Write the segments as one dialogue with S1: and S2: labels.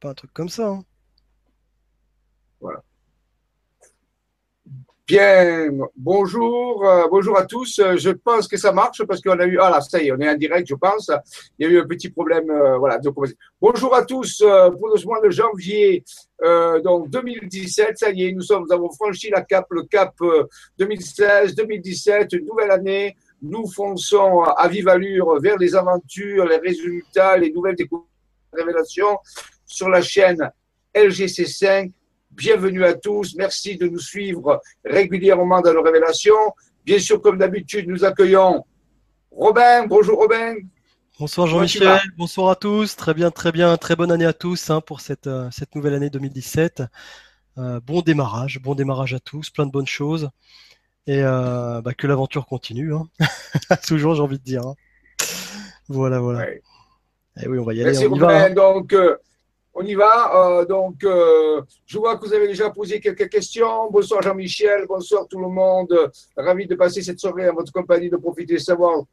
S1: pas un truc comme ça. Hein.
S2: Voilà. Bien, bonjour, euh, bonjour à tous. Euh, je pense que ça marche parce qu'on a eu, ah là, ça y est, on est en direct, je pense. Il y a eu un petit problème, euh, voilà. bonjour à tous pour le mois de janvier, donc 2017. Ça y est, nous sommes, nous avons franchi la cap, le cap 2016, 2017, une nouvelle année. Nous fonçons à vive allure vers les aventures, les résultats, les nouvelles découvertes, révélations sur la chaîne LGC5 Bienvenue à tous. Merci de nous suivre régulièrement dans nos révélations. Bien sûr, comme d'habitude, nous accueillons Robin. Bonjour Robin.
S1: Bonsoir Jean-Michel, bonsoir à tous. Très bien, très bien. Très bonne année à tous hein, pour cette, euh, cette nouvelle année 2017. Euh, bon démarrage, bon démarrage à tous, plein de bonnes choses. Et euh, bah, que l'aventure continue. Hein. Toujours, j'ai envie de dire. Hein. Voilà, voilà. Et
S2: eh oui, on va y aller. Merci. Donc, on y va. Euh, donc, euh, je vois que vous avez déjà posé quelques questions. Bonsoir Jean-Michel, bonsoir tout le monde. Ravi de passer cette soirée en votre compagnie, de profiter de, savoir,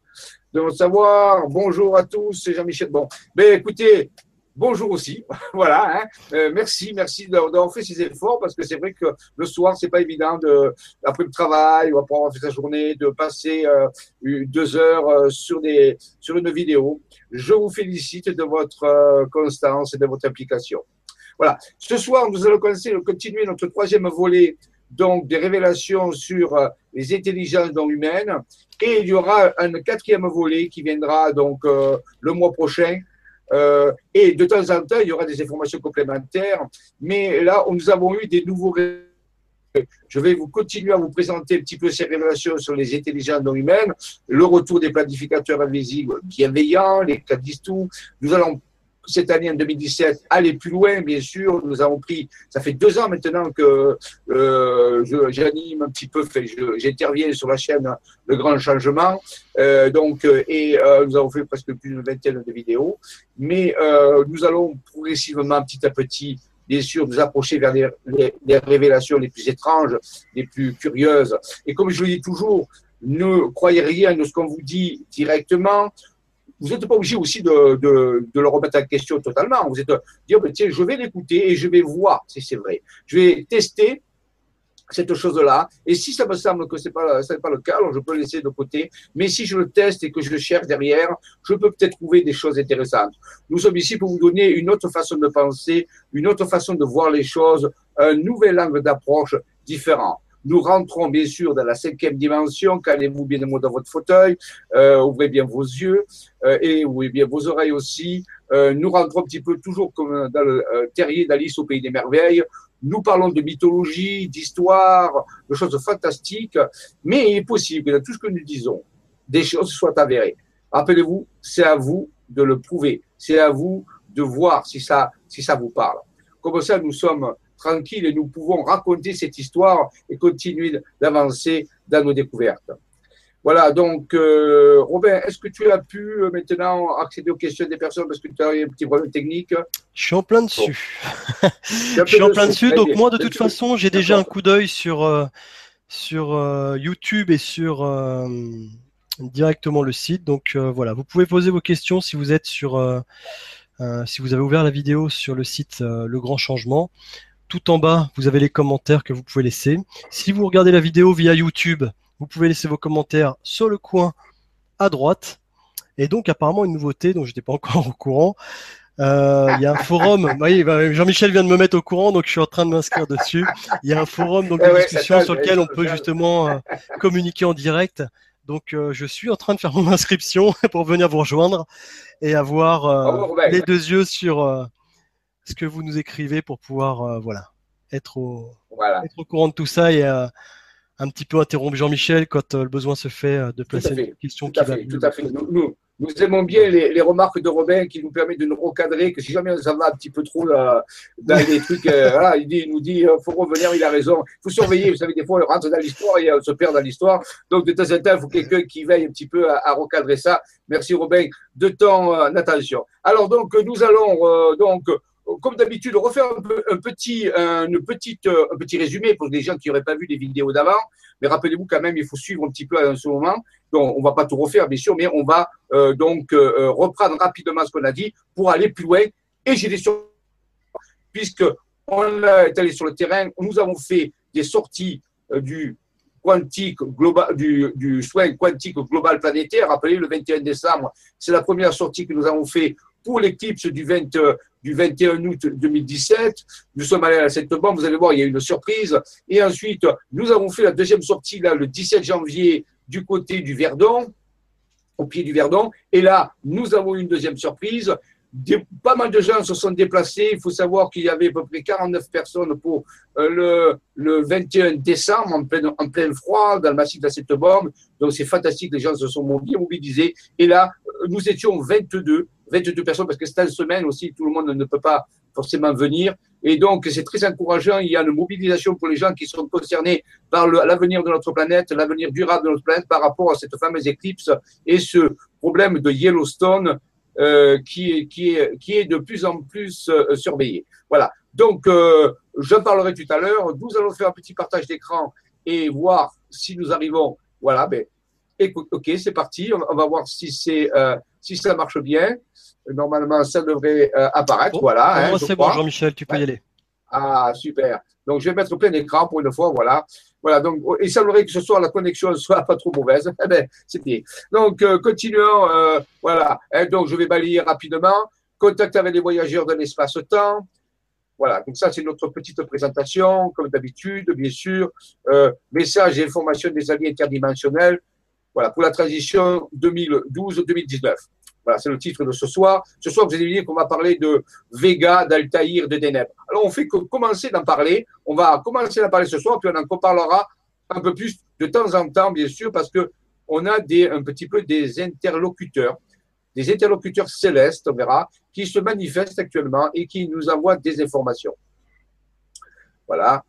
S2: de votre savoir. Bonjour à tous, c'est Jean-Michel. Bon, mais ben, écoutez, bonjour aussi. voilà. Hein. Euh, merci, merci d'avoir fait ces efforts parce que c'est vrai que le soir, c'est pas évident de, après le travail ou après avoir fait sa journée, de passer deux heures sur des, sur une vidéo. Je vous félicite de votre euh, constance et de votre implication. Voilà. Ce soir, nous allons continuer notre troisième volet donc des révélations sur euh, les intelligences non humaines et il y aura un quatrième volet qui viendra donc euh, le mois prochain et de temps en temps il y aura des informations complémentaires mais là nous avons eu des nouveaux je vais vous continuer à vous présenter un petit peu ces révélations sur les intelligences non humaines, le retour des planificateurs invisibles bienveillants, les tout. Nous allons cette année en 2017 aller plus loin, bien sûr. Nous avons pris, ça fait deux ans maintenant que euh, j'anime un petit peu, j'interviens sur la chaîne Le Grand Changement. Euh, donc, euh, et euh, nous avons fait presque plus de vingtaine de vidéos. Mais nous allons progressivement, petit à petit, bien sûr, nous approcher vers les, révélations les plus étranges, les plus curieuses. Et comme je le dis toujours, ne croyez rien de ce qu'on vous dit directement. Vous n'êtes pas obligé aussi de, de, de, le remettre en question totalement. Vous êtes dire, ben, tiens, je vais l'écouter et je vais voir si c'est vrai. Je vais tester cette chose-là. Et si ça me semble que ce n'est pas, pas le cas, je peux le laisser de côté. Mais si je le teste et que je le cherche derrière, je peux peut-être trouver des choses intéressantes. Nous sommes ici pour vous donner une autre façon de penser, une autre façon de voir les choses, un nouvel angle d'approche différent. Nous rentrons bien sûr dans la cinquième dimension. Calez-vous bien dans votre fauteuil, euh, ouvrez bien vos yeux euh, et ouvrez bien vos oreilles aussi. Euh, nous rentrons un petit peu toujours comme dans le terrier d'Alice au pays des merveilles. Nous parlons de mythologie, d'histoire, de choses fantastiques, mais il est possible que dans tout ce que nous disons, des choses soient avérées. Rappelez-vous, c'est à vous de le prouver. C'est à vous de voir si ça, si ça vous parle. Comme ça, nous sommes tranquilles et nous pouvons raconter cette histoire et continuer d'avancer dans nos découvertes. Voilà, donc euh, Robin, est-ce que tu as pu euh, maintenant accéder aux questions des personnes parce que tu as eu un petit problème technique?
S1: Je suis en plein dessus. je suis en plein dessus, donc moi de toute façon j'ai déjà un coup d'œil sur, euh, sur YouTube et sur directement le site. Donc voilà, vous pouvez poser vos questions si vous êtes sur, si vous avez ouvert la vidéo sur le site Le Grand Changement. Tout en bas, vous avez les commentaires que vous pouvez laisser. Si vous regardez la vidéo via YouTube, vous pouvez laisser vos commentaires sur le coin à droite. Et donc apparemment une nouveauté dont je n'étais pas encore au courant. Euh, il y a un forum. oui, bah, Jean-Michel vient de me mettre au courant, donc je suis en train de m'inscrire dessus. Il y a un forum donc de discussion sur lequel on peut justement euh, communiquer en direct. Donc euh, je suis en train de faire mon inscription pour venir vous rejoindre et avoir les deux yeux sur ce que vous nous écrivez pour pouvoir voilà être au être au courant de tout ça et un petit peu interrompre Jean-Michel quand euh, le besoin se fait euh, de placer une question
S2: qui va. Tout à fait. Nous, nous, aimons bien les, remarques de Robin qui nous permettent de nous recadrer, que si jamais ça va un petit peu trop dans les trucs, euh, voilà, il, dit, nous dit, il faut revenir, il a raison. Il faut surveiller, vous savez, des fois, on rentre dans l'histoire et on se perd dans l'histoire. Donc, de temps en temps, il faut quelqu'un qui veille un petit peu à, recadrer ça. Merci Robin de ton attention. Alors, donc, nous allons donc comme d'habitude, refaire un, petit, une petite, euh, un petit résumé pour les gens qui n'auraient pas vu les vidéos d'avant. Mais rappelez-vous quand même, il faut suivre un petit peu à ce moment. Donc, on va pas tout refaire, bien sûr, mais on va euh, donc euh, reprendre rapidement ce qu'on a dit pour aller plus loin. Et j'ai des puisqu'on est allé sur le terrain, nous avons fait des sorties du quantique global, du, du, soin quantique global planétaire, appelé le 21 décembre. C'est la première sortie que nous avons fait pour l'éclipse du, 20, du 21 août 2017. Nous sommes allés à cette bombe, vous allez voir, il y a une surprise. Et ensuite, nous avons fait la deuxième sortie là, le 17 janvier du côté du Verdon, au pied du Verdon. Et là, nous avons une deuxième surprise pas mal de gens se sont déplacés. Il faut savoir qu'il y avait à peu près 49 personnes pour euh, le, le 21 décembre, en plein, en plein froid, dans le massif de cette bombe. Donc c'est fantastique, les gens se sont mobilisés. Et là, euh, nous étions 22, 22 personnes, parce que c'est une semaine aussi, tout le monde ne peut pas forcément venir. Et donc, c'est très encourageant. Il y a une mobilisation pour les gens qui sont concernés par l'avenir de notre planète, l'avenir durable de notre planète par rapport à cette fameuse éclipse et ce problème de Yellowstone euh, qui, est, qui, est, qui est de plus en plus euh, surveillé. Voilà. Donc, euh, j'en parlerai tout à l'heure. Nous allons faire un petit partage d'écran et voir si nous arrivons. Voilà. Ben, écoute, ok, c'est parti. On, va voir si c'est euh, si ça marche bien. Normalement, ça devrait apparaître. voilà.
S1: Hein, c'est bon, Jean-Michel, tu peux y aller.
S2: Ah, super. Donc, je vais mettre plein écran pour une fois. Voilà. Voilà, donc il semblerait que ce soit la connexion soit pas trop mauvaise. Eh ben, c'est bien. Donc, euh, continuons. Euh, voilà. Hein, donc, je vais balayer rapidement. Contact avec les voyageurs de l'espace-temps. Voilà, donc ça, c'est notre petite présentation, comme d'habitude, bien sûr. Euh, message et information des alliés interdimensionnels. Voilà, pour la transition 2012-2019. Voilà, c'est le titre de ce soir. Ce soir, vous allez dire qu'on va parler de Vega, d'Altaïr, de Deneb. Alors, on fait que commencer d'en parler. On va commencer d'en parler ce soir, puis on en reparlera un peu plus de temps en temps, bien sûr, parce que on a un petit peu des interlocuteurs, des interlocuteurs célestes, on verra, qui se manifestent actuellement et qui nous envoient des informations. Voilà.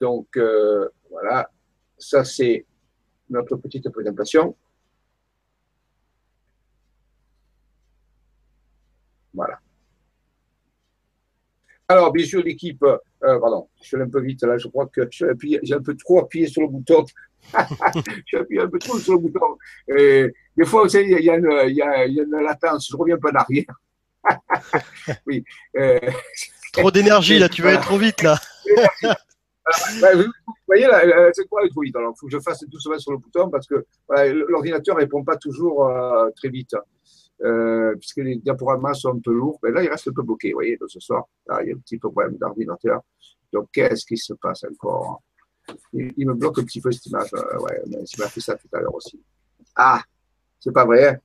S2: Donc, euh, voilà. Ça, c'est notre petite présentation. Voilà. Alors, bien sûr, l'équipe, euh, pardon, je suis un peu vite là, je crois que j'ai un peu trop appuyé sur le bouton. j'ai appuyé un peu trop sur le bouton. Et des fois, vous savez, il y, a une, il, y a, il y a une latence, je reviens peu en arrière.
S1: oui. Euh, trop d'énergie, là, tu vas aller trop vite, là.
S2: vous voyez, là, c'est quoi vite Alors, il faut que je fasse doucement sur le bouton parce que l'ordinateur ne répond pas toujours euh, très vite euh, puisque les diaporamas sont un peu lourds. Mais là, il reste un peu bloqué, vous voyez, donc ce soir. Là, il y a un petit problème d'ordinateur. Donc, qu'est-ce qui se passe encore? Il, me bloque un petit peu cette image. Euh, ouais, mais il m'a fait ça tout à l'heure aussi. Ah, c'est pas vrai. Hein?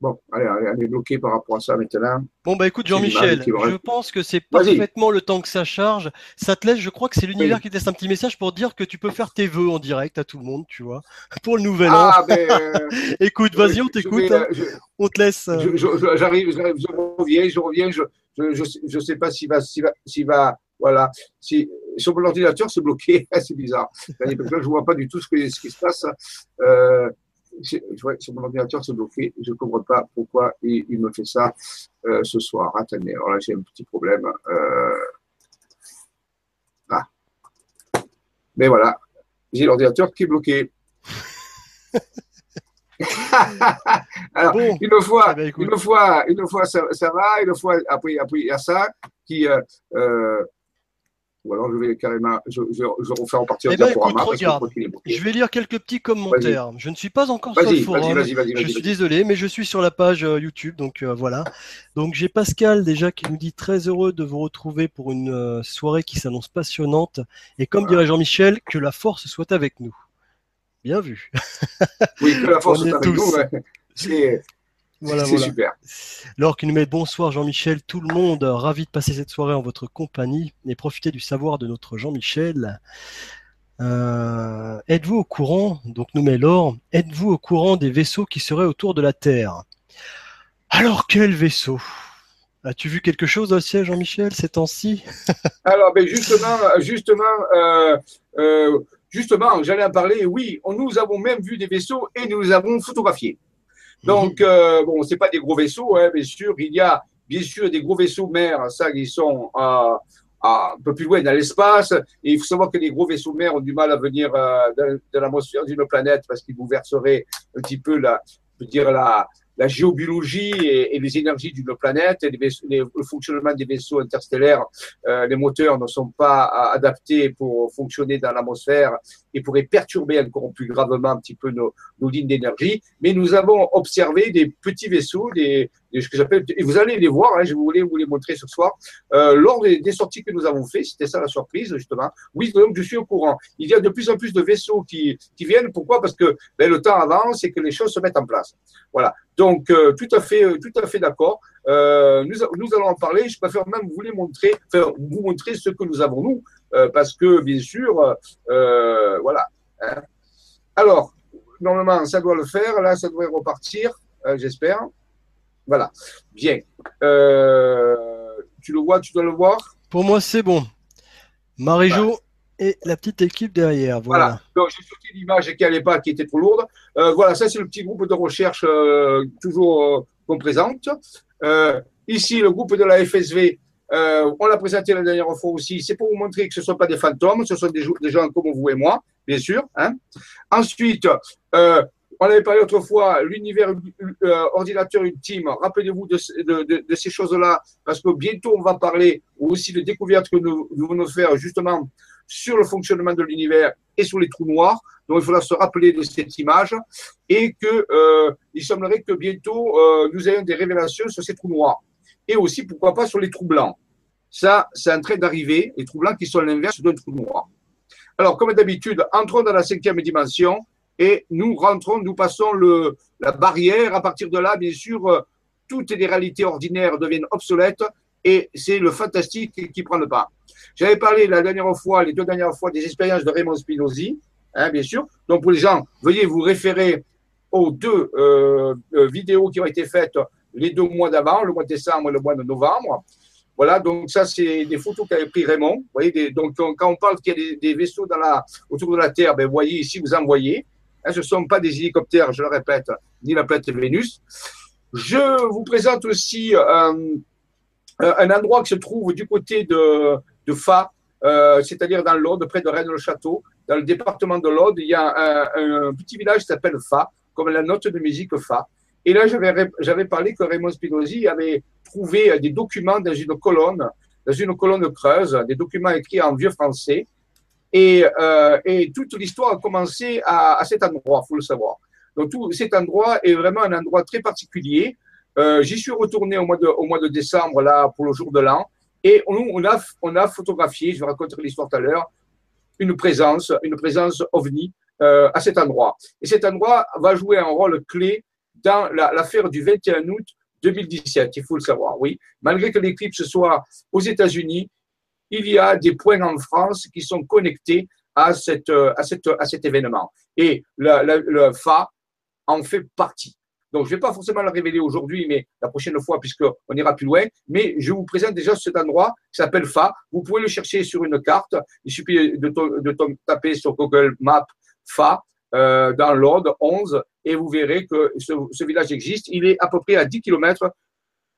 S2: Bon, allez, est bloqué par rapport à ça maintenant.
S1: Bon, bah écoute, Jean-Michel, je pense que c'est parfaitement le temps que ça charge. Ça te laisse, je crois que c'est l'univers qui te laisse un petit message pour dire que tu peux faire tes vœux en direct à tout le monde, tu vois, pour le nouvel ah, an. Ben, euh, écoute, vas-y, on t'écoute. Hein. On te laisse.
S2: Euh. J'arrive, je reviens, je reviens, je je, sais pas s'il va, s'il va, va, voilà. Si, sur l'ordinateur, c'est bloqué, c'est bizarre. Parce que je vois pas du tout ce, ce qui se passe. Euh, je vois sur mon ordinateur c'est bloqué. Je ne comprends pas pourquoi il, me fait ça euh, ce soir. Attendez, alors là j'ai un petit problème. Euh, ah. Mais voilà, j'ai l'ordinateur qui est bloqué. alors, une fois, eh ben, une fois, une fois ça, va, une fois après, après il y a ça qui euh, ou alors je vais carrément, je, je, je refais en partie
S1: eh ben, écoute, regarde, je vais lire quelques petits commentaires. Je ne suis pas encore sur le forum. je suis désolé, mais je suis sur la page euh, YouTube, donc euh, voilà. Donc j'ai Pascal déjà qui nous dit très heureux de vous retrouver pour une euh, soirée qui s'annonce passionnante. Et comme dirait Jean-Michel, que la force soit avec nous. Bien vu.
S2: oui, que la force soit avec nous. Ouais. Voilà, c'est super.
S1: Laure qui nous met bonsoir Jean-Michel, tout le monde, ravi de passer cette soirée en votre compagnie et profiter du savoir de notre Jean-Michel. Euh, êtes-vous au courant, donc nous met Laure, êtes-vous au courant des vaisseaux qui seraient autour de la Terre? Alors quel vaisseau? As-tu vu quelque chose aussi, Jean-Michel, ces temps-ci?
S2: Alors, ben justement, justement, euh, euh, justement, j'allais en parler. Oui, nous avons même vu des vaisseaux et nous les avons photographiés. Donc, euh, bon, c'est pas des gros vaisseaux, hein, bien sûr. Il y a bien sûr des gros vaisseaux mers, ça, qui sont à, un peu plus loin dans l'espace. Et il faut savoir que les gros vaisseaux mers ont du mal à venir euh, de, l'atmosphère d'une planète parce qu'ils bouleverseraient un petit peu la, je veux dire la, la géobiologie et, les énergies d'une planète, et le fonctionnement des vaisseaux interstellaires, euh, les moteurs ne sont pas adaptés pour fonctionner dans l'atmosphère et pourraient perturber encore plus gravement un petit peu nos lignes d'énergie. Mais nous avons observé des petits vaisseaux, des, ce et vous allez les voir, hein, je voulais vous les montrer ce soir, euh, lors des, sorties que nous avons fait, c'était ça la surprise justement. Oui, donc je suis au courant. Il y a de plus en plus de vaisseaux qui, viennent. Pourquoi? Parce que ben, le temps avance et que les choses se mettent en place. Voilà. Donc euh, tout à fait, euh, tout à fait d'accord. Nous, allons en parler. Je préfère même vous les montrer, enfin, vous montrer ce que nous avons nous, parce que bien sûr, voilà. Hein. Alors, normalement, ça doit le faire. Là, ça devrait repartir, j'espère. Voilà. Bien. tu le vois, tu dois le voir.
S1: Pour moi, c'est bon. Marie-Jo et la petite équipe derrière. Voilà.
S2: Donc, j'ai sorti l'image qui n'allait pas, qui était trop lourde. Euh, voilà, ça, c'est le petit groupe de recherche euh, toujours euh, qu'on présente. ici, le groupe de la FSV, on l'a présenté la dernière fois aussi. C'est pour vous montrer que ce ne sont pas des fantômes, ce sont des, gens comme vous et moi, bien sûr. Hein. Ensuite, on avait parlé autrefois, l'univers ordinateur ultime. Rappelez-vous de, ces choses-là, parce que bientôt on va parler aussi de découvertes que nous, nous venons faire justement sur le fonctionnement de l'univers et sur les trous noirs. Donc il faudra se rappeler de cette image et que euh, il semblerait que bientôt euh, nous ayons des révélations sur ces trous noirs et aussi pourquoi pas sur les trous blancs. Ça, c'est en train d'arriver, les trous blancs qui sont l'inverse d'un trou noir. Alors, comme d'habitude, entrons dans la cinquième dimension et nous rentrons, nous passons le, la barrière. À partir de là, bien sûr, euh, toutes les réalités ordinaires deviennent obsolètes et c'est le fantastique qui prend le pas. J'avais parlé la dernière fois, les deux dernières fois, des expériences de Raymond Spinozzi, hein, bien sûr. Donc pour les gens, veuillez vous référer aux deux euh, euh, vidéos qui ont été faites les deux mois d'avant, le mois de décembre et le mois de novembre. Voilà, donc ça, c'est des photos qu'avait pris Raymond. Donc quand on parle qu'il y a des, vaisseaux autour de la Terre, ben, vous voyez ici, vous en voyez. Hein, ce ne sont pas des hélicoptères, je le répète, ni la planète Vénus. Je vous présente aussi euh, un endroit qui se trouve du côté de, Fa, euh, c'est-à-dire dans l'Aude, près de Rennes-le-Château. Dans le département de l'Aude, il y a un, petit village qui s'appelle Fa, comme la note de musique Fa. Et là, j'avais parlé que Raymond Spinozzi avait trouvé des documents dans une colonne, dans une colonne creuse, des documents écrits en vieux français. Et, euh, et toute l'histoire a commencé à, à cet endroit, faut le savoir. Donc tout cet endroit est vraiment un endroit très particulier. Euh, J'y suis retourné au mois, de, au mois de décembre là pour le jour de l'an. Et on, on, a, on a photographié, je vais raconter l'histoire tout à l'heure, une présence, une présence ovni euh, à cet endroit. Et cet endroit va jouer un rôle clé dans l'affaire du 21 août 2017, il faut le savoir, oui. Malgré que l'éclipse soit aux États-Unis, il y a des points en France qui sont connectés à, à cet événement. Et le, FA en fait partie. Donc, je ne vais pas forcément le révéler aujourd'hui, mais la prochaine fois, puisqu'on ira plus loin. Mais je vous présente déjà cet endroit qui s'appelle Fa. Vous pouvez le chercher sur une carte. Il suffit de, de taper sur Google Maps Fa euh, dans l'ordre 11 et vous verrez que ce, ce, village existe. Il est à peu près à 10 km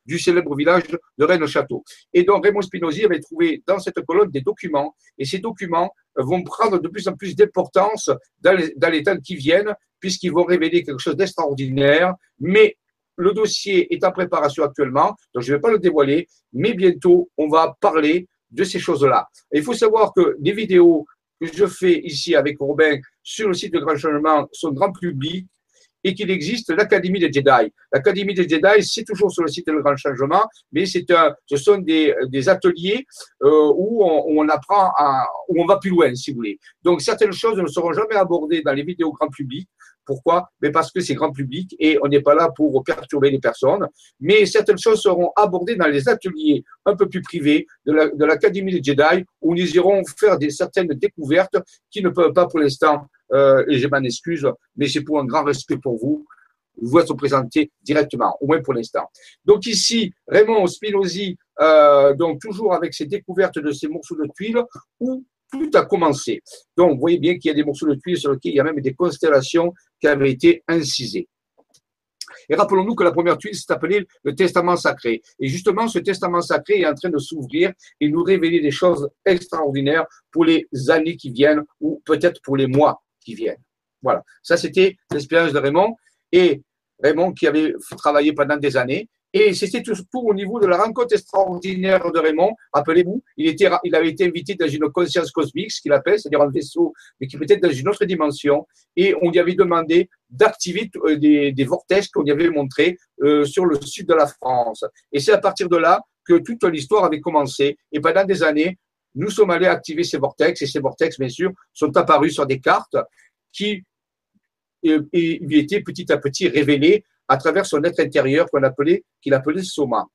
S2: du célèbre village de Rennes-Château. Et donc Raymond Spinozzi avait trouvé dans cette colonne des documents, et ces documents vont prendre de plus en plus d'importance dans les, dans les temps qui viennent, puisqu'ils vont révéler quelque chose d'extraordinaire, mais le dossier est en préparation actuellement, donc je ne vais pas le dévoiler, mais bientôt on va parler de ces choses-là. Il faut savoir que les vidéos que je fais ici avec Robin sur le site de Grand Changement sont grand public, et qu'il existe l'Académie des Jedi. L'Académie des Jedi, c'est toujours sur le site de Grand Changement, mais c'est un, ce sont des, ateliers euh, où, on, apprend à, où on va plus loin, si vous voulez. Donc certaines choses ne seront jamais abordées dans les vidéos grand public. Pourquoi? Mais parce que c'est grand public et on n'est pas là pour perturber les personnes. Mais certaines choses seront abordées dans les ateliers un peu plus privés de l'Académie des Jedi où nous irons faire des, certaines découvertes qui ne peuvent pas pour l'instant euh, et je m'en excuse, mais c'est pour un grand respect pour vous, vous être présenté directement, au moins pour l'instant. Donc ici, Raymond Spinozzi, euh, donc toujours avec ses découvertes de ces morceaux de tuiles, où tout a commencé. Donc vous voyez bien qu'il y a des morceaux de tuiles sur lesquels il y a même des constellations qui avaient été incisées. Et rappelons-nous que la première tuile s'est appelée le testament sacré. Et justement, ce testament sacré est en train de s'ouvrir et nous révéler des choses extraordinaires pour les années qui viennent ou peut-être pour les mois qui viennent. Voilà. Ça, c'était l'expérience de Raymond. Et Raymond qui avait travaillé pendant des années. Et c'était surtout au niveau de la rencontre extraordinaire de Raymond. Rappelez-vous, il, était, il avait été invité dans une conscience cosmique, ce qu'il appelle, c'est-à-dire un vaisseau, mais qui peut être dans une autre dimension. Et on lui avait demandé d'activer euh, des, des vortex qu'on lui avait montrés euh, sur le sud de la France. Et c'est à partir de là que toute l'histoire avait commencé. Et pendant des années, nous sommes allés activer ces vortex. Et ces vortex, bien sûr, sont apparus sur des cartes qui euh, lui étaient petit à petit révélés à travers son être intérieur qu'on appelait, qu'il appelait Soma.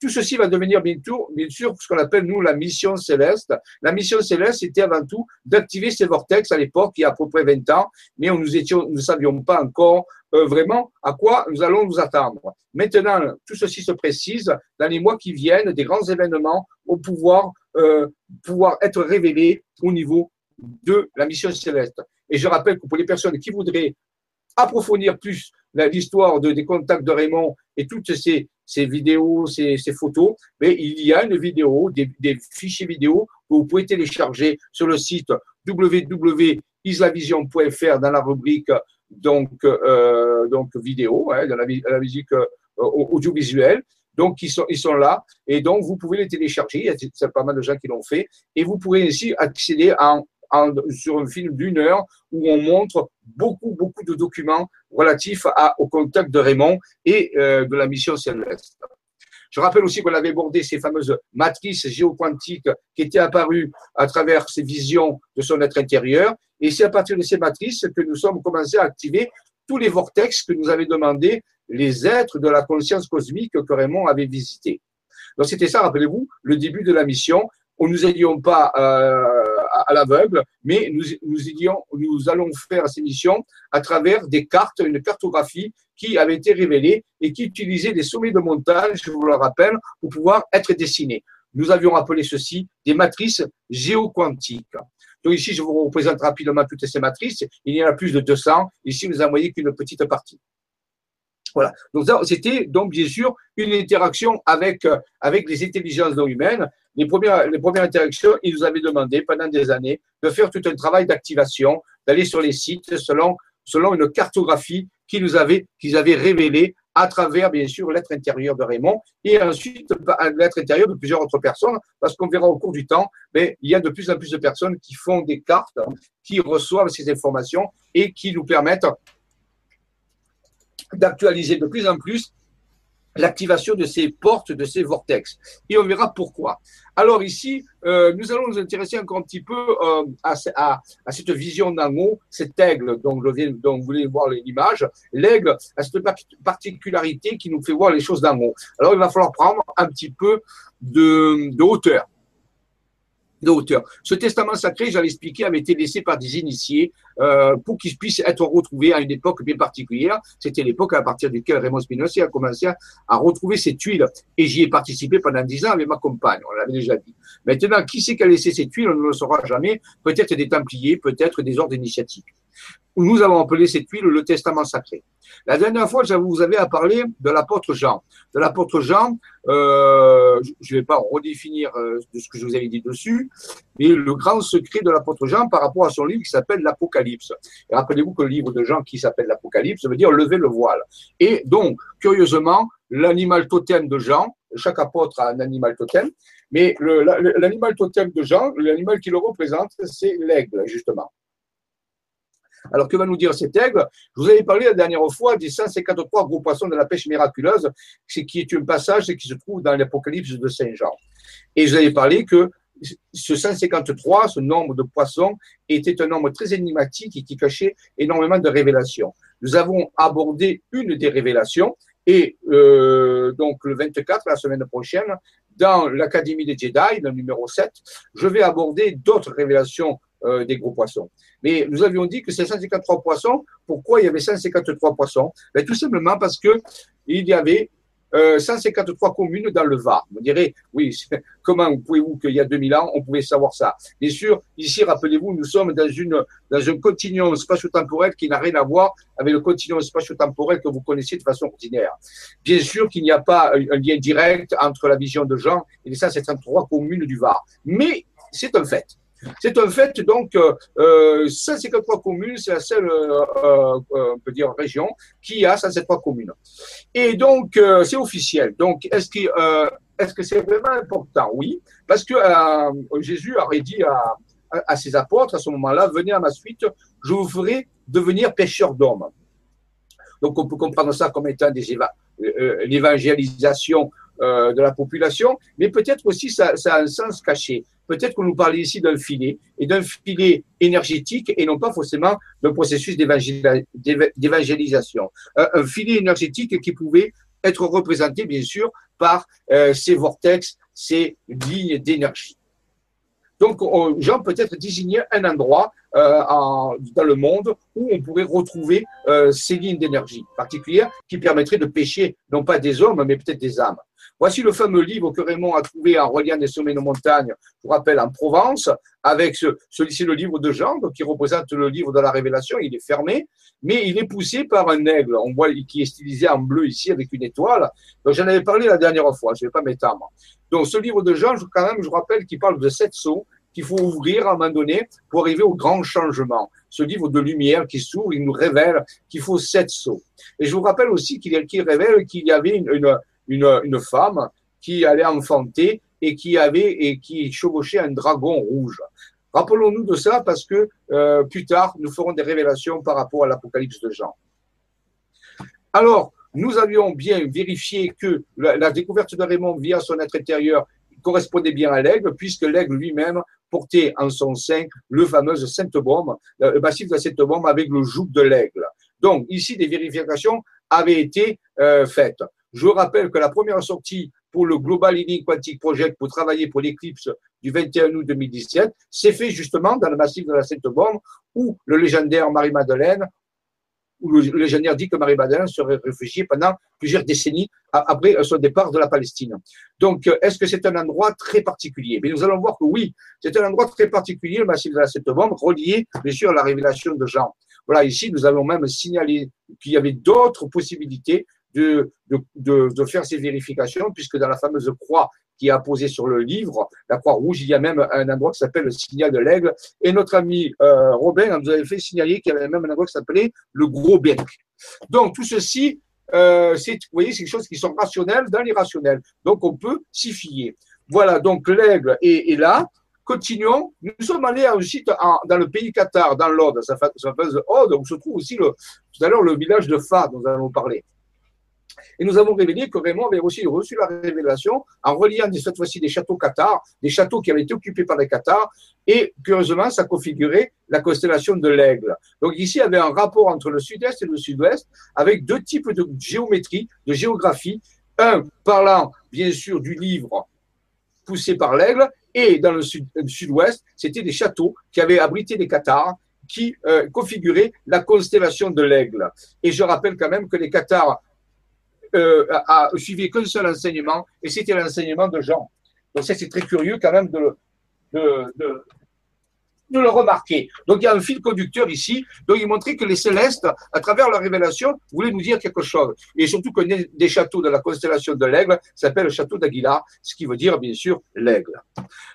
S2: Tout ceci va devenir bien sûr, bien sûr ce qu'on appelle nous la mission céleste. La mission céleste, c'était avant tout d'activer ces vortex à l'époque, il y a à peu près 20 ans, mais nous ne savions pas encore euh, vraiment à quoi nous allons nous attendre. Maintenant, tout ceci se précise. Dans les mois qui viennent, des grands événements vont pouvoir, euh, pouvoir être révélés au niveau de la mission céleste. Et je rappelle que pour les personnes qui voudraient approfondir plus l'histoire de, des contacts de Raymond et toutes ces, ces vidéos, ces, photos, il y a une vidéo, des, des, fichiers vidéo que vous pouvez télécharger sur le site www.islavision.fr dans la rubrique donc euh, donc vidéo, hein, dans la, musique euh, audiovisuelle. Donc, ils sont, ils sont là et donc vous pouvez les télécharger. Il y a pas mal de gens qui l'ont fait et vous pourrez ainsi accéder en sur un film d'une heure où on montre beaucoup, beaucoup de documents relatifs à, au contact de Raymond et euh, de la mission céleste. Je rappelle aussi qu'on avait abordé ces fameuses matrices géoquantiques qui étaient apparues à travers ces visions de son être intérieur. Et c'est à partir de ces matrices que nous sommes commencés à activer tous les vortex que nous avaient demandé les êtres de la conscience cosmique que Raymond avait visités. Donc c'était ça, rappelez-vous, le début de la mission. On nous aidions pas euh, à, l'aveugle, mais nous, nous, allons faire ces missions à travers des cartes, une cartographie qui avait été révélée et qui utilisait des sommets de montagne, je vous le rappelle, pour pouvoir être dessinés. Nous avions appelé ceci des matrices géoquantiques. Donc ici, je vous représente rapidement toutes ces matrices. Il y en a plus de 200. Ici, nous envoyé qu'une petite partie. Voilà. Donc c'était donc bien sûr une interaction avec euh, avec les intelligences non humaines. Les premières les premières interactions, ils nous avaient demandé pendant des années de faire tout un travail d'activation, d'aller sur les sites selon selon une cartographie qu'ils nous avaient qu'ils avaient révélée à travers bien sûr l'être intérieur de Raymond et ensuite l'être intérieur de plusieurs autres personnes parce qu'on verra au cours du temps, mais il y a de plus en plus de personnes qui font des cartes, qui reçoivent ces informations et qui nous permettent d'actualiser de plus en plus l'activation de ces portes, de ces vortex. Et on verra pourquoi. Alors ici, euh, nous allons nous intéresser encore un petit peu euh, à, cette vision d'en haut, cet aigle dont, vous voulez voir l'image. L'aigle a cette particularité qui nous fait voir les choses d'en haut. Alors il va falloir prendre un petit peu de hauteur de hauteur. Ce testament sacré, j'avais expliqué, avait été laissé par des initiés euh, pour qu'il puisse être retrouvé à une époque bien particulière. C'était l'époque à partir duquel Raymond Spinozzi a commencé à, retrouver ces tuiles. Et j'y ai participé pendant dix ans avec ma compagne, on l'avait déjà dit. Maintenant, qui c'est qui a laissé ces tuiles On ne le saura jamais. Peut-être des Templiers, peut-être des ordres initiatiques nous avons appelé cette huile le testament sacré. La dernière fois, vous avais à parler de l'apôtre Jean. De l'apôtre Jean, euh, je ne vais pas redéfinir euh, de ce que je vous avais dit dessus, mais le grand secret de l'apôtre Jean par rapport à son livre qui s'appelle l'Apocalypse. Rappelez-vous que le livre de Jean qui s'appelle l'Apocalypse veut dire lever le voile. Et donc, curieusement, l'animal totem de Jean, chaque apôtre a un animal totem, mais l'animal totem de Jean, l'animal qui le représente, c'est l'aigle, justement. Alors, que va nous dire cet aigle? Je vous avais parlé la dernière fois des 153 gros poissons de la pêche miraculeuse, qui est un passage qui se trouve dans l'Apocalypse de Saint Jean. Et je vous avais parlé que ce 153, ce nombre de poissons, était un nombre très énigmatique et qui cachait énormément de révélations. Nous avons abordé une des révélations et euh, donc le 24, la semaine prochaine, dans l'Académie des Jedi, le numéro 7, je vais aborder d'autres révélations euh, des gros poissons. Mais nous avions dit que c'est 153 poissons. Pourquoi il y avait 153 poissons? Ben, Tout simplement parce que il y avait 153 euh, communes dans le Var. Vous direz, oui, comment pouvez-vous qu'il y a 2000 ans, on pouvait savoir ça? Bien sûr, ici, rappelez-vous, nous sommes dans, une, dans un continuum spatio-temporel qui n'a rien à voir avec le continuum spatio-temporel que vous connaissez de façon ordinaire. Bien sûr qu'il n'y a pas un, lien direct entre la vision de Jean et les 153 communes du Var. Mais c'est un fait. C'est un fait, donc, euh, 153 communes, c'est la seule, on peut dire, région qui a 153 communes. Et donc, c'est officiel. Donc, est-ce que est-ce que c'est vraiment important? Oui, parce que Jésus aurait dit à, à, ses apôtres à ce moment-là, venez à ma suite, je vous ferai devenir pêcheurs d'hommes. Donc on peut comprendre ça comme étant des euh, l'évangélisation euh, de la population, mais peut-être aussi ça, a un sens caché. Peut-être qu'on nous parlait ici d'un filet, et d'un filet énergétique, et non pas forcément d'un processus d'évangélisation. Un, filet énergétique qui pouvait être représenté, bien sûr, par euh, ces vortex, ces lignes d'énergie. Donc, Jean peut-être désigner un endroit euh, dans le monde où on pourrait retrouver ces lignes d'énergie particulières qui permettraient de pêcher non pas des hommes, mais peut-être des âmes. Voici le fameux livre que Raymond a trouvé en reliant des sommets de montagne, je vous rappelle, en Provence, avec ce, celui-ci, le livre de Jean, qui représente le livre de la Révélation. Il est fermé, mais il est poussé par un aigle. On voit qui est stylisé en bleu ici avec une étoile. Donc, j'en avais parlé la dernière fois, je ne vais pas m'étendre. Donc, ce livre de Jean, quand même, je rappelle qu'il parle de sept sauts qu'il faut ouvrir à un moment donné pour arriver au grand changement. Ce livre de lumière qui s'ouvre, il nous révèle qu'il faut sept sauts. Et je vous rappelle aussi qu'il révèle qu'il y avait une, une, une, femme qui allait enfanter et qui avait et qui chevauchait un dragon rouge. Rappelons-nous de ça parce que euh, plus tard, nous ferons des révélations par rapport à l'Apocalypse de Jean. Alors, nous avions bien vérifié que la, découverte de Raymond via son être intérieur correspondait bien à l'aigle, puisque l'aigle lui-même portait en son sein le fameux sainte bombe, le massif de la sainte bombe avec le joug de l'aigle. Donc, ici, des vérifications avaient été euh, faites. Je rappelle que la première sortie pour le Global Healing Project pour travailler pour l'éclipse du 21 août 2017 s'est fait justement dans le massif de la Sainte Bombe où le légendaire Marie-Madeleine où le légionnaire dit que Marie-Madeleine serait réfugiée pendant plusieurs décennies après son départ de la Palestine. Donc, est-ce que c'est un endroit très particulier? Mais nous allons voir que oui, c'est un endroit très particulier, le massif de la Sept-Bombe, relié, bien sûr, à la révélation de Jean. Voilà, ici, nous avons même signalé qu'il y avait d'autres possibilités de, faire ces vérifications, puisque dans la fameuse croix qui est apposée sur le livre, la croix rouge, il y a même un endroit qui s'appelle le signal de l'aigle. Et notre ami euh, Robin nous avait fait signaler qu'il y avait même un endroit qui s'appelait le gros bec. Donc tout ceci, euh, c'est, vous voyez, c'est des choses qui sont rationnelles dans l'irrationnel. Donc on peut s'y fier. Voilà, donc l'aigle est, là. Continuons. Nous sommes allés ensuite dans le pays Qatar, dans l'Aude, ça fait Aude, où se trouve aussi le, tout à l'heure le village de Fa, dont nous allons parler. Et nous avons révélé que Raymond avait aussi reçu la révélation en reliant cette fois-ci des châteaux Qatar, des châteaux qui avaient été occupés par les Qatars, et curieusement, ça configurait la constellation de l'aigle. Donc ici, il y avait un rapport entre le sud-est et le sud-ouest, avec deux types de géométrie, de géographie. Un parlant, bien sûr, du livre poussé par l'aigle, et dans le sud-ouest, c'était des châteaux qui avaient abrité les Qatars, qui euh, configuraient la constellation de l'aigle. Et je rappelle quand même que les Qatars euh, a suivi qu'un seul enseignement, et c'était l'enseignement de Jean. Donc ça, c'est très curieux quand même de, de, de, le remarquer. Donc il y a un fil conducteur ici. Donc il montrait que les célestes, à travers leur révélation, voulaient nous dire quelque chose. Et surtout que des châteaux de la constellation de l'aigle s'appelle le château d'Aguilar, ce qui veut dire bien sûr l'aigle.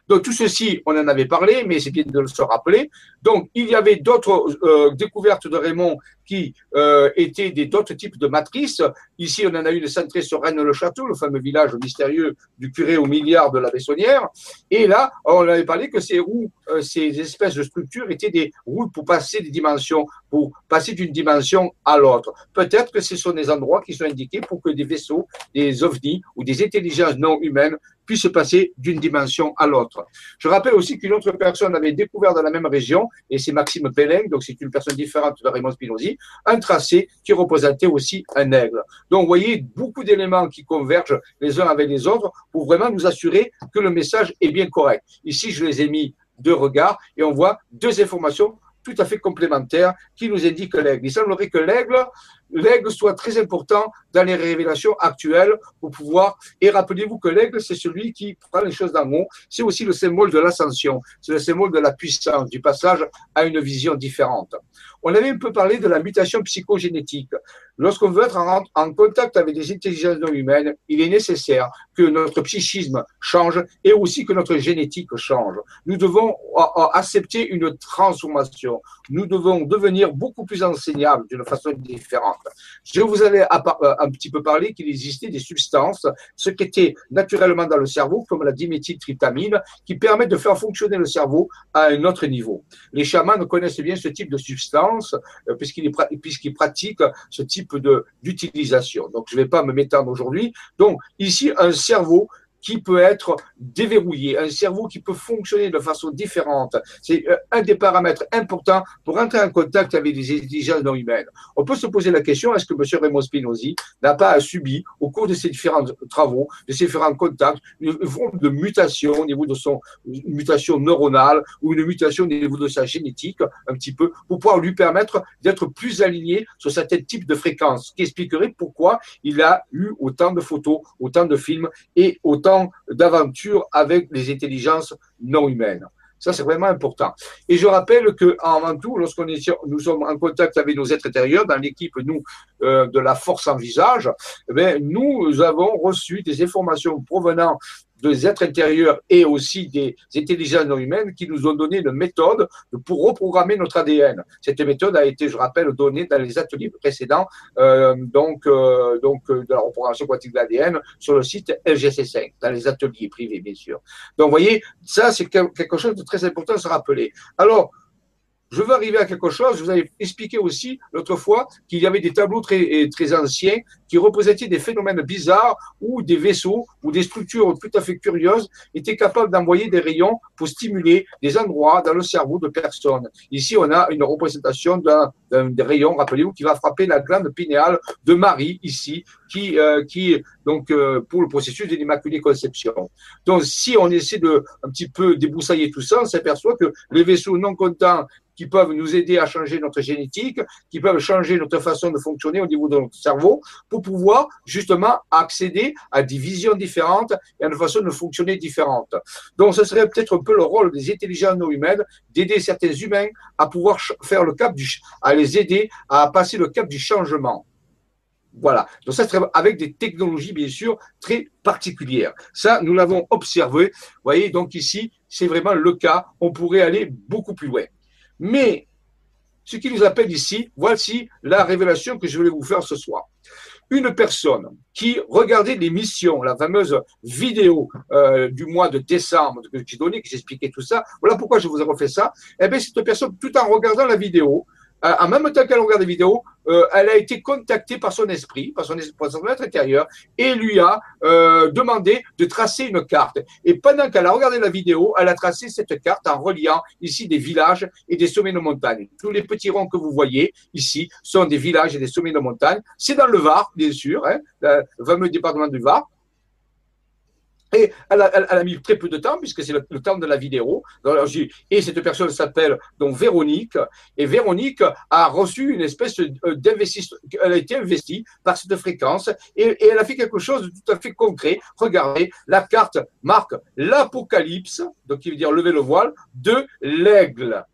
S2: Donc tout ceci, on en avait parlé, mais c'est bien de se rappeler. Donc il y avait d'autres euh, découvertes de Raymond qui euh, étaient d'autres types de matrices. Ici, on en a une centrée sur Rennes-le-Château, le fameux village mystérieux du curé au milliard de la Bessonnière. Et là, on avait parlé que ces roues, euh, ces espèces de structures étaient des roues pour passer des dimensions, pour passer d'une dimension à l'autre. Peut-être que ce sont des endroits qui sont indiqués pour que des vaisseaux, des ovnis ou des intelligences non humaines puisse passer d'une dimension à l'autre. Je rappelle aussi qu'une autre personne avait découvert dans la même région, et c'est Maxime Pelleng, donc c'est une personne différente de Raymond Spinozzi, un tracé qui représentait aussi un aigle. Donc vous voyez beaucoup d'éléments qui convergent les uns avec les autres pour vraiment nous assurer que le message est bien correct. Ici, je les ai mis deux regards et on voit deux informations tout à fait complémentaires qui nous indiquent l'aigle. Il semblerait que l'aigle soit très important dans les révélations actuelles pour pouvoir. Et rappelez-vous que l'aigle, c'est celui qui prend les choses dans haut. C'est aussi le symbole de l'ascension. C'est le symbole de la puissance, du passage à une vision différente. On avait un peu parlé de la mutation psychogénétique. Lorsqu'on veut être en, contact avec des intelligences non humaines, il est nécessaire que notre psychisme change et aussi que notre génétique change. Nous devons accepter une transformation. Nous devons devenir beaucoup plus enseignables d'une façon différente. Je vous avais euh, un petit peu parlé qu'il existait des substances, ce qui était naturellement dans le cerveau, comme la diméthyltryptamine, qui permettent de faire fonctionner le cerveau à un autre niveau. Les chamans connaissent bien ce type de substance euh, puisqu'ils pratiquent ce type d'utilisation. Donc, je ne vais pas me m'étendre aujourd'hui. Donc, ici, un cerveau qui peut être déverrouillé, un cerveau qui peut fonctionner de façon différente. C'est euh, un des paramètres importants pour entrer en contact avec les intelligences non humaines. On peut se poser la question, est-ce que M. Raymond Spinozzi n'a pas subi, au cours de ses différents travaux, de ses différents contacts, une forme de mutation au niveau de son mutation neuronale ou une mutation au niveau de sa génétique, un petit peu, pour pouvoir lui permettre d'être plus aligné sur certains types de fréquences, qui expliquerait pourquoi il a eu autant de photos, autant de films et autant d'aventure avec les intelligences non humaines. Ça, c'est vraiment important. Et je rappelle que, avant tout, lorsqu'on est, nous sommes en contact avec nos êtres intérieurs, dans l'équipe, nous, euh, de la force en visage, eh nous avons reçu des informations provenant des êtres intérieurs et aussi des intelligences non humaines qui nous ont donné une méthode pour reprogrammer notre ADN. Cette méthode a été, je rappelle, donnée dans les ateliers précédents, euh, donc, euh, donc euh, de la reprogrammation quantique de l'ADN sur le site LGC5, dans les ateliers privés, bien sûr. Donc, vous voyez, ça, c'est quelque chose de très important à se rappeler. Alors, je veux arriver à quelque chose. Je vous avais expliqué aussi l'autre fois qu'il y avait des tableaux très, très anciens qui représentaient des phénomènes bizarres où des vaisseaux ou des structures tout à fait curieuses étaient capables d'envoyer des rayons pour stimuler des endroits dans le cerveau de personnes. Ici, on a une représentation d'un rayon, rappelez-vous, qui va frapper la glande pinéale de Marie, ici, qui, euh, qui donc, euh, pour le processus de l'Immaculée Conception. Donc, si on essaie de un petit peu déboussailler tout ça, on s'aperçoit que les vaisseaux non contents qui peuvent nous aider à changer notre génétique, qui peuvent changer notre façon de fonctionner au niveau de notre cerveau pour pouvoir justement accéder à des visions différentes et à une façon de fonctionner différente. Donc, ce serait peut-être un peu le rôle des intelligences non humaines d'aider certains humains à pouvoir faire le cap du, à les aider à passer le cap du changement. Voilà. Donc ça, serait avec des technologies, bien sûr, très particulières. Ça, nous l'avons observé. Vous voyez, donc ici, c'est vraiment le cas. On pourrait aller beaucoup plus loin. Mais ce qui nous appelle ici, voici la révélation que je voulais vous faire ce soir. Une personne qui regardait l'émission, la fameuse vidéo euh, du mois de décembre que j'ai donné, que j'expliquais tout ça, voilà pourquoi je vous ai refait ça. Eh bien, cette personne, tout en regardant la vidéo, en même temps qu'elle regarde la vidéo, euh, elle a été contactée par son esprit, par son, par son être intérieur, et lui a euh, demandé de tracer une carte. Et pendant qu'elle a regardé la vidéo, elle a tracé cette carte en reliant ici des villages et des sommets de montagne. Tous les petits ronds que vous voyez ici sont des villages et des sommets de montagne. C'est dans le Var, bien sûr, hein, le fameux département du Var. Et elle a, mis très peu de temps, puisque c'est le, temps de la vidéo. Et cette personne s'appelle donc Véronique. Et Véronique a reçu une espèce d'investissement. Elle a été investie par cette fréquence. Et, elle a fait quelque chose de tout à fait concret. Regardez, la carte marque l'apocalypse, donc qui veut dire lever le voile, de l'aigle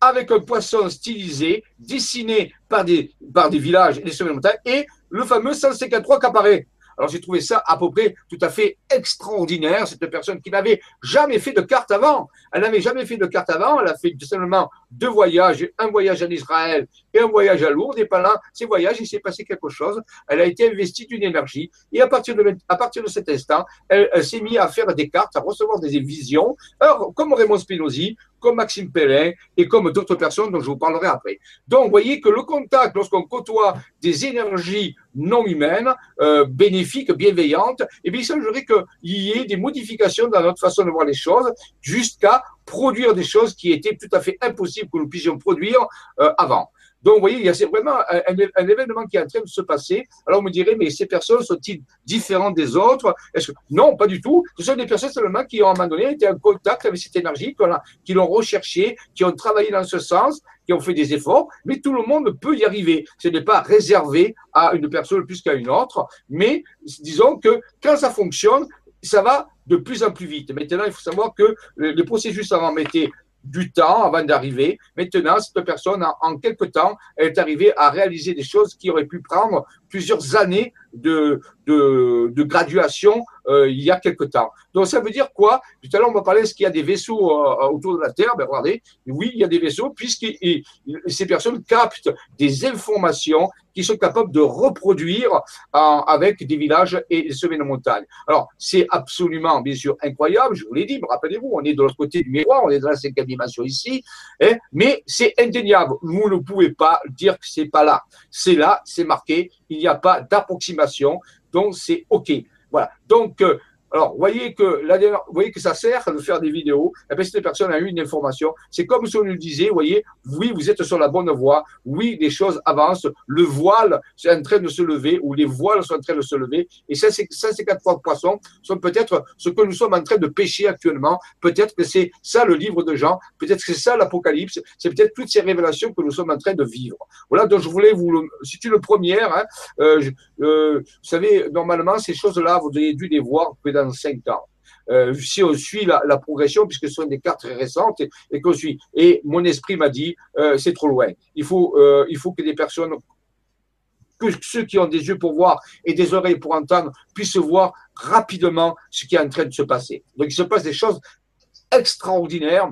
S2: avec un poisson stylisé, dessiné par des, par des villages et des sommets de montagne, et le fameux 153 qui apparaît. Alors j'ai trouvé ça à peu près tout à fait extraordinaire, cette personne qui n'avait jamais fait de carte avant. Elle n'avait jamais fait de carte avant, elle a fait seulement deux voyages, un voyage en Israël et un voyage à Lourdes, et pendant ces voyages, il s'est passé quelque chose, elle a été investie d'une énergie, et à partir de, à partir de cet instant, elle, s'est mise à faire des cartes, à recevoir des visions, alors, comme Raymond Spinozzi, comme Maxime Pellin et comme d'autres personnes dont je vous parlerai après. Donc, vous voyez que le contact, lorsqu'on côtoie des énergies non humaines, euh, bénéfiques, bienveillantes, eh bien, il semblerait qu'il y ait des modifications dans notre façon de voir les choses jusqu'à produire des choses qui étaient tout à fait impossibles que nous puissions produire euh, avant. Donc, vous voyez, il y a vraiment un, événement qui est en train de se passer. Alors, on me dirait, mais ces personnes sont-ils différentes des autres? Que... Non, pas du tout. Ce sont des personnes seulement qui, ont, à un moment donné, été en contact avec cette énergie, qui l'ont recherchée, qui ont travaillé dans ce sens, qui ont fait des efforts, mais tout le monde peut y arriver. Ce n'est pas réservé à une personne plus qu'à une autre, mais disons que quand ça fonctionne, ça va de plus en plus vite. Maintenant, il faut savoir que le processus avant mettait du temps avant d'arriver. Maintenant, cette personne, en, quelques temps, elle est arrivée à réaliser des choses qui auraient pu prendre plusieurs années de, de, graduation euh, il y a quelque temps. Donc ça veut dire quoi? Tout à l'heure, on m'a parlé est-ce qu'il y a des vaisseaux euh, autour de la Terre? Ben regardez, oui, il y a des vaisseaux, puisque ces personnes captent des informations qui sont capables de reproduire avec des villages et des sommets de montagne. Alors, c'est absolument, bien sûr, incroyable, je vous l'ai dit, rappelez-vous, on est de l'autre côté du miroir, on est dans la cinquième dimension ici, hein, mais c'est indéniable. Vous ne pouvez pas dire que c'est pas là. C'est là, c'est marqué, il n'y a pas d'approximation, donc c'est OK. Voilà. Donc, euh, alors, voyez que voyez que ça sert de faire des vidéos. Et bien, cette personne a eu une information. C'est comme si on nous disait, voyez, oui, vous êtes sur la bonne voie. Oui, les choses avancent. Le voile est en train de se lever ou les voiles sont en train de se lever. Et ça, c'est, ça, ces quatre poissons sont peut-être ce que nous sommes en train de pêcher actuellement. Peut-être que c'est ça le livre de Jean. Peut-être que c'est ça l'Apocalypse. C'est peut-être toutes ces révélations que nous sommes en train de vivre. Voilà. Donc, je voulais vous le, c'est une première, hein, euh, euh, vous savez, normalement, ces choses-là, vous avez dû les voir dans cinq ans. Euh, si on suit la, progression, puisque ce sont des cartes très récentes, et, qu'on suit. Et mon esprit m'a dit, euh, c'est trop loin. Il faut, euh, il faut que des personnes, que ceux qui ont des yeux pour voir et des oreilles pour entendre, puissent voir rapidement ce qui est en train de se passer. Donc il se passe des choses extraordinaires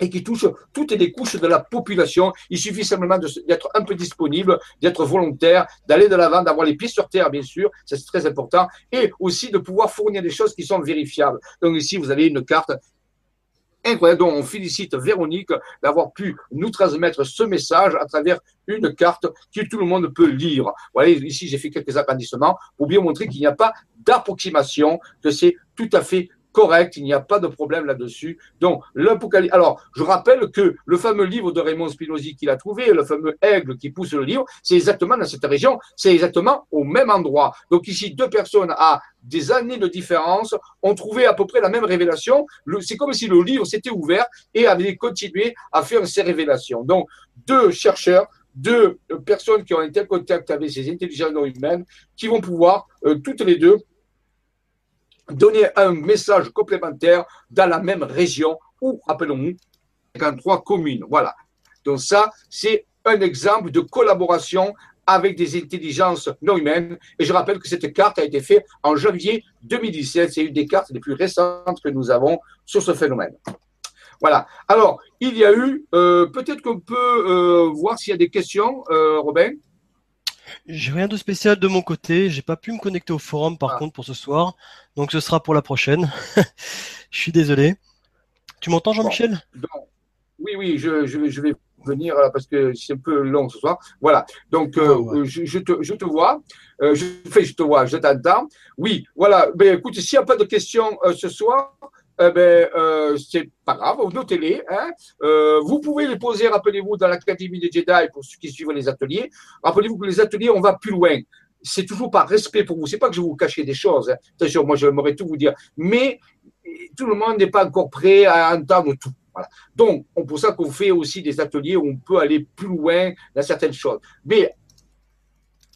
S2: et qui touche toutes les couches de la population. Il suffit simplement d'être un peu disponible, d'être volontaire, d'aller de l'avant, d'avoir les pieds sur terre, bien sûr, c'est très important, et aussi de pouvoir fournir des choses qui sont vérifiables. Donc ici, vous avez une carte incroyable dont on félicite Véronique d'avoir pu nous transmettre ce message à travers une carte que tout le monde peut lire. Voilà, ici j'ai fait quelques agrandissements pour bien montrer qu'il n'y a pas d'approximation, que c'est tout à fait correct, il n'y a pas de problème là-dessus. Donc, l'Apocalypse. Alors, je rappelle que le fameux livre de Raymond Spinozzi qu'il a trouvé, le fameux aigle qui pousse le livre, c'est exactement dans cette région, c'est exactement au même endroit. Donc, ici, deux personnes à des années de différence ont trouvé à peu près la même révélation. C'est comme si le livre s'était ouvert et avait continué à faire ces révélations. Donc, deux chercheurs deux personnes qui ont été en contact avec ces intelligences humaines qui vont pouvoir, euh, toutes les deux, donner un message complémentaire dans la même région ou, rappelons-nous, trois communes. Voilà. Donc ça, c'est un exemple de collaboration avec des intelligences non humaines. Et je rappelle que cette carte a été faite en janvier 2017. C'est une des cartes les plus récentes que nous avons sur ce phénomène. Voilà. Alors, il y a eu, euh, peut-être qu'on peut, euh, voir s'il y a des questions, euh, Robin?
S1: J'ai rien de spécial de mon côté. J'ai pas pu me connecter au forum par ah. contre pour ce soir. Donc ce sera pour la prochaine. je suis désolé. Tu m'entends Jean-Michel?
S2: Oui, oui, je, je, vais venir parce que c'est un peu long ce soir. Voilà. Donc euh, je, te, je, te, vois. Euh, je fais, je te vois, je t'entends. Oui, voilà. Ben, écoute, s'il n'y a pas de questions euh, ce soir, eh ben, euh, c'est pas grave, notez-les. Hein. Euh, vous pouvez les poser, rappelez-vous, dans l'Académie des Jedi pour ceux qui suivent les ateliers. Rappelez-vous que les ateliers, on va plus loin. C'est toujours par respect pour vous. C'est pas que je vous cacher des choses. Hein. Attention, moi, j'aimerais tout vous dire. Mais tout le monde n'est pas encore prêt à entendre tout. Voilà. Donc, c'est pour ça qu'on fait aussi des ateliers où on peut aller plus loin dans certaines choses. Mais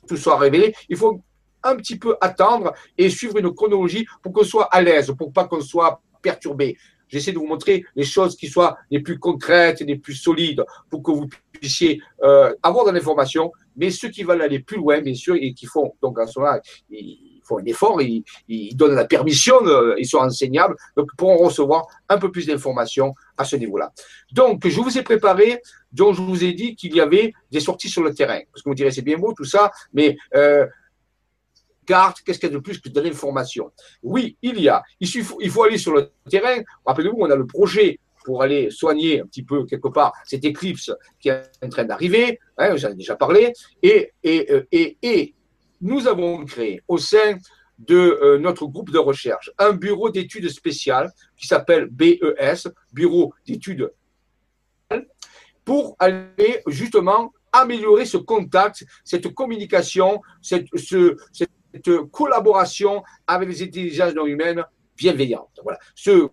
S2: tout soit révélé, il faut un petit peu attendre et suivre une chronologie pour qu'on soit à l'aise, pour pas qu'on soit perturbé. J'essaie de vous montrer les choses qui soient les plus concrètes les plus solides pour que vous puissiez euh, avoir de l'information. Mais ceux qui veulent aller plus loin, bien sûr, et qui font, donc ils font un effort, ils, ils donnent la permission, euh, ils sont enseignables, donc pourront recevoir un peu plus d'informations à ce niveau-là. Donc, je vous ai préparé, donc je vous ai dit qu'il y avait des sorties sur le terrain. Parce que vous direz, c'est bien beau tout ça, mais euh, carte, qu'est-ce qu'il y a de plus que de l'information? Oui, il y a. Il, faut, aller sur le terrain. Rappelez-vous, on a le projet pour aller soigner un petit peu quelque part cette éclipse qui est en train d'arriver, hein, j'en ai déjà parlé, euh, et, nous avons créé au sein de euh, notre groupe de recherche un bureau d'études spéciales qui s'appelle BES, Bureau d'études, pour aller justement améliorer ce contact, cette communication, cette collaboration avec les intelligences non humaines bienveillantes. Voilà. Ce,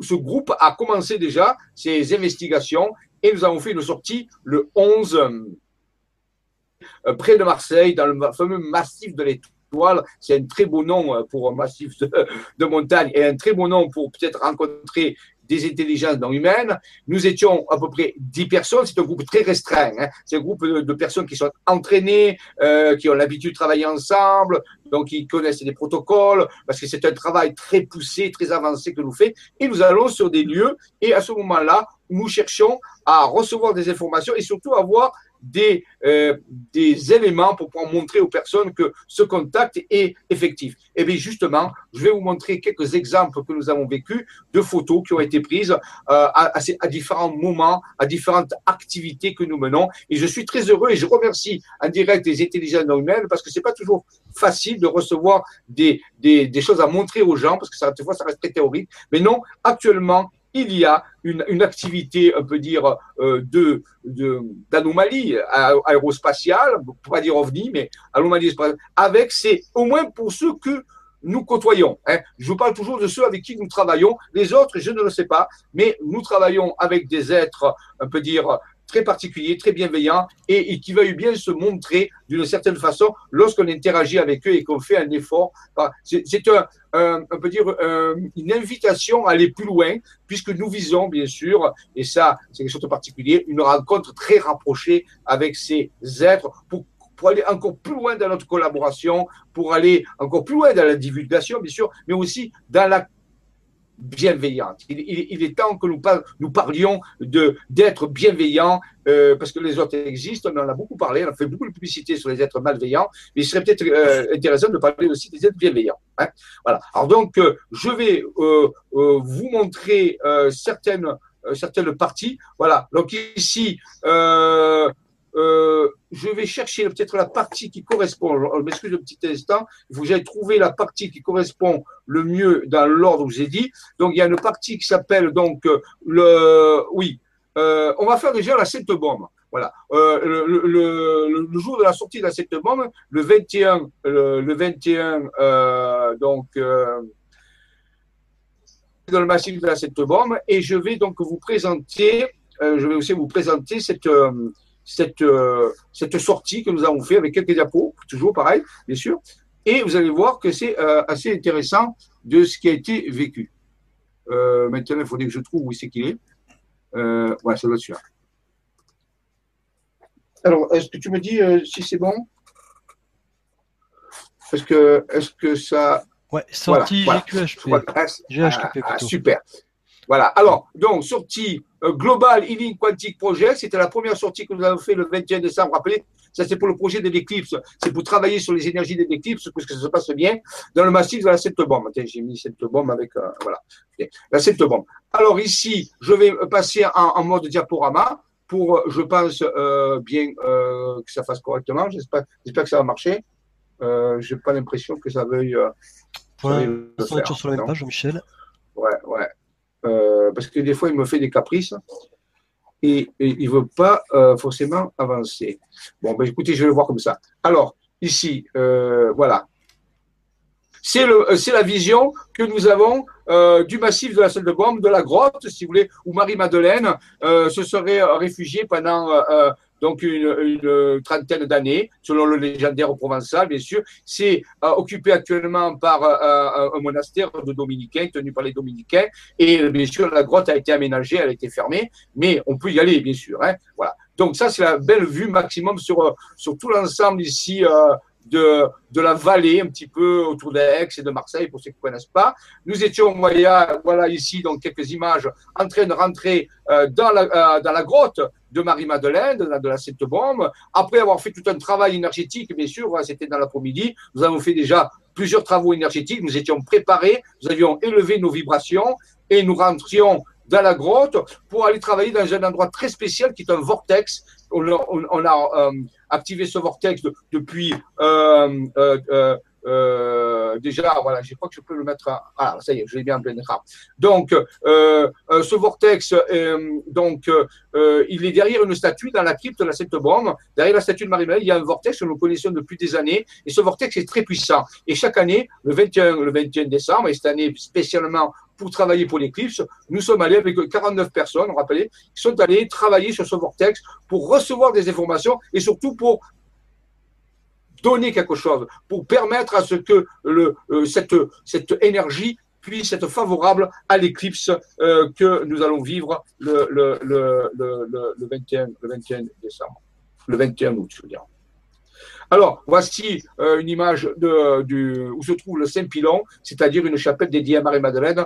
S2: ce groupe a commencé déjà ses investigations et nous avons fait une sortie le 11 euh, près de Marseille, dans le fameux massif de l'Étoile. C'est un très beau nom euh, pour un massif de, de montagne et un très beau nom pour peut-être rencontrer des intelligences non humaines. Nous étions à peu près 10 personnes. C'est un groupe très restreint. Hein. C'est un groupe de, personnes qui sont entraînées, euh, qui ont l'habitude de travailler ensemble, donc qui connaissent les protocoles, parce que c'est un travail très poussé, très avancé que nous faisons. Et nous allons sur des lieux, et à ce moment-là, nous cherchons à recevoir des informations et surtout avoir des, euh, des éléments pour pouvoir montrer aux personnes que ce contact est effectif. Et eh bien justement, je vais vous montrer quelques exemples que nous avons vécus de photos qui ont été prises euh, à, à, différents moments, à différentes activités que nous menons. Et je suis très heureux et je remercie en direct les intelligences non humaines parce que c'est pas toujours facile de recevoir des, des, des choses à montrer aux gens parce que ça, des fois ça reste très théorique. Mais non, actuellement, il y a une, activité, on peut dire, euh, de d'anomalie aérospatiale, pour pas dire ovni, mais anomalie avec c'est au moins pour ceux que nous côtoyons. Hein. Je vous parle toujours de ceux avec qui nous travaillons. Les autres, je ne le sais pas, mais nous travaillons avec des êtres, on peut dire, très particulier, très bienveillant et, qui veuille bien se montrer d'une certaine façon lorsqu'on interagit avec eux et qu'on fait un effort. C'est un, on peut dire, une invitation à aller plus loin puisque nous visons, bien sûr, et ça, c'est quelque chose de particulier, une rencontre très rapprochée avec ces êtres pour pour aller encore plus loin dans notre collaboration, pour aller encore plus loin dans la divulgation, bien sûr, mais aussi dans la bienveillante. Il, est temps que nous, parlions d'être bienveillants euh, parce que les autres existent. On en a beaucoup parlé, on a fait beaucoup de publicité sur les êtres malveillants, mais il serait peut-être euh, intéressant de parler aussi des êtres bienveillants. Hein. Voilà. Alors donc, euh, je vais vous montrer certaines certaines parties. Voilà. Donc ici. Euh, je vais chercher peut-être la partie qui correspond. Je m'excuse un petit instant. Il faut que trouver la partie qui correspond le mieux dans l'ordre que j'ai dit. Donc, il y a une partie qui s'appelle donc le. Oui. Euh, on va faire déjà la cette bombe. Voilà. Euh, le, le, le, jour de la sortie de la cette bombe, le 21, le, 21, euh, donc. Euh, dans le massif de la cette bombe et je vais donc vous présenter, je vais aussi vous présenter cette, cette, euh, cette sortie que nous avons fait avec quelques diapos, toujours pareil, bien sûr. Et vous allez voir que c'est euh, assez intéressant de ce qui a été vécu. Euh, maintenant, il faudrait que je trouve où c'est qu'il est. Euh, ouais, ça doit être celui-là. Alors, est-ce que tu me dis si c'est bon? Est-ce que, est que ça.
S1: Ouais, sortie GQHP.
S2: GHP ah, super. Voilà. Alors, donc, sortie euh, Global Healing Quantic Project, c'était la première sortie que nous avons fait le 21 décembre. Rappelez, ça c'est pour le projet de l'éclipse. C'est pour travailler sur les énergies de l'éclipse, pour que ça se passe bien dans le massif de la septe bombe. J'ai mis cette bombe avec, euh, voilà, la septe bombe. Alors ici, je vais passer en, mode diaporama pour, je pense, euh, bien que ça fasse correctement. J'espère que ça va marcher. Euh, J'ai pas l'impression que ça veuille.
S1: Pour l'instant, sur la même page, Michel.
S2: Ouais, ouais. Euh, parce que des fois, il me fait des caprices et, il ne veut pas euh, forcément avancer. Bon, ben, écoutez, je vais le voir comme ça. Alors, ici, euh, voilà. C'est la vision que nous avons du massif de la salle de bombe, de la grotte, si vous voulez, où Marie-Madeleine se serait réfugiée pendant donc une, trentaine d'années, selon le légendaire provençal, bien sûr. C'est euh, occupé actuellement par euh, euh, un monastère de dominicains, tenu par les dominicains, et bien sûr, la grotte a été aménagée, elle a été fermée, mais on peut y aller, bien sûr. Hein, voilà. Donc ça, c'est la belle vue maximum sur, sur tout l'ensemble ici de, de la vallée, un petit peu autour d'Aix et de Marseille, pour ceux qui ne connaissent pas. Nous étions, voilà, voilà ici, donc quelques images, en train de rentrer euh, dans, la, euh, dans la grotte de Marie-Madeleine, de, de, la Sainte Bombe. Après avoir fait tout un travail énergétique, bien sûr, c'était dans l'après-midi, nous avons fait déjà plusieurs travaux énergétiques, nous étions préparés, nous avions élevé nos vibrations et nous rentrions dans la grotte pour aller travailler dans un endroit très spécial qui est un vortex. On, on, a euh, activé ce vortex depuis euh, euh, euh, déjà, voilà, je crois que je peux le mettre. Ah, ça y est, je l'ai bien en plein écran. Donc, euh, euh, ce vortex, donc, il est derrière une statue dans la crypte de la Sainte Bombe. Derrière la statue de Marie-Madeleine, il y a un vortex que nous connaissons depuis des années. Et ce vortex est très puissant. Et chaque année, le 21, le 21 décembre, et cette année spécialement pour travailler pour l'éclipse, nous sommes allés avec 49 personnes, rappelez, qui sont allés travailler sur ce vortex pour recevoir des informations et surtout pour donner quelque chose, pour permettre à ce que euh, cette, énergie puisse être favorable à l'éclipse euh, que nous allons vivre le, le, le, le, 21, le 21 décembre, le 21 août, je veux dire. Alors, voici euh, une image où se trouve le Saint-Pilon, c'est-à-dire une chapelle dédiée à Marie-Madeleine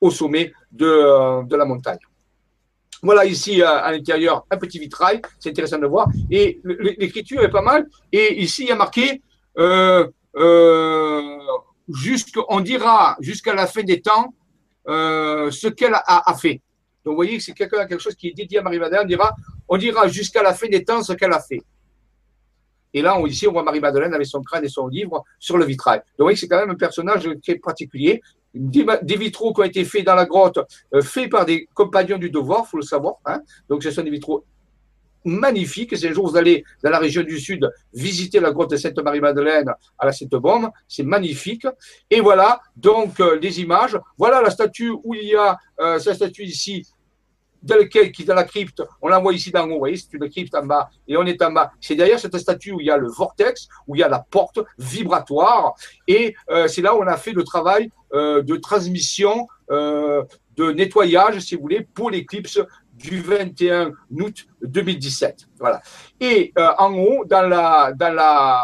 S2: au sommet de la montagne. Voilà ici à, l'intérieur un petit vitrail, c'est intéressant de voir. Et l'écriture est pas mal. Et ici il y a marqué, euh, euh, on dira jusqu'à la fin des temps euh, ce qu'elle a, fait. Donc vous voyez que c'est quelque, quelque chose qui est dédié à Marie-Madeleine. On dira, on dira jusqu'à la fin des temps ce qu'elle a fait. Et là, ici, on voit Marie-Madeleine avec son crâne et son livre sur le vitrail. Donc, vous voyez que c'est quand même un personnage très particulier des vitraux qui ont été faits dans la grotte, euh, faits par des compagnons du devoir, faut le savoir. Hein. Donc, ce sont des vitraux magnifiques. Si un jour vous allez dans la région du Sud visiter la grotte de Sainte-Marie-Madeleine à la Sainte-Bombe, c'est magnifique. Et voilà, donc, euh, des images. Voilà la statue où il y a, euh, cette statue ici, dans lequel, qui est dans la crypte, on la voit ici d'en haut, vous c'est une crypte en bas, et on est en bas. C'est derrière cette statue où il y a le vortex, où il y a la porte vibratoire, et c'est là où on a fait le travail de transmission, euh, de nettoyage, si vous voulez, pour l'éclipse du 21 août 2017. Voilà. Et en haut, dans la, dans la,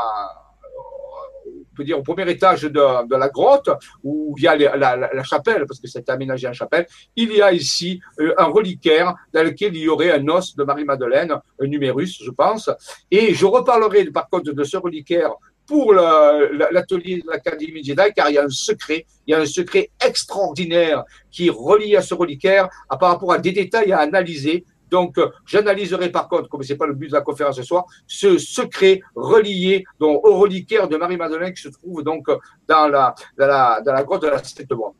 S2: peut dire, au premier étage de, de, la grotte, où il y a la, la, chapelle, parce que c'est aménagé en chapelle, il y a ici euh, un reliquaire dans lequel il y aurait un os de Marie-Madeleine, un numérus, je pense. Et je reparlerai par contre de ce reliquaire pour l'atelier de l'Académie Jedi, car il y a un secret, il y a un secret extraordinaire qui est relié à ce reliquaire par rapport à des détails à analyser donc, euh, j'analyserai par contre, comme ce n'est pas le but de la conférence ce soir, ce secret relié au reliquaire de Marie-Madeleine qui se trouve donc dans la, dans la, dans la grotte de la Sainte Bois.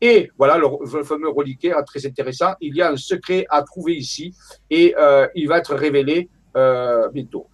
S2: Et voilà le, fameux reliquaire très intéressant. Il y a un secret à trouver ici et euh, il va être révélé euh, bientôt.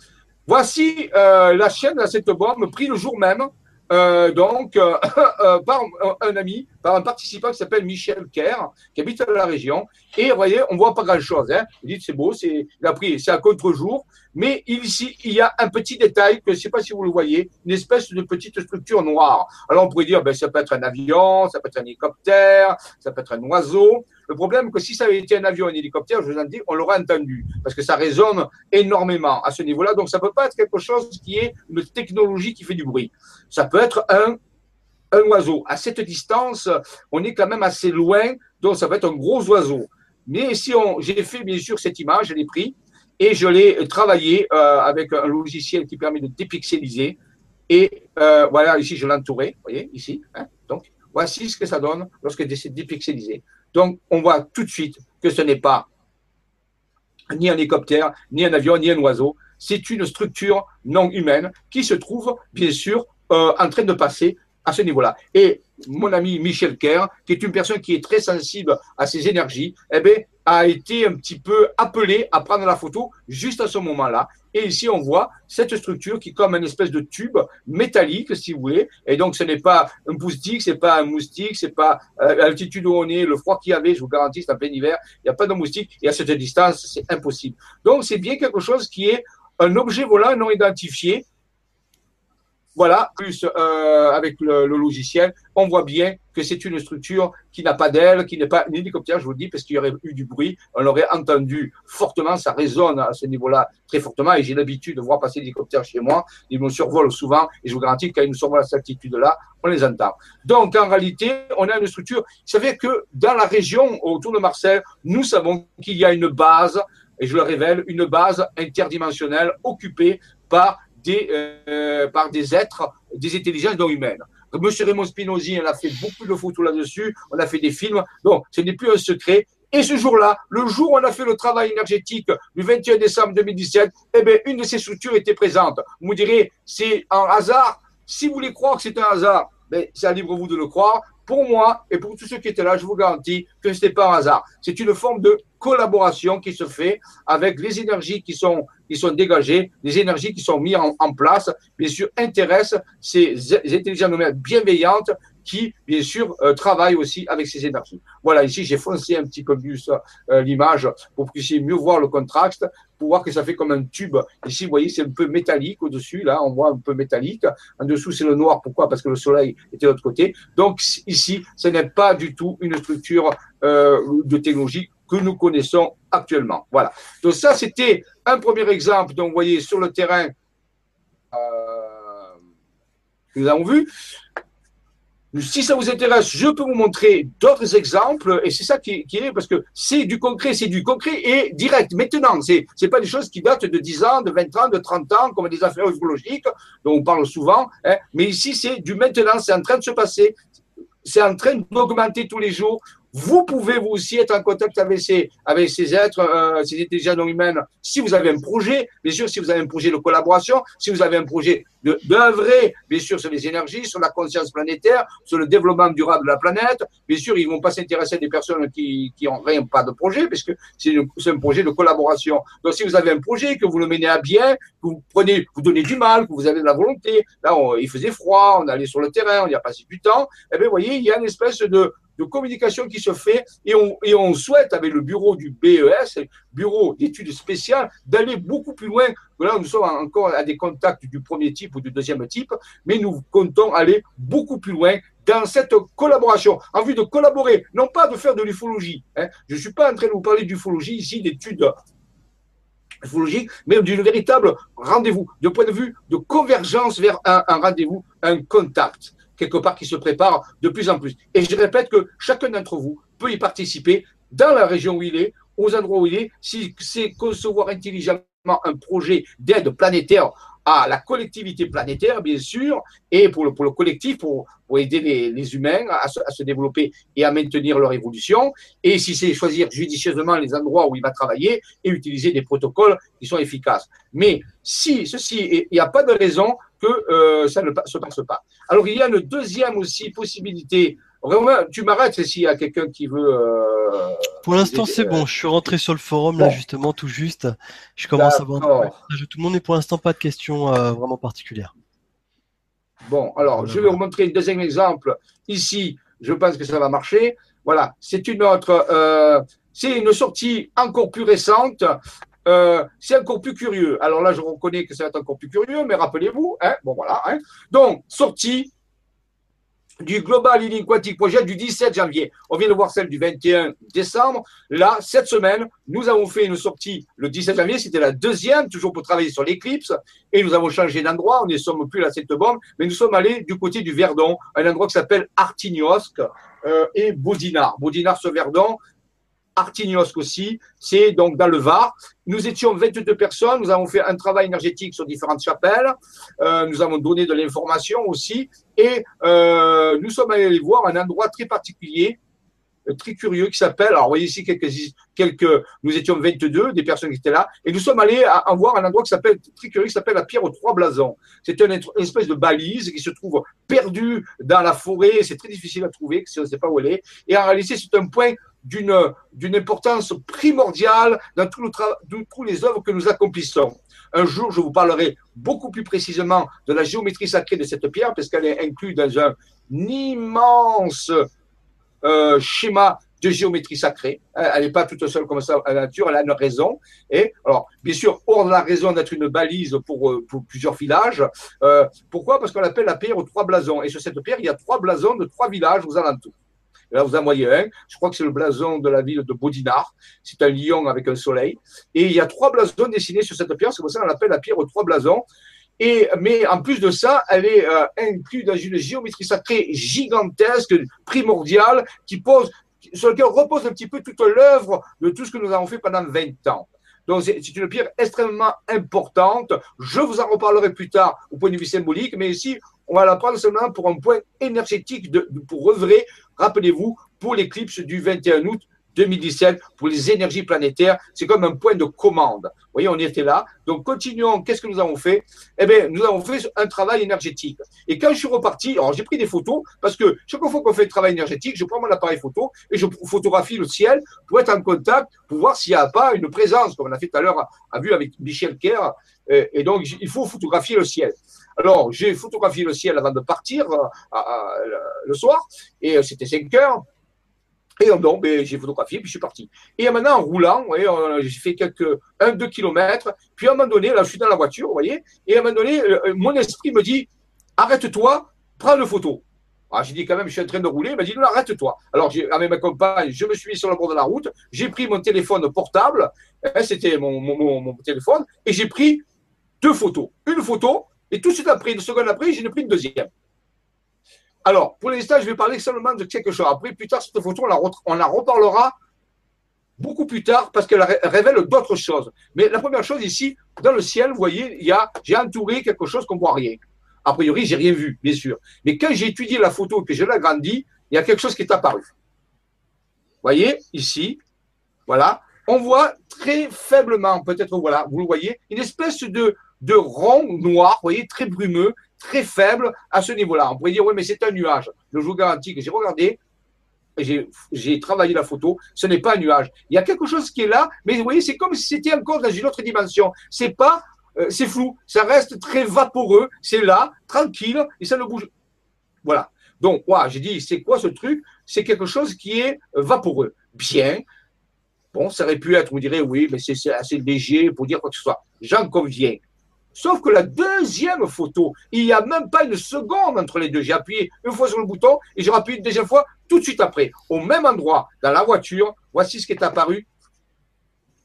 S2: Voici euh, la chaîne la Sainte Bombe pris le jour même euh, donc euh, par un ami, par un participant qui s'appelle Michel Kerr, qui habite dans la région. Et vous voyez, on voit pas grand-chose. Hein. Il dit c'est beau, c'est il a pris, c'est à contre-jour. Mais ici, il y a un petit détail que je ne sais pas si vous le voyez, une espèce de petite structure noire. Alors on pourrait dire, ben, ça peut être un avion, ça peut être un hélicoptère, ça peut être un oiseau. Le problème, que si ça avait été un avion, un hélicoptère, je vous en dis, on l'aurait entendu, parce que ça résonne énormément à ce niveau-là. Donc, ça peut pas être quelque chose qui est une technologie qui fait du bruit. Ça peut être un, un oiseau. À cette distance, on est quand même assez loin, donc ça peut être un gros oiseau. Mais si on, j'ai fait bien sûr cette image, je l'ai pris et je l'ai travaillé euh, avec un logiciel qui permet de dépixeliser. Et euh, voilà, ici je l'ai entouré, vous voyez, ici. Hein, donc, voici ce que ça donne lorsque c'est dépixelisé. Donc, on voit tout de suite que ce n'est pas ni un hélicoptère, ni un avion, ni un oiseau. C'est une structure non humaine qui se trouve, bien sûr, euh, en train de passer à ce niveau-là. Et mon ami Michel Kerr, qui est une personne qui est très sensible à ces énergies, eh bien, a été un petit peu appelé à prendre la photo juste à ce moment-là. Et ici, on voit cette structure qui est comme une espèce de tube métallique, si vous voulez. Et donc, ce n'est pas un moustique, c'est pas un moustique, c'est pas euh, l'altitude où on est, le froid qu'il y avait, je vous garantis, c'est en plein hiver, il n'y a pas de moustique. Et à cette distance, c'est impossible. Donc, c'est bien quelque chose qui est un objet volant non identifié voilà, plus euh, avec le, logiciel, on voit bien que c'est une structure qui n'a pas d'aile, qui n'est pas un hélicoptère, je vous le dis, parce qu'il y aurait eu du bruit, on l'aurait entendu fortement, ça résonne à ce niveau-là très fortement, et j'ai l'habitude de voir passer des hélicoptères chez moi, ils me survolent souvent, et je vous garantis que quand ils nous survolent à cette altitude-là, on les entend. Donc, en réalité, on a une structure, vous savez que dans la région autour de Marseille, nous savons qu'il y a une base, et je le révèle, une base interdimensionnelle occupée par euh, par des êtres, des intelligences non humaines. Monsieur Raymond Spinozzi, on a fait beaucoup de photos là-dessus, on a fait des films, donc ce n'est plus un secret. Et ce jour-là, le jour où on a fait le travail énergétique du 21 décembre 2017, eh bien, une de ces structures était présente. Vous me direz, c'est un hasard Si vous voulez croire que c'est un hasard, ben, c'est à libre vous de le croire. Pour moi et pour tous ceux qui étaient là, je vous garantis que ce n'est pas un hasard. C'est une forme de collaboration qui se fait avec les énergies qui sont, qui sont dégagées, les énergies qui sont mises en, place, bien sûr, intéressent ces, ces intelligences bienveillantes qui, bien sûr, euh, travaille aussi avec ces énergies. Voilà, ici, j'ai foncé un petit peu plus euh, l'image pour que vous puissiez mieux voir le contraste, pour voir que ça fait comme un tube. Ici, vous voyez, c'est un peu métallique au-dessus, là, on voit un peu métallique. En dessous, c'est le noir. Pourquoi? Parce que le soleil était de l'autre côté. Donc, ici, ce n'est pas du tout une structure euh, de technologie que nous connaissons actuellement. Voilà. Donc, ça, c'était un premier exemple. Donc, vous voyez, sur le terrain, nous avons vu. Si ça vous intéresse, je peux vous montrer d'autres exemples, et c'est ça qui, est, parce que c'est du concret, c'est du concret et direct. Maintenant, c'est c'est pas des choses qui datent de 10 ans, de 20 ans, de 30 ans, comme des affaires ufologiques, dont on parle souvent, hein. mais ici, c'est du maintenant, c'est en train de se passer, c'est en train d'augmenter tous les jours. Vous pouvez vous aussi être en contact avec ces, avec ces êtres, euh, ces intelligences non humaines, si vous avez un projet, bien sûr, si vous avez un projet de collaboration, si vous avez un projet d'œuvrer, bien sûr, sur les énergies, sur la conscience planétaire, sur le développement durable de la planète. Bien sûr, ils ne vont pas s'intéresser à des personnes qui, qui ont rien, pas de projet, puisque c'est un projet de collaboration. Donc, si vous avez un projet, que vous le menez à bien, que vous prenez, vous donnez du mal, que vous avez de la volonté, là, il faisait froid, on allait sur le terrain, on y a passé du temps, eh bien, vous voyez, il y a une espèce de, de communication qui se fait et on, et on souhaite, avec le bureau du BES, bureau d'études spéciales, d'aller beaucoup plus loin. Là, nous sommes encore à des contacts du premier type ou du deuxième type, mais nous comptons aller beaucoup plus loin dans cette collaboration, en vue de collaborer, non pas de faire de l'ufologie. Hein. Je ne suis pas en train de vous parler d'ufologie ici, d'études ufologiques, mais d'une véritable rendez-vous, de point de vue de convergence vers un rendez-vous, un contact quelque part qui se prépare de plus en plus. Et je répète que chacun d'entre vous peut y participer dans la région où il est, aux endroits où il est, si c'est concevoir intelligemment un projet d'aide planétaire à la collectivité planétaire, bien sûr, et pour le, pour le collectif, pour, pour aider les, les humains à se, à se, développer et à maintenir leur évolution. Et si c'est choisir judicieusement les endroits où il va travailler et utiliser des protocoles qui sont efficaces. Mais si ceci, il n'y a pas de raison que euh, ça ne se passe pas. Alors, il y a une deuxième aussi possibilité. Tu m'arrêtes s'il y a quelqu'un qui veut. Euh,
S1: Pour l'instant, c'est bon. Je suis rentré sur le forum, là, justement, tout juste. Je commence à voir tout le monde, mais pour l'instant, pas de questions euh, vraiment particulières.
S2: Bon, alors, je vais vous montrer un deuxième exemple. Ici, je pense que ça va marcher. Voilà, c'est une autre. c'est une sortie encore plus récente euh, c'est encore plus curieux. Alors là, je reconnais que ça va être encore plus curieux, mais rappelez-vous, hein, bon voilà. Hein. Donc, sortie du Global Healing Quantic Project du 17 janvier. On vient de voir celle du 21 décembre. Là, cette semaine, nous avons fait une sortie le 17 janvier. C'était la deuxième, toujours pour travailler sur l'éclipse. Et nous avons changé d'endroit. On ne sommes plus à cette bombe, mais nous sommes allés du côté du Verdon, un endroit qui s'appelle Artignosc euh, et Baudinar. Baudinar sur Verdon, Artignosc aussi, c'est donc dans le Var. Nous étions 22 personnes, nous avons fait un travail énergétique sur différentes chapelles, euh, nous avons donné de l'information aussi, et euh, nous sommes allés voir un endroit très particulier, euh, très curieux, qui s'appelle, alors vous voyez ici quelques, quelques, nous étions 22, des personnes qui étaient là, et nous sommes allés voir un endroit qui s'appelle, très curieux, qui s'appelle la pierre aux trois blasons. C'est une, espèce de balise qui se trouve perdue dans la forêt, c'est très difficile à trouver, si on ne sait pas où elle est, et en réalité c'est un point d'une d'une importance primordiale dans tout le tous les œuvres que nous accomplissons. Un jour, je vous parlerai beaucoup plus précisément de la géométrie sacrée de cette pierre, parce qu'elle est inclue dans un immense euh, schéma de géométrie sacrée. Elle n'est pas toute seule comme ça à la nature, elle a une raison. Et alors, bien sûr, hors de la raison d'être une balise pour, euh, plusieurs villages. Euh, pourquoi? Parce qu'on l'appelle la pierre aux trois blasons. Et sur cette pierre, il y a trois blasons de trois villages aux alentours là, vous en voyez un. Je crois que c'est le blason de la ville de Baudinar. C'est un lion avec un soleil. Et il y a trois blasons dessinés sur cette pierre. C'est pour ça qu'on l'appelle la pierre aux trois blasons. Et, mais en plus de ça, elle est euh, inclue dans une géométrie sacrée gigantesque, primordiale, qui pose, sur laquelle repose un petit peu toute l'œuvre de tout ce que nous avons fait pendant 20 ans. Donc, c'est une pierre extrêmement importante. Je vous en reparlerai plus tard au point de vue symbolique, mais ici, on va la prendre seulement pour un point énergétique de, pour œuvrer, rappelez-vous, pour l'éclipse du 21 août 2017 pour les énergies planétaires. C'est comme un point de commande. Vous voyez, on était là. Donc, continuons. Qu'est-ce que nous avons fait? Eh bien, nous avons fait un travail énergétique. Et quand je suis reparti, alors j'ai pris des photos parce que chaque fois qu'on fait le travail énergétique, je prends mon appareil photo et je photographie le ciel pour être en contact, pour voir s'il n'y a pas une présence, comme on a fait tout à l'heure, a vu avec Michel Kerr. Et donc, il faut photographier le ciel. Alors, j'ai photographié le ciel avant de partir euh, le soir, et euh, c'était 5 heures. Et donc, ben, j'ai photographié, puis je suis parti. Et maintenant, en roulant, j'ai fait quelques 1-2 kilomètres. Puis à un moment donné, là, je suis dans la voiture, vous voyez, et à un moment donné, euh, mon esprit me dit arrête-toi, prends une photo. Ah, j'ai dit quand même, je suis en train de rouler. Il m'a dit non, arrête-toi. Alors, avec ma compagne, je me suis mis sur le bord de la route. J'ai pris mon téléphone portable, hein, c'était mon, téléphone, et j'ai pris deux photos. Une photo, et tout de suite après, une seconde après, j'en ai pris une deuxième. Alors, pour l'instant, je vais parler seulement de quelque chose. Après, plus tard, cette photo, on la, reparlera beaucoup plus tard parce qu'elle révèle d'autres choses. Mais la première chose ici, dans le ciel, vous voyez, j'ai entouré quelque chose qu'on ne voit rien. A priori, j'ai rien vu, bien sûr. Mais quand j'ai étudié la photo et que je l'ai agrandie, il y a quelque chose qui est apparu. Vous voyez, ici, voilà, on voit très faiblement, peut-être, voilà, vous le voyez, une espèce de, de rond noir, vous voyez, très brumeux, très faible à ce niveau-là. On pourrait dire, oui, mais c'est un nuage. Je vous garantis que j'ai regardé, j'ai travaillé la photo, ce n'est pas un nuage. Il y a quelque chose qui est là, mais vous voyez, c'est comme si c'était encore dans une autre dimension. C'est pas, euh, c'est flou, ça reste très vaporeux, c'est là, tranquille, et ça ne bouge. Voilà. Donc, moi, j'ai dit, c'est quoi ce truc? C'est quelque chose qui est vaporeux. Bien. Bon, ça aurait pu être, vous direz, oui, mais c'est assez léger pour dire quoi que ce soit. J'en conviens. Sauf que la deuxième photo, il n'y a même pas une seconde entre les deux. J'ai appuyé une fois sur le bouton et j'ai appuyé une deuxième fois tout de suite après. Au même endroit, dans la voiture, voici ce qui est apparu.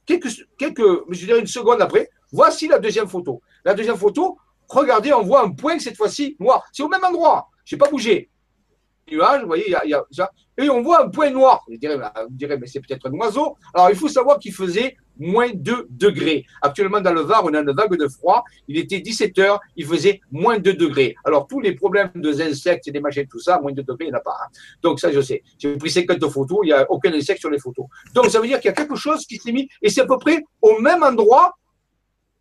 S2: Quelques, quelques, je dirais une seconde après, voici la deuxième photo. La deuxième photo, regardez, on voit un point cette fois-ci noir. C'est au même endroit. Je n'ai pas bougé nuage, voyez, il y a, ça. Et on voit un point noir. Vous direz, mais c'est peut-être un oiseau. Alors, il faut savoir qu'il faisait moins 2 degrés. Actuellement, dans le Var, on a une vague de froid. Il était 17 heures, il faisait moins 2 degrés. Alors, tous les problèmes des insectes et des machines, tout ça, moins 2 degrés, il n'y en a pas. Hein. Donc, ça, je sais. J'ai pris 50 photos, il n'y a aucun insecte sur les photos. Donc, ça veut dire qu'il y a quelque chose qui s'est mis, et c'est à peu près au même endroit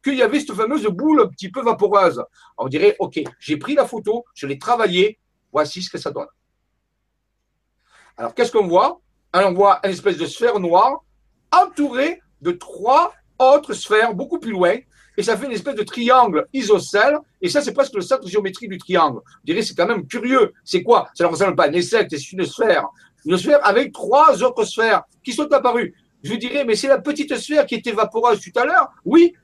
S2: qu'il y avait cette fameuse boule un petit peu vaporeuse. on dirait, OK, j'ai pris la photo, je l'ai travaillée, voici ce que ça donne. Alors, qu'est-ce qu'on voit? On voit une espèce de sphère noire entourée de trois autres sphères beaucoup plus loin. Et ça fait une espèce de triangle isocèle. Et ça, c'est presque le centre géométrique du triangle. Vous direz, c'est quand même curieux. C'est quoi? Ça ne ressemble pas à un c'est une sphère. Une sphère avec trois autres sphères qui sont apparues. Je dirais, mais c'est la petite sphère qui était vaporeuse tout à l'heure. Oui,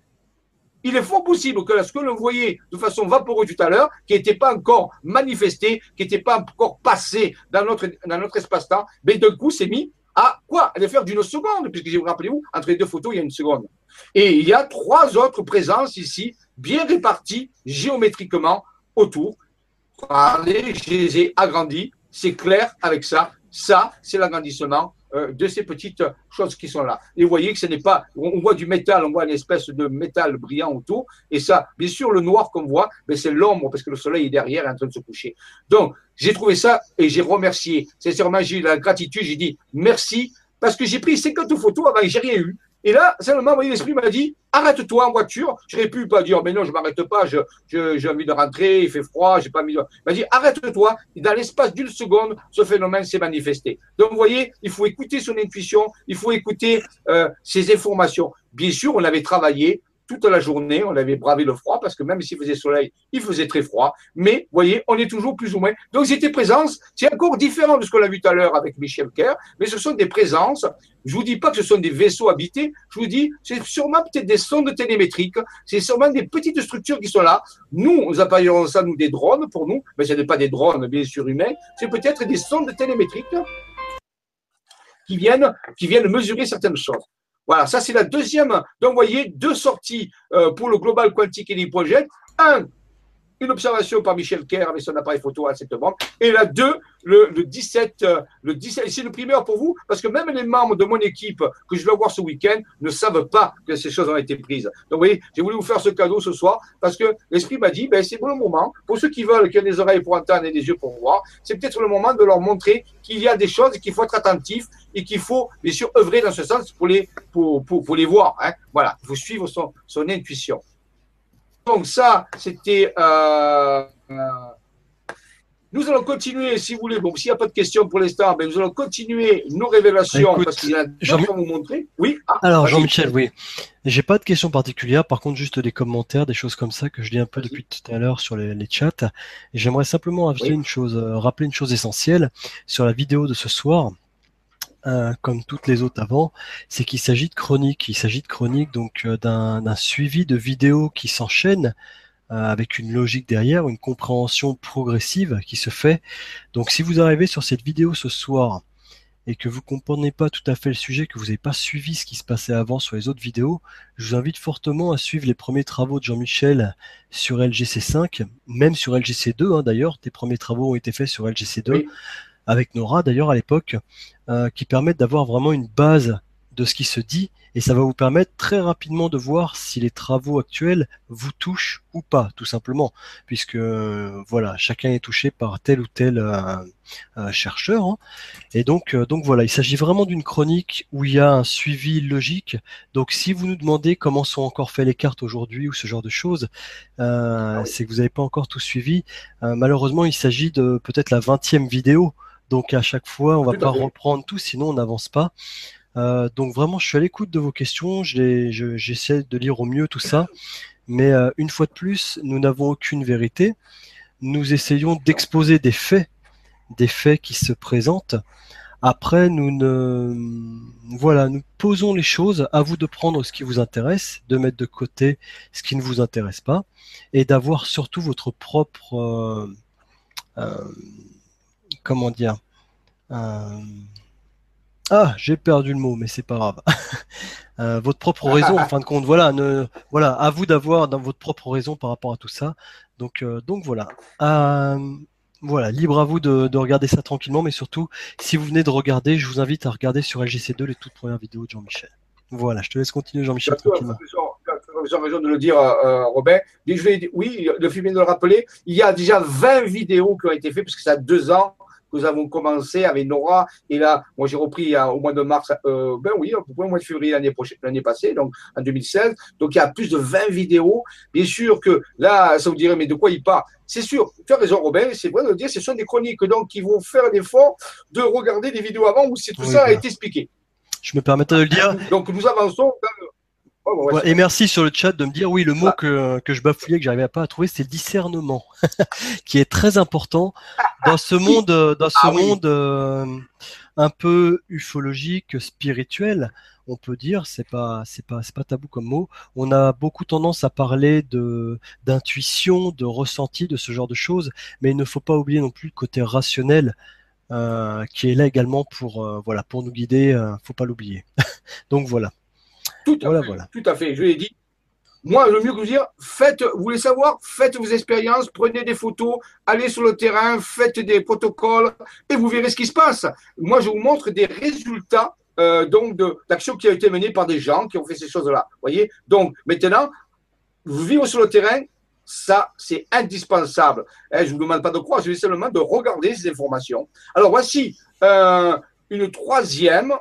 S2: il est fort possible que ce que l'on voyait de façon vaporeuse tout à l'heure, qui n'était pas encore manifesté, qui n'était pas encore passé dans notre, dans notre espace-temps, mais d'un coup, c'est mis à quoi l'effet d'une seconde, puisque vous rappelez-vous, entre les deux photos, il y a une seconde. Et il y a trois autres présences ici, bien réparties géométriquement autour. Regardez, je les ai agrandis, c'est clair avec ça. Ça, c'est l'agrandissement de ces petites choses qui sont là. Et vous voyez que ce n'est pas, on voit du métal, on voit une espèce de métal brillant autour, et ça, bien sûr, le noir qu'on voit, mais c'est l'ombre parce que le soleil est derrière, en train de se coucher. Donc, j'ai trouvé ça et j'ai remercié. Sincèrement, j'ai eu la gratitude, j'ai dit merci parce que j'ai pris 50 photos avant j'ai rien eu. Et là, seulement, l'esprit m'a dit, arrête-toi en voiture. J'aurais pu pas dire, mais non, je m'arrête pas, j'ai je, envie de rentrer, il fait froid, j'ai pas envie de... Il m'a dit, arrête-toi. Et dans l'espace d'une seconde, ce phénomène s'est manifesté. Donc, vous voyez, il faut écouter son intuition, il faut écouter euh, ses informations. Bien sûr, on avait travaillé, toute la journée. On avait bravé le froid parce que même s'il faisait soleil, il faisait très froid. Mais, voyez, on est toujours plus ou moins. Donc, c'était présence. C'est encore différent de ce qu'on a vu tout à l'heure avec Michel Kerr, mais ce sont des présences. Je vous dis pas que ce sont des vaisseaux habités. Je vous dis, c'est sûrement peut-être des sondes télémétriques. C'est sûrement des petites structures qui sont là. Nous, nous appellerons ça, nous, des drones pour nous. Mais ce n'est pas des drones, bien sûr, humains. C'est peut-être des sondes télémétriques qui viennent mesurer certaines choses. Voilà, ça c'est la deuxième. Donc, vous voyez, deux sorties euh, pour le Global Quantic Energy Project. Un, une observation par Michel Kerr avec son appareil photo à septembre. Et la 2, le, le 17, euh, le 17, c'est le primeur pour vous, parce que même les membres de mon équipe que je vais voir ce week-end ne savent pas que ces choses ont été prises. Donc, vous voyez, j'ai voulu vous faire ce cadeau ce soir, parce que l'esprit m'a dit, ben, c'est bon le moment, pour ceux qui veulent, qui ont des oreilles pour entendre et des yeux pour voir, c'est peut-être le moment de leur montrer qu'il y a des choses qu'il faut être attentif et qu'il faut, bien sûr, œuvrer dans ce sens pour les, pour, pour les voir. Hein. Voilà, il faut suivre son, son intuition. Donc ça, c'était... Euh, euh, nous allons continuer, si vous voulez. Bon, s'il n'y a pas de questions pour l'instant, ben nous allons continuer nos révélations parce qu'il y a Jean... vous montrer.
S1: Oui. Ah, Alors, Jean-Michel, oui. J'ai pas de questions particulières. Par contre, juste des commentaires, des choses comme ça que je dis un peu depuis tout à l'heure sur les, chats. j'aimerais simplement ajouter une chose, euh, rappeler une chose essentielle sur la vidéo de ce soir. Euh, comme toutes les autres avant, c'est qu'il s'agit de chronique. Il s'agit de chronique donc euh, d'un suivi de vidéos qui s'enchaînent euh, avec une logique derrière, une compréhension progressive qui se fait. Donc si vous arrivez sur cette vidéo ce soir et que vous comprenez pas tout à fait le sujet, que vous n'avez pas suivi ce qui se passait avant sur les autres vidéos, je vous invite fortement à suivre les premiers travaux de Jean-Michel sur LGC5, même sur LGC2 hein, d'ailleurs, tes premiers travaux ont été faits sur LGC2 avec Nora d'ailleurs à l'époque, euh, qui permettent d'avoir vraiment une base de ce qui se dit et ça va vous permettre très rapidement de voir si les travaux actuels vous touchent ou pas, tout simplement, puisque euh, voilà, chacun est touché par tel ou tel euh, euh chercheur. Hein. Et donc, donc voilà, il s'agit vraiment d'une chronique où il y a un suivi logique. Donc, si vous nous demandez comment sont encore faites les cartes aujourd'hui ou ce genre de choses, ah c'est que vous n'avez pas encore tout suivi. malheureusement, il s'agit de peut-être la vingtième vidéo. Donc à chaque fois, on va pas reprendre tout, sinon on n'avance pas. Euh, donc vraiment, je suis à l'écoute de vos questions. J'essaie de lire au mieux tout ça. Mais euh, une fois de plus, nous n'avons aucune vérité. Nous essayons d'exposer des faits, des faits qui se présentent. Après, nous ne, voilà, nous posons les choses. À vous de prendre ce qui vous intéresse, de mettre de côté ce qui ne vous intéresse pas, et d'avoir surtout votre propre euh, comment dire euh, Ah, j'ai perdu le mot, mais c'est pas grave. Euh, votre propre raison, en fin de compte, voilà, ne, voilà, à vous d'avoir dans votre propre raison par rapport à tout ça. Donc, euh, donc voilà. voilà, libre à vous de, regarder ça tranquillement, mais surtout, si vous venez de regarder, je vous invite à regarder sur LGC2 les toutes premières vidéos de Jean-Michel. Voilà, je te laisse continuer, Jean-Michel, tranquillement
S2: j'ai raison de le dire, Robin. Je vais, oui, le film vient de le rappeler. Il y a déjà 20 vidéos qui ont été faites, puisque ça a deux ans nous avons commencé avec Nora. Et là, moi, j'ai repris au mois de mars, euh, ben oui, au mois de février l'année prochaine, l'année passée, donc en 2016. Donc, il y a plus de 20 vidéos. Bien sûr que là, ça vous dirait, mais de quoi il parle? C'est sûr, tu as raison, Robin, c'est vrai de le dire, ce sont des chroniques, donc, qui vont faire l'effort de regarder des vidéos avant où tout ça a été expliqué.
S1: Je me permettais de le dire.
S2: Donc, nous avançons dans
S1: et merci sur le chat de me dire oui le mot que, que je bafouillais que j'arrivais pas à trouver c'est discernement qui est très important dans ce monde dans ce ah monde euh, un peu ufologique spirituel. On peut dire c'est pas c'est pas c'est pas tabou comme mot. On a beaucoup tendance à parler de d'intuition de ressenti de ce genre de choses mais il ne faut pas oublier non plus le côté rationnel euh, qui est là également pour euh, voilà pour nous guider faut pas l'oublier. Donc voilà
S2: tout à, fait, tout à fait. Je lui ai dit, moi, le mieux que vous dire, faites, vous voulez savoir, faites vos expériences, prenez des photos, allez sur le terrain, faites des protocoles et vous verrez ce qui se passe. Moi, je vous montre des résultats euh, donc d'actions qui ont été menées par des gens qui ont fait ces choses-là. Voyez. Donc maintenant, vous vivre sur le terrain, ça, c'est indispensable. Eh, je ne vous demande pas de croire, je vais seulement de regarder ces informations. Alors voici euh, une troisième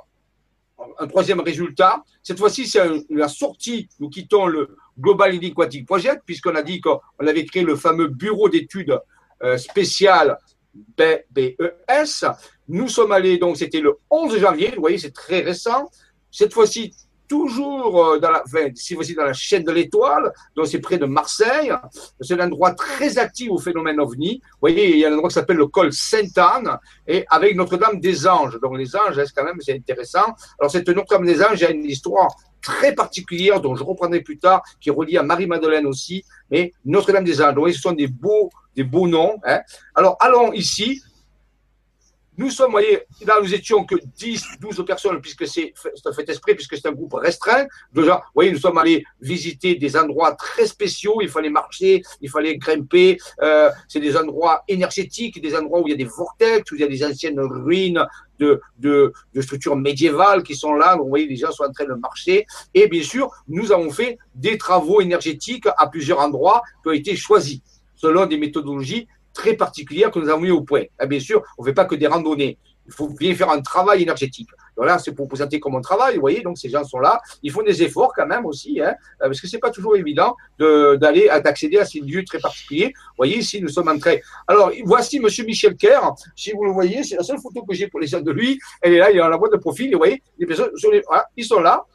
S2: un troisième résultat. Cette fois-ci, c'est la sortie. Nous quittons le Global Aquatic Project, puisqu'on a dit qu'on avait créé le fameux bureau d'études euh, spéciales BBES. Nous sommes allés, donc c'était le 11 janvier, vous voyez, c'est très récent. Cette fois-ci, toujours euh, dans la, si vous dans la chaîne de l'étoile, donc c'est près de Marseille. C'est un endroit très actif au phénomène OVNI. Vous voyez, il y a un endroit qui s'appelle le col Sainte-Anne et avec Notre-Dame des Anges. Donc les anges, quand même, c'est intéressant. Alors cette Notre-Dame des Anges a une histoire très particulière dont je reprendrai plus tard, qui est reliée à Marie-Madeleine aussi, mais Notre-Dame des Anges. Donc, ce sont des beaux, des beaux noms. Hein. Alors allons ici Nous sommes, vous voyez, là, nous étions que 10, 12 personnes, puisque c'est fait exprès, puisque c'est un groupe restreint. Déjà, vous voyez, nous sommes allés visiter des endroits très spéciaux. Il fallait marcher, il fallait grimper. Euh, c'est des endroits énergétiques, des endroits où il y a des vortex, où il y a des anciennes ruines de, de, de structures médiévales qui sont là. Donc, vous voyez, les gens sont en train de marcher. Et bien sûr, nous avons fait des travaux énergétiques à plusieurs endroits qui ont été choisis selon des méthodologies très particulière que nous avons mis au point. bien sûr, on ne fait pas que des randonnées. Il faut bien faire un travail énergétique. Donc là, c'est pour présenter comme un travail, vous voyez, donc ces gens sont là. Ils font des efforts quand même aussi, hein, parce que c'est pas toujours évident d'aller, d'accéder à ces lieux très particuliers. Vous voyez, ici, nous sommes en train. Alors, voici Monsieur Michel Kerr. Si vous le voyez, c'est la seule photo que j'ai pour les gens de lui. Elle est là, il est dans la boîte de profil. Vous voyez, les personnes, ils sont là.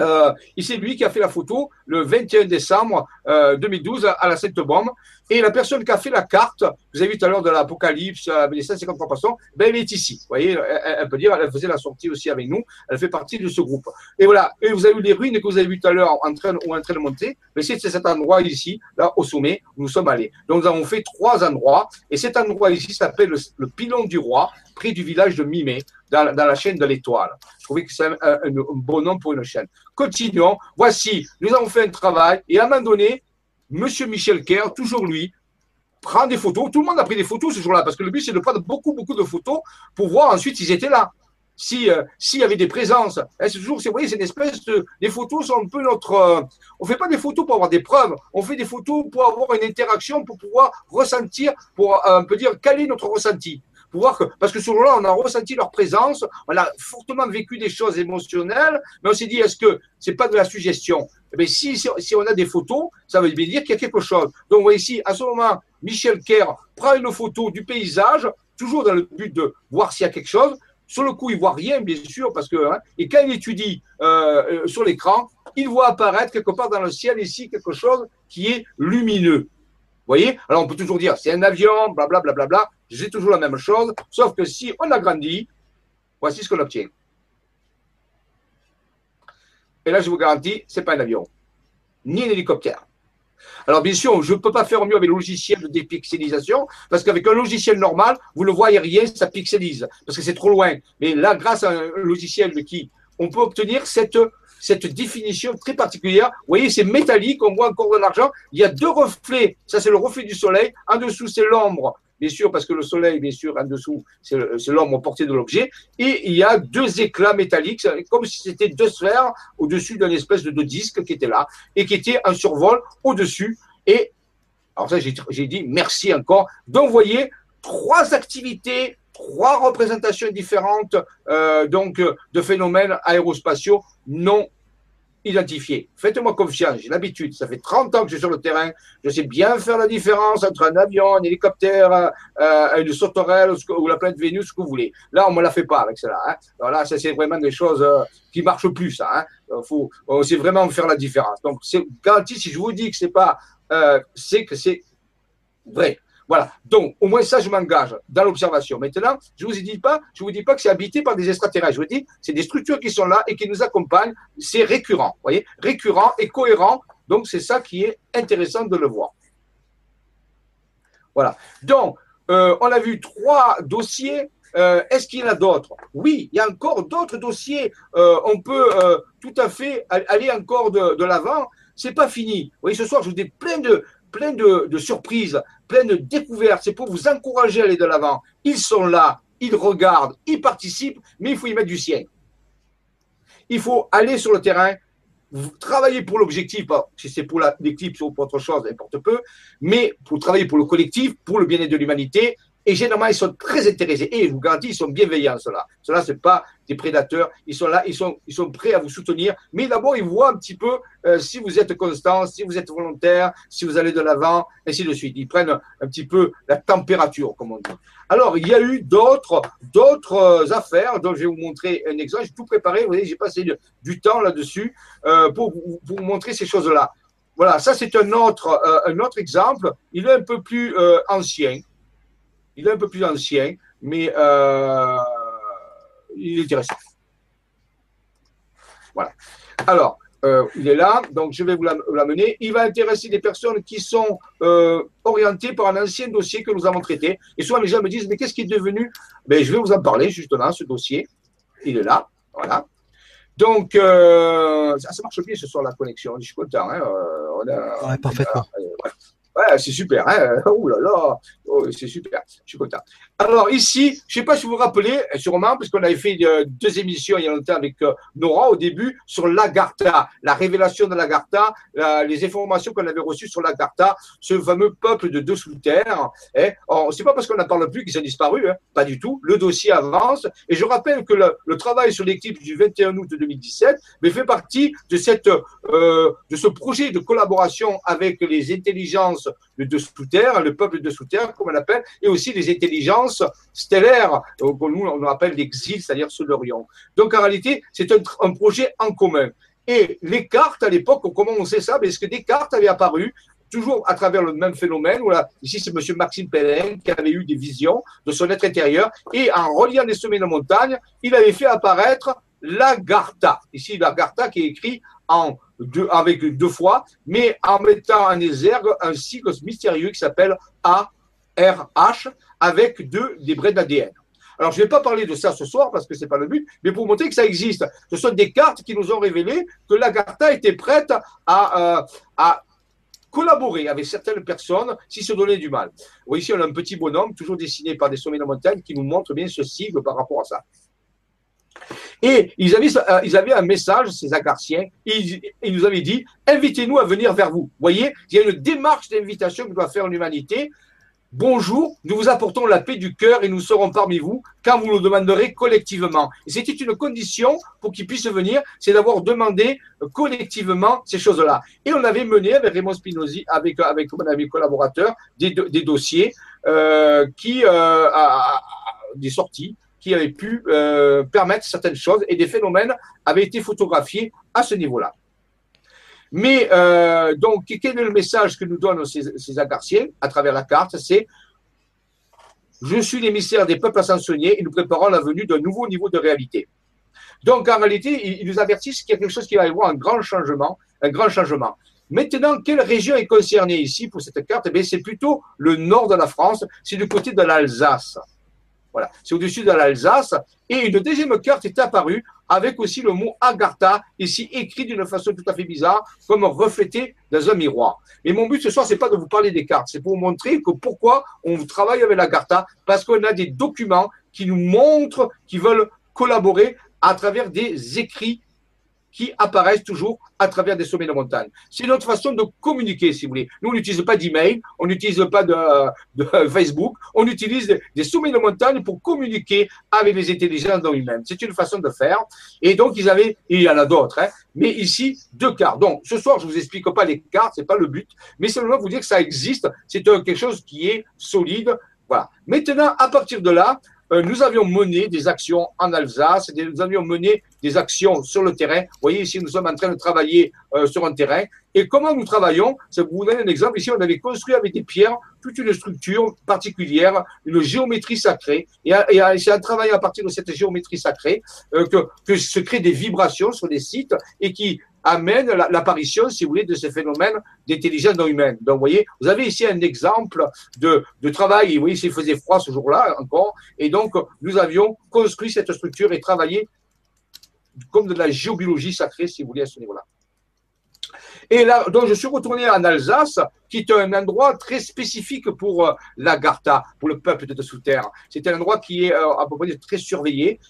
S2: Euh, c'est lui qui a fait la photo le 21 décembre 2012 euh, à la Sainte-Bombe. Et la personne qui a fait la carte, vous avez vu tout à l'heure de l'Apocalypse, avec les 153 passants, ben, elle est ici. Vous voyez, elle, peut dire, elle faisait la sortie aussi avec nous, elle fait partie de ce groupe. Et voilà, et vous avez vu les ruines que vous avez vues tout à l'heure en train, ou en train de monter, mais c'est cet endroit ici, là, au sommet, où nous sommes allés. Donc, nous avons fait trois endroits, et cet endroit ici s'appelle le, pilon du roi, près du village de Mimé, dans, dans la chaîne de l'étoile. Je trouvais que c'est un, un, bon nom pour une chaîne. Continuons. Voici, nous avons fait un travail, et à un moment donné, Monsieur Michel Kerr, toujours lui, prend des photos. Tout le monde a pris des photos ce jour-là, parce que le but, c'est de prendre beaucoup, beaucoup de photos pour voir ensuite s'ils étaient là. Euh, s'il y avait des présences, hein, c'est vous voyez, c'est une espèce de, les photos sont un peu notre, euh, on fait pas des photos pour avoir des preuves, on fait des photos pour avoir une interaction, pour pouvoir ressentir, pour euh, un peu dire est notre ressenti pour parce que ce jour-là, on a ressenti leur présence, on a fortement vécu des choses émotionnelles, mais on s'est dit, est-ce que c'est pas de la suggestion? Mais eh si, si, on a des photos, ça veut dire qu'il y a quelque chose. Donc, voyez ici, à ce moment, Michel Kerr prend une photo du paysage, toujours dans le but de voir s'il y a quelque chose. Sur le coup, il voit rien, bien sûr, parce que hein, et quand il étudie euh, sur l'écran, il voit apparaître quelque part dans le ciel ici quelque chose qui est lumineux voyez Alors on peut toujours dire c'est un avion, blablabla, bla, bla, bla, j'ai toujours la même chose, sauf que si on agrandit, voici ce qu'on obtient. Et là, je vous garantis, ce n'est pas un avion, ni un hélicoptère. Alors bien sûr, je ne peux pas faire mieux avec le logiciel de dépixelisation, parce qu'avec un logiciel normal, vous ne voyez rien, ça pixelise, parce que c'est trop loin. Mais là, grâce à un logiciel qui, on peut obtenir cette cette définition très particulière. Vous voyez, c'est métallique, on voit encore de l'argent. Il y a deux reflets. Ça, c'est le reflet du soleil. En dessous, c'est l'ombre, bien sûr, parce que le soleil, bien sûr, en dessous, c'est l'ombre portée de l'objet. Et il y a deux éclats métalliques, comme si c'était deux sphères au-dessus d'une espèce de, disque qui était là et qui était en survol au-dessus. Et alors ça, j'ai dit merci encore. Voyez, trois activités trois représentations différentes euh, donc euh, de phénomènes aérospatiaux non identifiés. Faites-moi confiance, j'ai l'habitude, ça fait 30 ans que je suis sur le terrain, je sais bien faire la différence entre un avion, un hélicoptère, euh, une sauterelle ou la planète Vénus, ce que vous voulez. Là, on ne me la fait pas avec cela. Hein. Alors là, ça c'est vraiment des choses qui marchent plus, ça. Hein. Faut, on sait vraiment faire la différence. Donc, c'est garanti, si je vous dis que c'est pas, c'est que c'est vrai. Voilà. Donc, au moins ça, je m'engage dans l'observation. Maintenant, je vous dis pas, je vous dis pas que c'est habité par des extraterrestres. Je vous dis, c'est des structures qui sont là et qui nous accompagnent. C'est récurrent. Vous voyez, récurrent et cohérent. Donc, c'est ça qui est intéressant de le voir. Voilà. Donc, euh, on a vu trois dossiers. Euh, est-ce qu'il y en a d'autres? Oui, il y a encore d'autres dossiers. Euh, on peut tout à fait aller encore de, de l'avant. C'est pas fini. Vous voyez, ce soir, je vous dis plein de, plein de, surprises, plein de découvertes. C'est pour vous encourager à aller de l'avant. Ils sont là, ils regardent, ils participent, mais il faut y mettre du sien. Il faut aller sur le terrain, travailler pour l'objectif, si c'est pour l'équipe ou pour autre chose, n'importe peu, mais pour travailler pour le collectif, pour le bien-être de l'humanité, et généralement, ils sont très intéressés. Et je vous garantis, ils sont bienveillants, ceux-là. Ceux-là, ce pas des prédateurs. Ils sont là, ils sont, ils sont prêts à vous soutenir. Mais d'abord, ils voient un petit peu euh, si vous êtes constant, si vous êtes volontaire, si vous allez de l'avant, ainsi de suite. Ils prennent un, petit peu la température, comme on dit. Alors, il y a eu d'autres, d'autres euh, affaires dont je vais vous montrer un exemple. J'ai tout préparé. Vous voyez, j'ai passé du, temps là-dessus euh, pour, vous montrer ces choses-là. Voilà, ça c'est un autre, un autre exemple. Il est un peu plus ancien. Il est un peu plus ancien, mais euh, il est intéressant. Voilà. Alors, euh, il est là, donc je vais vous l'amener. Il va intéresser des personnes qui sont euh, orientées par un ancien dossier que nous avons traité. Et souvent, les gens me disent, mais qu'est-ce qui est devenu? Ben, Je vais vous en parler justement, ce dossier. Il est là, voilà. Donc, euh, ça, marche bien ce soir, la connexion. Je suis content. Hein,
S1: on a, ouais, parfaitement.
S2: Ouais, c'est super. Hein Ouh là là, oh, c'est super. Je suis content. Alors ici, je ne sais pas si vous vous rappelez, sûrement, parce qu'on avait fait euh, deux émissions il y a longtemps avec euh, Nora au début sur l'Agartha, la révélation de l'Agartha, les informations qu'on avait reçues sur l'Agartha, ce fameux peuple de dessous terre. Hein. Oh, c'est pas parce qu'on n'en parle plus qu'ils ont disparu, hein. pas du tout. Le dossier avance. Et je rappelle que le, travail sur l'équipe du 21 août 2017 mais fait partie de, cette, euh, de ce projet de collaboration avec les intelligences de dessous terre, le peuple de sous terre, comme on l'appelle, et aussi les intelligences stellaires, euh, que nous on appelle l'exil, c'est-à-dire ceux d'Orient. Donc en réalité, c'est un, projet en commun. Et les cartes, à l'époque, comment on sait ça Parce que des cartes avaient apparu toujours à travers le même phénomène. Voilà. Ici, c'est M. Maxime Pellin qui avait eu des visions de son être intérieur. Et en reliant des sommets de montagne, il avait fait apparaître l'Agartha. Ici, l'Agartha qui est écrit en deux, avec deux fois, mais en mettant en exergue un cycle mystérieux qui s'appelle ARH avec deux des braies d'ADN. Alors, je ne vais pas parler de ça ce soir parce que ce n'est pas le but, mais pour montrer que ça existe. Ce sont des cartes qui nous ont révélé que l'Agartha était prête à, euh, à collaborer avec certaines personnes si se donnait du mal. Ici, on a un petit bonhomme, toujours dessiné par des sommets de montagne, qui nous montre bien ce sigle par rapport à ça. Et ils avaient, euh, ils avaient un message, ces Agarciens, ils, ils nous avaient dit invitez-nous à venir vers vous. Vous voyez, il y a une démarche d'invitation que doit faire l'humanité. Bonjour, nous vous apportons la paix du cœur et nous serons parmi vous quand vous nous demanderez collectivement. C'était une condition pour qu'ils puissent venir, c'est d'avoir demandé collectivement ces choses-là. Et on avait mené avec Raymond Spinozzi, avec, avec mon ami collaborateur, des, dossiers euh, qui, euh, a, des sorties qui avaient pu euh, permettre certaines choses et des phénomènes avaient été photographiés à ce niveau-là. Mais donc, quel est le message que nous donnent ces, agarciens à travers la carte? C'est je suis l'émissaire des peuples ascensionnés et nous préparons la venue d'un nouveau niveau de réalité. Donc, en réalité, ils nous avertissent qu'il y a quelque chose qui va y avoir un grand changement, un grand changement. Maintenant, quelle région est concernée ici pour cette carte? Eh C'est plutôt le nord de la France, c'est du côté de l'Alsace. Voilà, c'est au-dessus de l'Alsace. Et une deuxième carte est apparue avec aussi le mot Agartha, ici écrit d'une façon tout à fait bizarre, comme reflété dans un miroir. Mais mon but ce soir, c'est pas de vous parler des cartes, c'est pour vous montrer que pourquoi on travaille avec l'Agartha, parce qu'on a des documents qui nous montrent qu'ils veulent collaborer à travers des écrits qui apparaissent toujours à travers des sommets de montagne. C'est notre façon de communiquer, si vous voulez. Nous, on n'utilise pas d'email, on n'utilise pas de, Facebook, on utilise des sommets de montagne pour communiquer avec les intelligences dans humaines. C'est une façon de faire. Et donc, ils avaient, il y en a d'autres, hein, mais ici, deux cartes. Donc, ce soir, je ne vous explique pas les cartes, c'est pas le but, mais simplement vous dire que ça existe. C'est quelque chose qui est solide. Voilà. Maintenant, à partir de là, euh, nous avions mené des actions en Alsace, nous avions mené des actions sur le terrain. Vous voyez, ici, nous sommes en train de travailler euh, sur un terrain. Et comment nous travaillons? C'est vous donner un exemple. Ici, on avait construit avec des pierres toute une structure particulière, une géométrie sacrée. Et, c'est en travaillant à partir de cette géométrie sacrée euh, que, que se créent des vibrations sur des sites et qui amène l'apparition, si vous voulez, de ces phénomènes d'intelligence humaine. Donc, vous voyez, vous avez ici un exemple de, de travail. Vous voyez, il faisait froid ce jour-là encore. Et donc, nous avions construit cette structure et travaillé comme de la géobiologie sacrée, si vous voulez, à ce niveau-là. Et là, donc, je suis retourné en Alsace, qui est un endroit très spécifique pour euh, l'Agartha, pour le peuple de dessous terre. C'est un endroit qui est euh, à peu près très surveillé.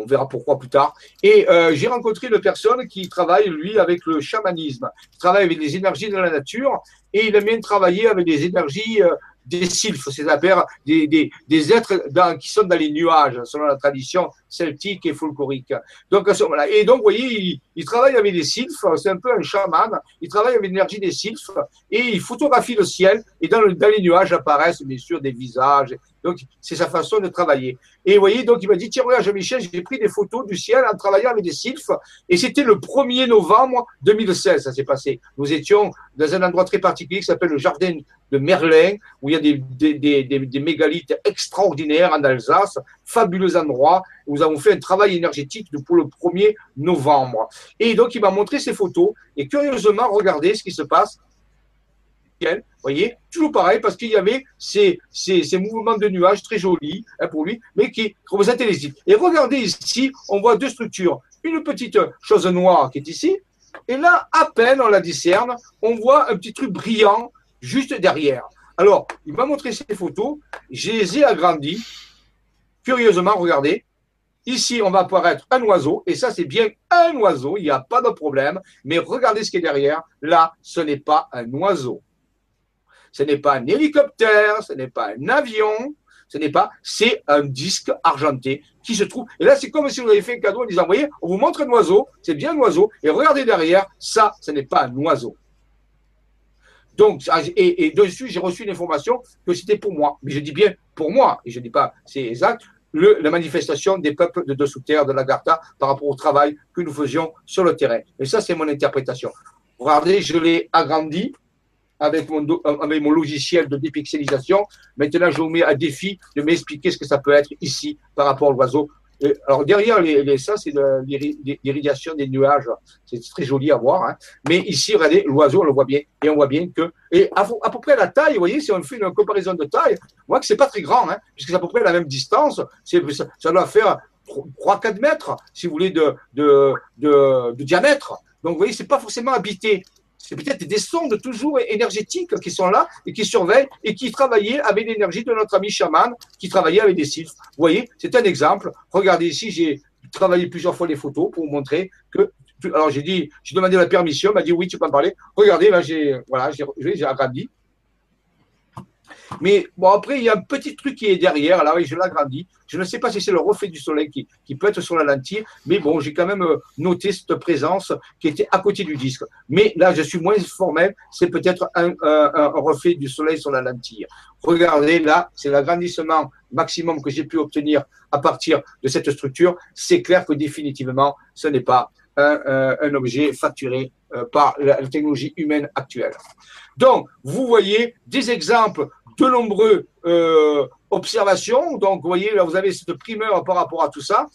S2: On verra pourquoi plus tard. Et euh, j'ai rencontré une personne qui travaille, lui, avec le chamanisme. Il travaille avec les énergies de la nature et il aime bien travailler avec des énergies euh, des sylphes, c'est-à-dire des, êtres qui sont dans les nuages, selon la tradition celtique et folklorique. Donc, Et donc, vous voyez, il, travaille avec des sylphes, c'est un peu un chaman, il travaille avec l'énergie des sylphes et il photographie le ciel et dans, dans les nuages apparaissent bien sûr des visages Donc, c'est sa façon de travailler. Et vous voyez, donc, il m'a dit, tiens, regarde, Jean-Michel, j'ai pris des photos du ciel en travaillant avec des sylphes. Et c'était le 1er novembre 2016, ça s'est passé. Nous étions dans un endroit très particulier qui s'appelle le jardin de Merlin, où il y a des, mégalithes extraordinaires en Alsace, fabuleux endroit. Nous avons fait un travail énergétique pour le 1er novembre. Et donc, il m'a montré ces photos. Et curieusement, regardez ce qui se passe vous voyez, toujours pareil, parce qu'il y avait ces, ces, ces, mouvements de nuages très jolis hein, pour lui, mais qui représentaient les îles. Et regardez ici, on voit deux structures. Une petite chose noire qui est ici, et là, à peine on la discerne, on voit un petit truc brillant juste derrière. Alors, il m'a montré ces photos, je les ai agrandies. Curieusement, regardez, Ici, on va apparaître un oiseau, et ça, c'est bien un oiseau, il n'y a pas de problème. Mais regardez ce qui est derrière. Là, ce n'est pas un oiseau. Ce n'est pas un hélicoptère, ce n'est pas un avion, ce n'est pas, c'est un disque argenté qui se trouve. Et là, c'est comme si vous avez fait un cadeau en disant, voyez, on vous montre un oiseau, c'est bien un oiseau, et regardez derrière, ça, ce n'est pas un oiseau. Donc, et, dessus, j'ai reçu une information que c'était pour moi. Mais je dis bien pour moi, et je ne dis pas, c'est exact, la manifestation des peuples de dessous terre de l'Agartha par rapport au travail que nous faisions sur le terrain. Et ça, c'est mon interprétation. Regardez, je l'ai agrandi, avec mon, avec mon logiciel de dépixelisation. Maintenant, je vous mets à défi de m'expliquer ce que ça peut être ici par rapport à l'oiseau. Alors derrière ça, c'est l'irradiation des nuages. C'est très joli à voir. Hein. Mais ici, regardez, l'oiseau, on le voit bien. Et on voit bien que, et à, à, peu près la taille, vous voyez, si on fait une comparaison de taille, on voit que c'est pas très grand, hein, puisque c'est à peu près la même distance. Ça, doit faire 3-4 mètres, si vous voulez, de, de diamètre. Donc, vous voyez, c'est pas forcément habité c'est peut-être des sondes toujours énergétiques qui sont là et qui surveillent et qui travaillaient avec l'énergie de notre ami chaman qui travaillait avec des sylphes. Vous voyez, c'est un exemple. Regardez ici, j'ai travaillé plusieurs fois les photos pour vous montrer que. Alors j'ai dit, j'ai demandé la permission, m'a dit oui, tu peux en parler. Regardez, là j'ai voilà, j'ai agrandi. Mais bon, après, il y a un petit truc qui est derrière. Là, je l'agrandis. Je ne sais pas si c'est le reflet du soleil qui, qui, peut être sur la lentille, mais bon, j'ai quand même euh, noté cette présence qui était à côté du disque. Mais là, je suis moins formel. C'est peut-être un, reflet du soleil sur la lentille. Regardez, là, c'est l'agrandissement maximum que j'ai pu obtenir à partir de cette structure. C'est clair que définitivement, ce n'est pas un, un, objet facturé euh, par la technologie humaine actuelle. Donc, vous voyez des exemples de nombreuses euh, observations. Donc, vous voyez, là, vous avez cette primeur par rapport à tout ça.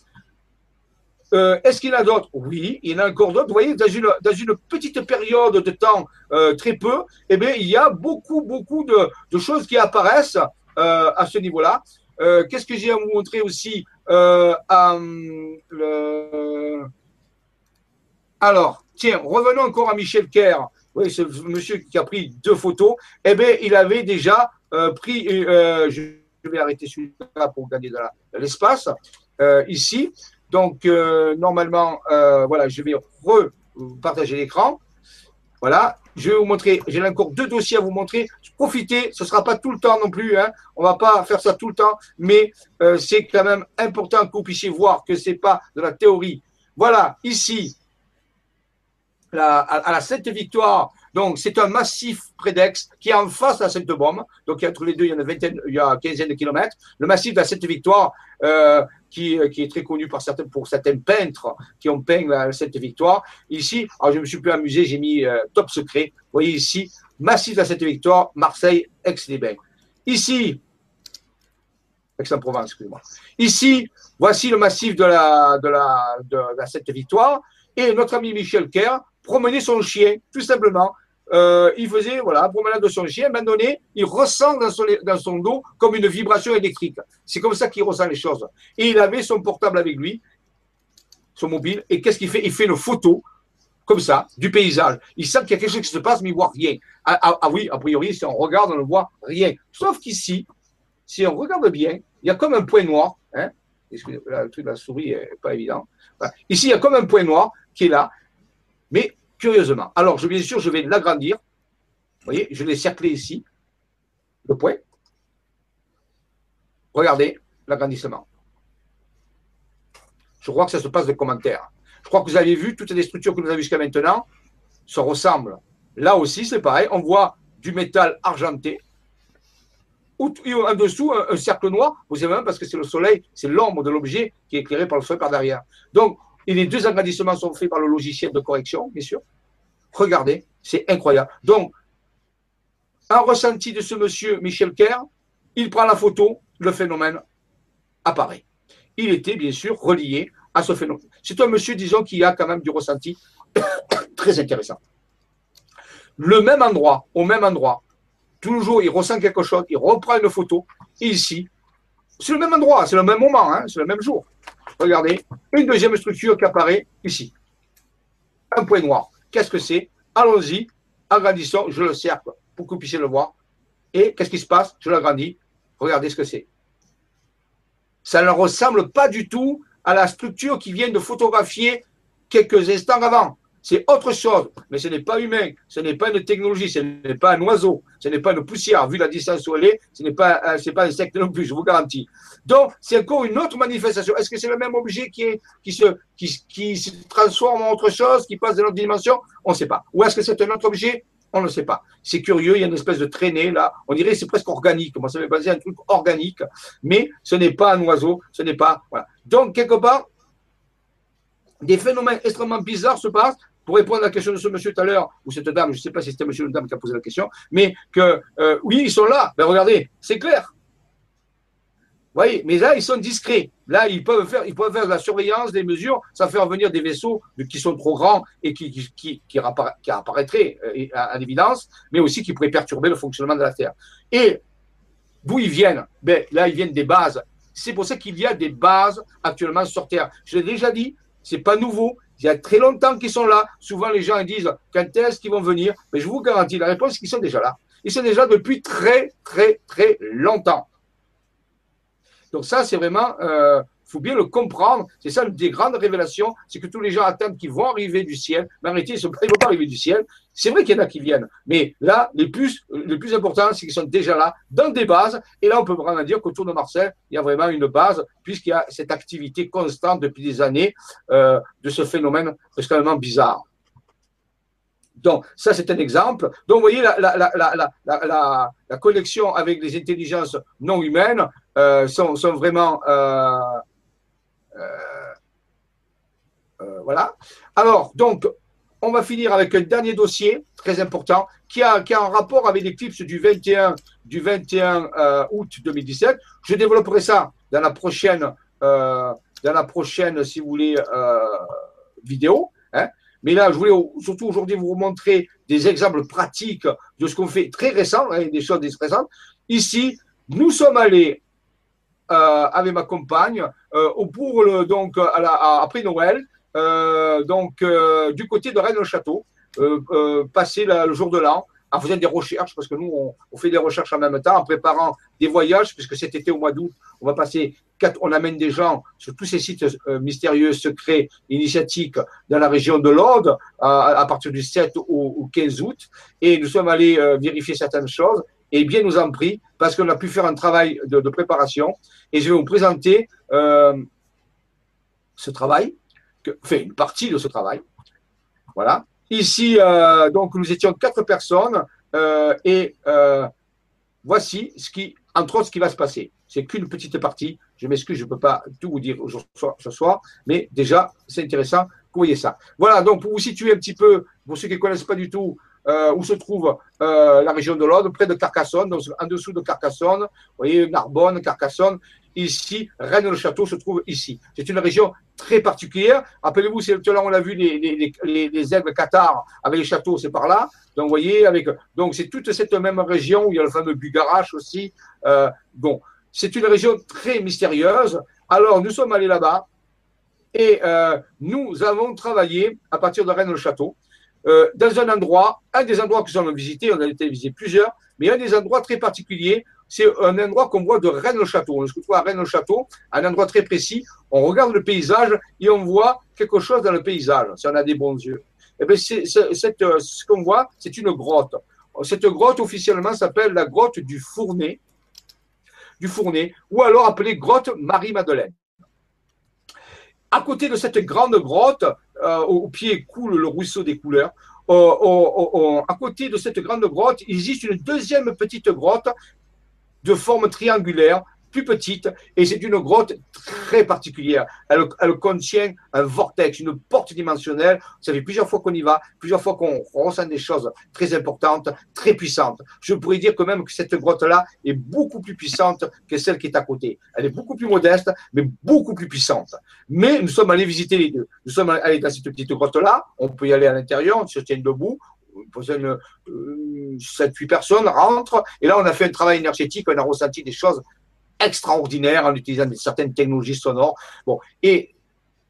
S2: Euh, est-ce qu'il y en a d'autres? Oui, il y en a encore d'autres. Vous voyez, dans une, petite période de temps euh, très peu, eh bien, il y a beaucoup, beaucoup de, choses qui apparaissent à ce niveau-là. Qu'est-ce que j'ai à vous montrer aussi Alors, tiens, revenons encore à Michel Kerr. Oui, ce monsieur qui a pris deux photos, eh bien, il avait déjà pris, euh, je vais arrêter celui-là pour gagner de l'espace, euh, ici. Donc, normalement, voilà, je vais repartager l'écran. Voilà, je vais vous montrer, j'ai encore deux dossiers à vous montrer. Profitez, ce ne sera pas tout le temps non plus, hein. on ne va pas faire ça tout le temps, mais c'est quand même important que vous puissiez voir que ce n'est pas de la théorie. Voilà, ici, à, la Sainte Victoire, donc, c'est un massif près d'Aix qui est en face de la Sainte-Baume. Donc, entre les deux, il y a une vingtaine, il y a quinzaine de kilomètres. Le massif de la Sainte-Victoire, euh, qui, qui, est très connu pour certains peintres qui ont peint la Sainte-Victoire. Ici, je me suis plus amusé, j'ai mis euh, top secret. Vous voyez ici, massif de la Sainte-Victoire, Marseille, Aix-les-Bains. Ici, Aix-en-Provence, excusez-moi. Ici, voici le massif de la, de de la Sainte-Victoire. Et notre ami Michel Kerr promenait son chien, tout simplement, euh, il faisait voilà promenade de son chien. À un moment donné, il ressent dans son, dans son dos comme une vibration électrique. C'est comme ça qu'il ressent les choses. Et il avait son portable avec lui, son mobile. Et qu'est-ce qu'il fait? Il fait une photo comme ça du paysage. Il sent qu'il y a quelque chose qui se passe, mais il voit rien. Ah, ah, ah oui, a priori, si on regarde, on ne voit rien. Sauf qu'ici, si on regarde bien, il y a comme un point noir. Hein le truc de la souris n'est pas évident. Ici, il y a comme un point noir qui est là. Mais curieusement. Alors, je, bien sûr, je vais l'agrandir. Vous voyez, je l'ai cerclé ici, le point. Regardez l'agrandissement. Je crois que ça se passe de commentaires. Je crois que vous avez vu, toutes les structures que nous avons jusqu'à maintenant se ressemblent. Là aussi, c'est pareil. On voit du métal argenté. en dessous un, cercle noir, vous savez même parce que c'est le soleil, c'est l'ombre de l'objet qui est éclairé par le soleil par derrière. Donc, et les deux agrandissements sont faits par le logiciel de correction, bien sûr. Regardez, c'est incroyable. Donc, un ressenti de ce monsieur Michel Kerr, il prend la photo, le phénomène apparaît. Il était bien sûr relié à ce phénomène. C'est un monsieur, disons, qui a quand même du ressenti très intéressant. Le même endroit, au même endroit, toujours il ressent quelque chose, il reprend une photo, et ici, c'est le même endroit, c'est le même moment, hein, c'est le même jour. Regardez, une deuxième structure qui apparaît ici. Un point noir. Qu'est-ce que c'est? Allons-y, agrandissons, je le cercle pour que vous puissiez le voir. Et qu'est-ce qui se passe? Je l'agrandis. Regardez ce que c'est. Ça ne ressemble pas du tout à la structure qui vient de photographier quelques instants avant c'est autre chose. Mais ce n'est pas humain, ce n'est pas une technologie, ce n'est pas un oiseau, ce n'est pas une poussière. Vu la distance où elle est, ce n'est pas, pas un insecte non plus, je vous garantis. Donc, c'est encore une autre manifestation. Est-ce que c'est le même objet qui, se, qui, se transforme en autre chose, qui passe dans notre dimension? On ne sait pas. Ou est-ce que c'est un autre objet? On ne sait pas. C'est curieux, il y a une espèce de traînée là. On dirait que c'est presque organique. Moi, ça un truc organique, mais ce n'est pas un oiseau, ce n'est pas. Voilà. Donc, quelque part, des phénomènes extrêmement bizarres se passent pour répondre à la question de ce monsieur tout à l'heure, ou cette dame, je ne sais pas si c'était monsieur ou dame qui a posé la question, mais que euh, oui, ils sont là. Ben regardez, c'est clair. Vous voyez, mais là, ils sont discrets. Là, ils peuvent faire, ils peuvent faire de la surveillance, des mesures, sans faire venir des vaisseaux qui sont trop grands et qui, qui, qui, apparaîtraient euh, à, l'évidence, mais aussi qui pourraient perturber le fonctionnement de la Terre. Et d'où ils viennent? Ben, Là, ils viennent des bases. C'est pour ça qu'il y a des bases actuellement sur Terre. Je l'ai déjà dit, c'est pas nouveau. Il y a très longtemps qu'ils sont là. Souvent, les gens disent quand est-ce qu'ils vont venir? Mais je vous garantis, la réponse, c'est qu'ils sont déjà là. Ils sont déjà depuis très, très, très longtemps. Donc ça, c'est vraiment, euh, faut bien le comprendre. C'est ça une des grandes révélations, c'est que tous les gens attendent qu'ils vont arriver du ciel. Mais en réalité, ils ne vont pas arriver du ciel. C'est vrai qu'il y en a qui viennent. Mais là, les plus, le plus important, c'est qu'ils sont déjà là, dans des bases. Et là, on peut vraiment dire qu'autour de Marseille, il y a vraiment une base, puisqu'il y a cette activité constante depuis des années euh, de ce phénomène extrêmement bizarre. Donc, ça, c'est un exemple. Donc, vous voyez, la, la, la, la connexion avec les intelligences non humaines euh, sont, sont, vraiment euh, euh, euh, voilà. Alors, donc, on va finir avec un dernier dossier très important qui a, qui un rapport avec l'éclipse du 21, du 21 euh, août 2017. Je développerai ça dans la prochaine, dans la prochaine si vous voulez, vidéo. Hein. Mais là, je voulais surtout aujourd'hui vous montrer des exemples pratiques de ce qu'on fait très récent, hein, des choses récentes. Ici, nous sommes allés avec ma compagne euh, au pour donc après Noël, euh, donc du côté de Rennes-le-Château, passer le jour de l'an en faisant des recherches, parce que nous, on, fait des recherches en même temps, en préparant des voyages, puisque cet été, au mois d'août, on va passer, quatre, on amène des gens sur tous ces sites mystérieux, secrets, initiatiques dans la région de l'Aude, à, partir du 7 au, 15 août, et nous sommes allés vérifier certaines choses, et bien nous en prie, parce qu'on a pu faire un travail de, préparation. Et je vais vous présenter euh, ce travail, que, enfin une partie de ce travail. Voilà. Ici, euh, donc, nous étions quatre personnes euh, et voici ce qui, entre autres, ce qui va se passer. C'est qu'une petite partie. Je m'excuse, je ne peux pas tout vous dire ce soir, mais déjà, c'est intéressant que vous voyez ça. Voilà, donc pour vous situer un petit peu, pour ceux qui ne connaissent pas du tout euh, où se trouve euh, la région de l'Aude, près de Carcassonne, donc en dessous de Carcassonne, vous voyez, Narbonne, Carcassonne. Ici, Rennes-le-Château se trouve ici. C'est une région très particulière. Rappelez-vous, c'est là on a vu les, les, les, les aigles cathares avec les châteaux, c'est par là. Donc, vous voyez, donc c'est toute cette même région où il y a le fameux Bugarache aussi. Euh, bon, c'est une région très mystérieuse. Alors, nous sommes allés là-bas et nous avons travaillé à partir de Rennes-le-Château. Euh, dans un endroit, un des endroits que nous avons visité, on a été visiter plusieurs, mais un des endroits très particuliers, c'est un endroit qu'on voit de Rennes-le-Château. On se trouve à Rennes-le-Château, un endroit très précis. On regarde le paysage et on voit quelque chose dans le paysage, si on a des bons yeux. Eh bien, c'est, ce qu'on voit, c'est une grotte. Cette grotte, officiellement, s'appelle la grotte du Fournet, du Fournet, ou alors appelée grotte Marie-Madeleine. À côté de cette grande grotte, euh, au pied coule le ruisseau des couleurs. à côté de cette grande grotte, il existe une deuxième petite grotte de forme triangulaire plus petite et c'est une grotte très particulière. Elle, contient un vortex, une porte dimensionnelle. Ça fait plusieurs fois qu'on y va, plusieurs fois qu'on ressent des choses très importantes, très puissantes. Je pourrais dire quand même que cette grotte-là est beaucoup plus puissante que celle qui est à côté. Elle est beaucoup plus modeste, mais beaucoup plus puissante. Mais nous sommes allés visiter les deux. Nous sommes allés dans cette petite grotte-là. On peut y aller à l'intérieur, on se tient debout, une, 7-8 personnes rentrent, et là on a fait un travail énergétique, on a ressenti des choses extraordinaire en utilisant certaines technologies sonores. Bon, et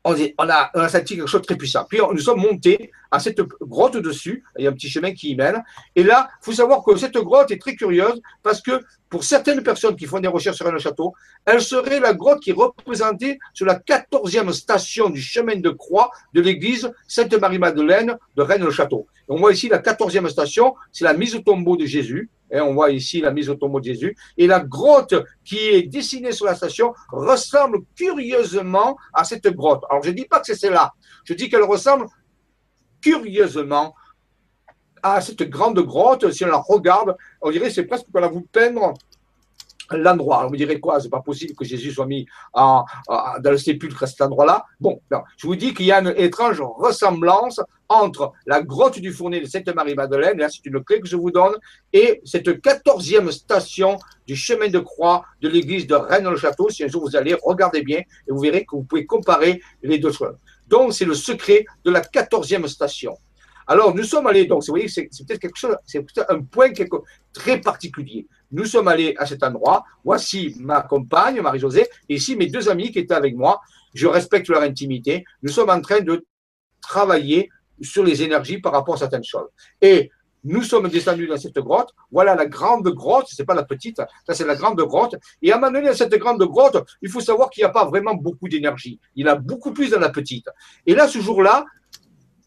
S2: on, a, on a senti quelque chose de très puissant. Puis nous sommes montés à cette grotte dessus, il y a un petit chemin qui y mène. Et là, il faut savoir que cette grotte est très curieuse parce que pour certaines personnes qui font des recherches sur le château, elle serait la grotte qui est représentée sur la 14e station du chemin de croix de l'église Sainte-Marie-Madeleine de Rennes-le-Château. On voit ici la 14e station, c'est la mise au tombeau de Jésus. Et on voit ici la mise au tombeau de Jésus. Et la grotte qui est dessinée sur la station ressemble curieusement à cette grotte. Alors, je ne dis pas que c'est celle-là. Je dis qu'elle ressemble curieusement à cette grande grotte. Si on la regarde, on dirait c'est presque qu'on a voulu peindre l'endroit. Alors, vous direz quoi? C'est pas possible que Jésus soit mis dans le sépulcre à cet endroit-là. Bon, je vous dis qu'il y a une étrange ressemblance entre la grotte du Fournet de Sainte-Marie-Madeleine, là c'est une clé que je vous donne, et cette quatorzième station du chemin de croix de l'église de Rennes-le-Château. Si un jour vous allez, regardez bien et vous verrez que vous pouvez comparer les deux choses. Donc, c'est le secret de la quatorzième station. Alors, nous sommes allés, donc, vous voyez, c'est peut-être quelque chose, c'est un point quelque, très particulier. Nous sommes allés à cet endroit. Voici ma compagne, Marie-Josée, et ici mes deux amis qui étaient avec moi. Je respecte leur intimité. Nous sommes en train de travailler sur les énergies par rapport à certaines choses. Et nous sommes descendus dans cette grotte. Voilà la grande grotte, c'est pas la petite, ça c'est la grande grotte. Et à un moment donné, dans cette grande grotte, il faut savoir qu'il n'y a pas vraiment beaucoup d'énergie. Il y en a beaucoup plus dans la petite. Et là, ce jour-là,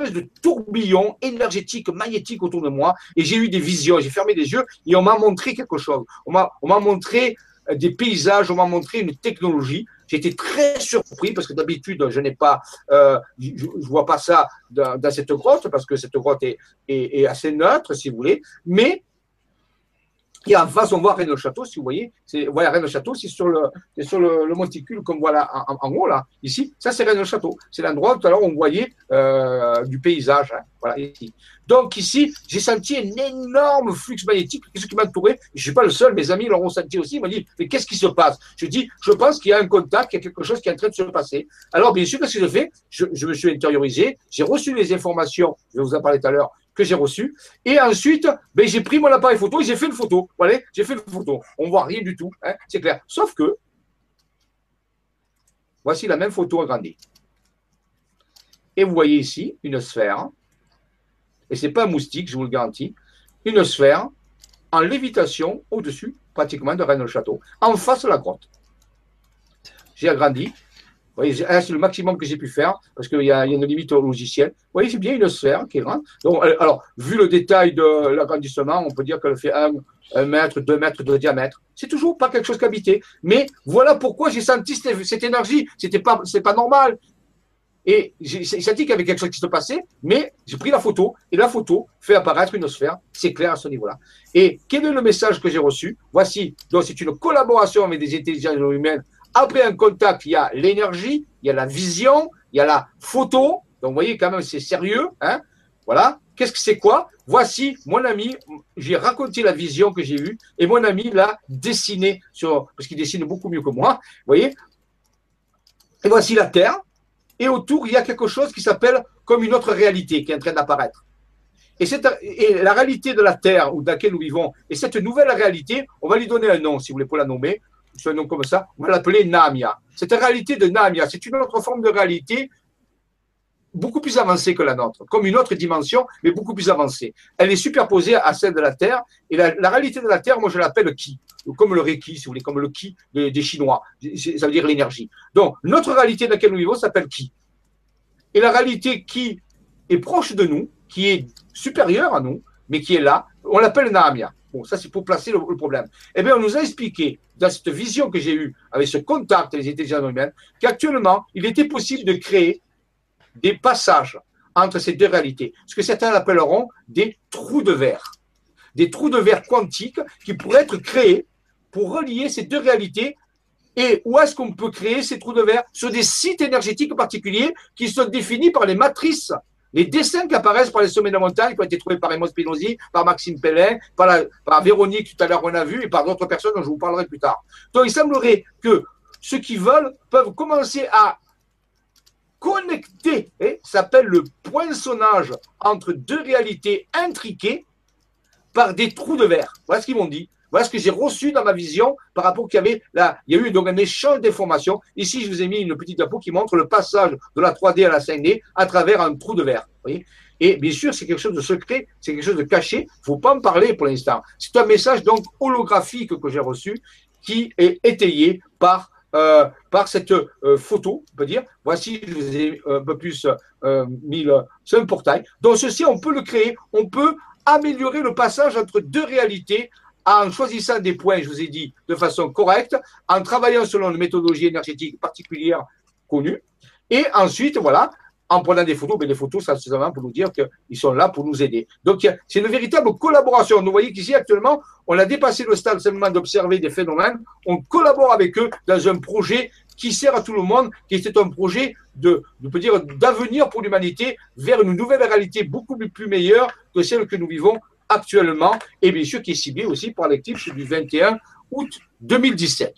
S2: de tourbillon énergétique, magnétique autour de moi, et j'ai eu des visions, j'ai fermé les yeux, et on m'a montré quelque chose. On m'a, on m'a montré euh, des paysages, on m'a montré une technologie. J'ai été très surpris parce que d'habitude, je n'ai pas, euh, je, vois pas ça dans, cette grotte parce que cette grotte est, est, assez neutre, si vous voulez. Mais et en face, on voit Rennes-le-Château, si vous voyez. Voilà, Rennes-le-Château, c'est sur, le, sur le, monticule, comme voilà en, haut, là, ici. Ça, c'est Rennes-le-Château. C'est l'endroit où tout à l'heure on voyait euh, du paysage. Hein, voilà, ici. Donc, ici, j'ai senti un énorme flux magnétique. Qu'est-ce qui m'entourait Je ne suis pas le seul, mes amis l'ont senti aussi. Ils m'ont dit Mais qu'est-ce qui se passe? Je dis Je pense qu'il y a un contact, qu'il y a quelque chose qui est en train de se passer. Alors, bien sûr, qu'est-ce que je fais? Je, je me suis intériorisé, j'ai reçu les informations, je vais vous en parler tout à l'heure, que j'ai reçu. Et ensuite, ben, j'ai pris mon appareil photo et j'ai fait une photo. Voilà, j'ai fait une photo. On voit rien du tout, hein, c'est clair. Sauf que, voici la même photo agrandie. Et vous voyez ici une sphère, et c'est pas un moustique, je vous le garantis, une sphère en lévitation au-dessus, pratiquement de Rennes-le-Château, en face de la grotte. J'ai agrandi, c'est le maximum que j'ai pu faire parce qu'il y, a une limite au logiciel. Vous voyez, c'est bien une sphère qui est grande. Donc, alors, vu le détail de l'agrandissement, on peut dire qu'elle fait un, mètre, deux mètres de diamètre. C'est toujours pas quelque chose qu'habiter. Mais voilà pourquoi j'ai senti cette, énergie. C'était pas, c'est pas normal. Et j'ai senti qu'il y avait quelque chose qui se passait, mais j'ai pris la photo et la photo fait apparaître une sphère. C'est clair à ce niveau-là. Et quel est le message que j'ai reçu? Voici. Donc, c'est une collaboration avec des intelligences humaines après un contact, il y a l'énergie, il y a la vision, il y a la photo. Donc, vous voyez, quand même, c'est sérieux. Hein voilà. Qu'est-ce que c'est quoi? Voici mon ami, j'ai raconté la vision que j'ai eue et mon ami l'a dessiné sur, parce qu'il dessine beaucoup mieux que moi. Vous voyez Et voici la Terre. Et autour, il y a quelque chose qui s'appelle comme une autre réalité qui est en train d'apparaître. Et, cette, et la réalité de la Terre ou dans laquelle nous vivons, et cette nouvelle réalité, on va lui donner un nom, si vous voulez, pour la nommer un nom comme ça, on va l'appeler Namia. Cette réalité de Namia, c'est une autre forme de réalité beaucoup plus avancée que la nôtre, comme une autre dimension, mais beaucoup plus avancée. Elle est superposée à celle de la Terre, et la, réalité de la Terre, moi je l'appelle Ki, comme le Reiki, si vous voulez, comme le Ki des, Chinois, ça veut dire l'énergie. Donc, notre réalité dans laquelle nous vivons s'appelle Ki. Et la réalité qui est proche de nous, qui est supérieure à nous, mais qui est là, on l'appelle Namia. Bon, ça c'est pour placer le, problème. Eh bien, on nous a expliqué, dans cette vision que j'ai eue avec ce contact les intelligences humaines, qu'actuellement, il était possible de créer des passages entre ces deux réalités. Ce que certains appelleront des trous de verre. Des trous de verre quantiques qui pourraient être créés pour relier ces deux réalités et où est-ce qu'on peut créer ces trous de verre Sur des sites énergétiques particuliers qui sont définis par les matrices les dessins qui apparaissent par les sommets de la montagne, qui ont été trouvés par Emos Spinozzi, par Maxime Pellin, par, Véronique, tout à l'heure on a vu, et par d'autres personnes dont je vous parlerai plus tard. Donc il semblerait que ceux qui veulent peuvent commencer à connecter, ça s'appelle le poinçonnage entre deux réalités intriquées par des trous de verre. Voilà ce qu'ils m'ont dit. Voilà ce que j'ai reçu dans ma vision par rapport qu'il y avait là. Il y a eu donc un échange d'informations. Ici, je vous ai mis une petite diapo qui montre le passage de la 3D à la 5D à travers un trou de verre. Et bien sûr, c'est quelque chose de secret, c'est quelque chose de caché. Il ne faut pas en parler pour l'instant. C'est un message donc holographique que j'ai reçu qui est étayé par euh, cette euh, photo, peut dire. Voici, je vous ai un peu plus euh, mis le, c'est un portail. Donc ceci, on peut le créer, on peut améliorer le passage entre deux réalités en choisissant des points, je vous ai dit, de façon correcte, en travaillant selon une méthodologie énergétique particulière connue, et ensuite, voilà, en prenant des photos, mais les photos, ça seulement pour nous dire qu'ils sont là pour nous aider. Donc, c'est une véritable collaboration. Vous voyez qu'ici, actuellement, on a dépassé le stade simplement d'observer des phénomènes. On collabore avec eux dans un projet qui sert à tout le monde, qui est un projet de, on peut dire, d'avenir pour l'humanité vers une nouvelle réalité beaucoup plus meilleure que celle que nous vivons actuellement, et bien sûr qui est ciblé aussi par l'actif du 21 août 2017.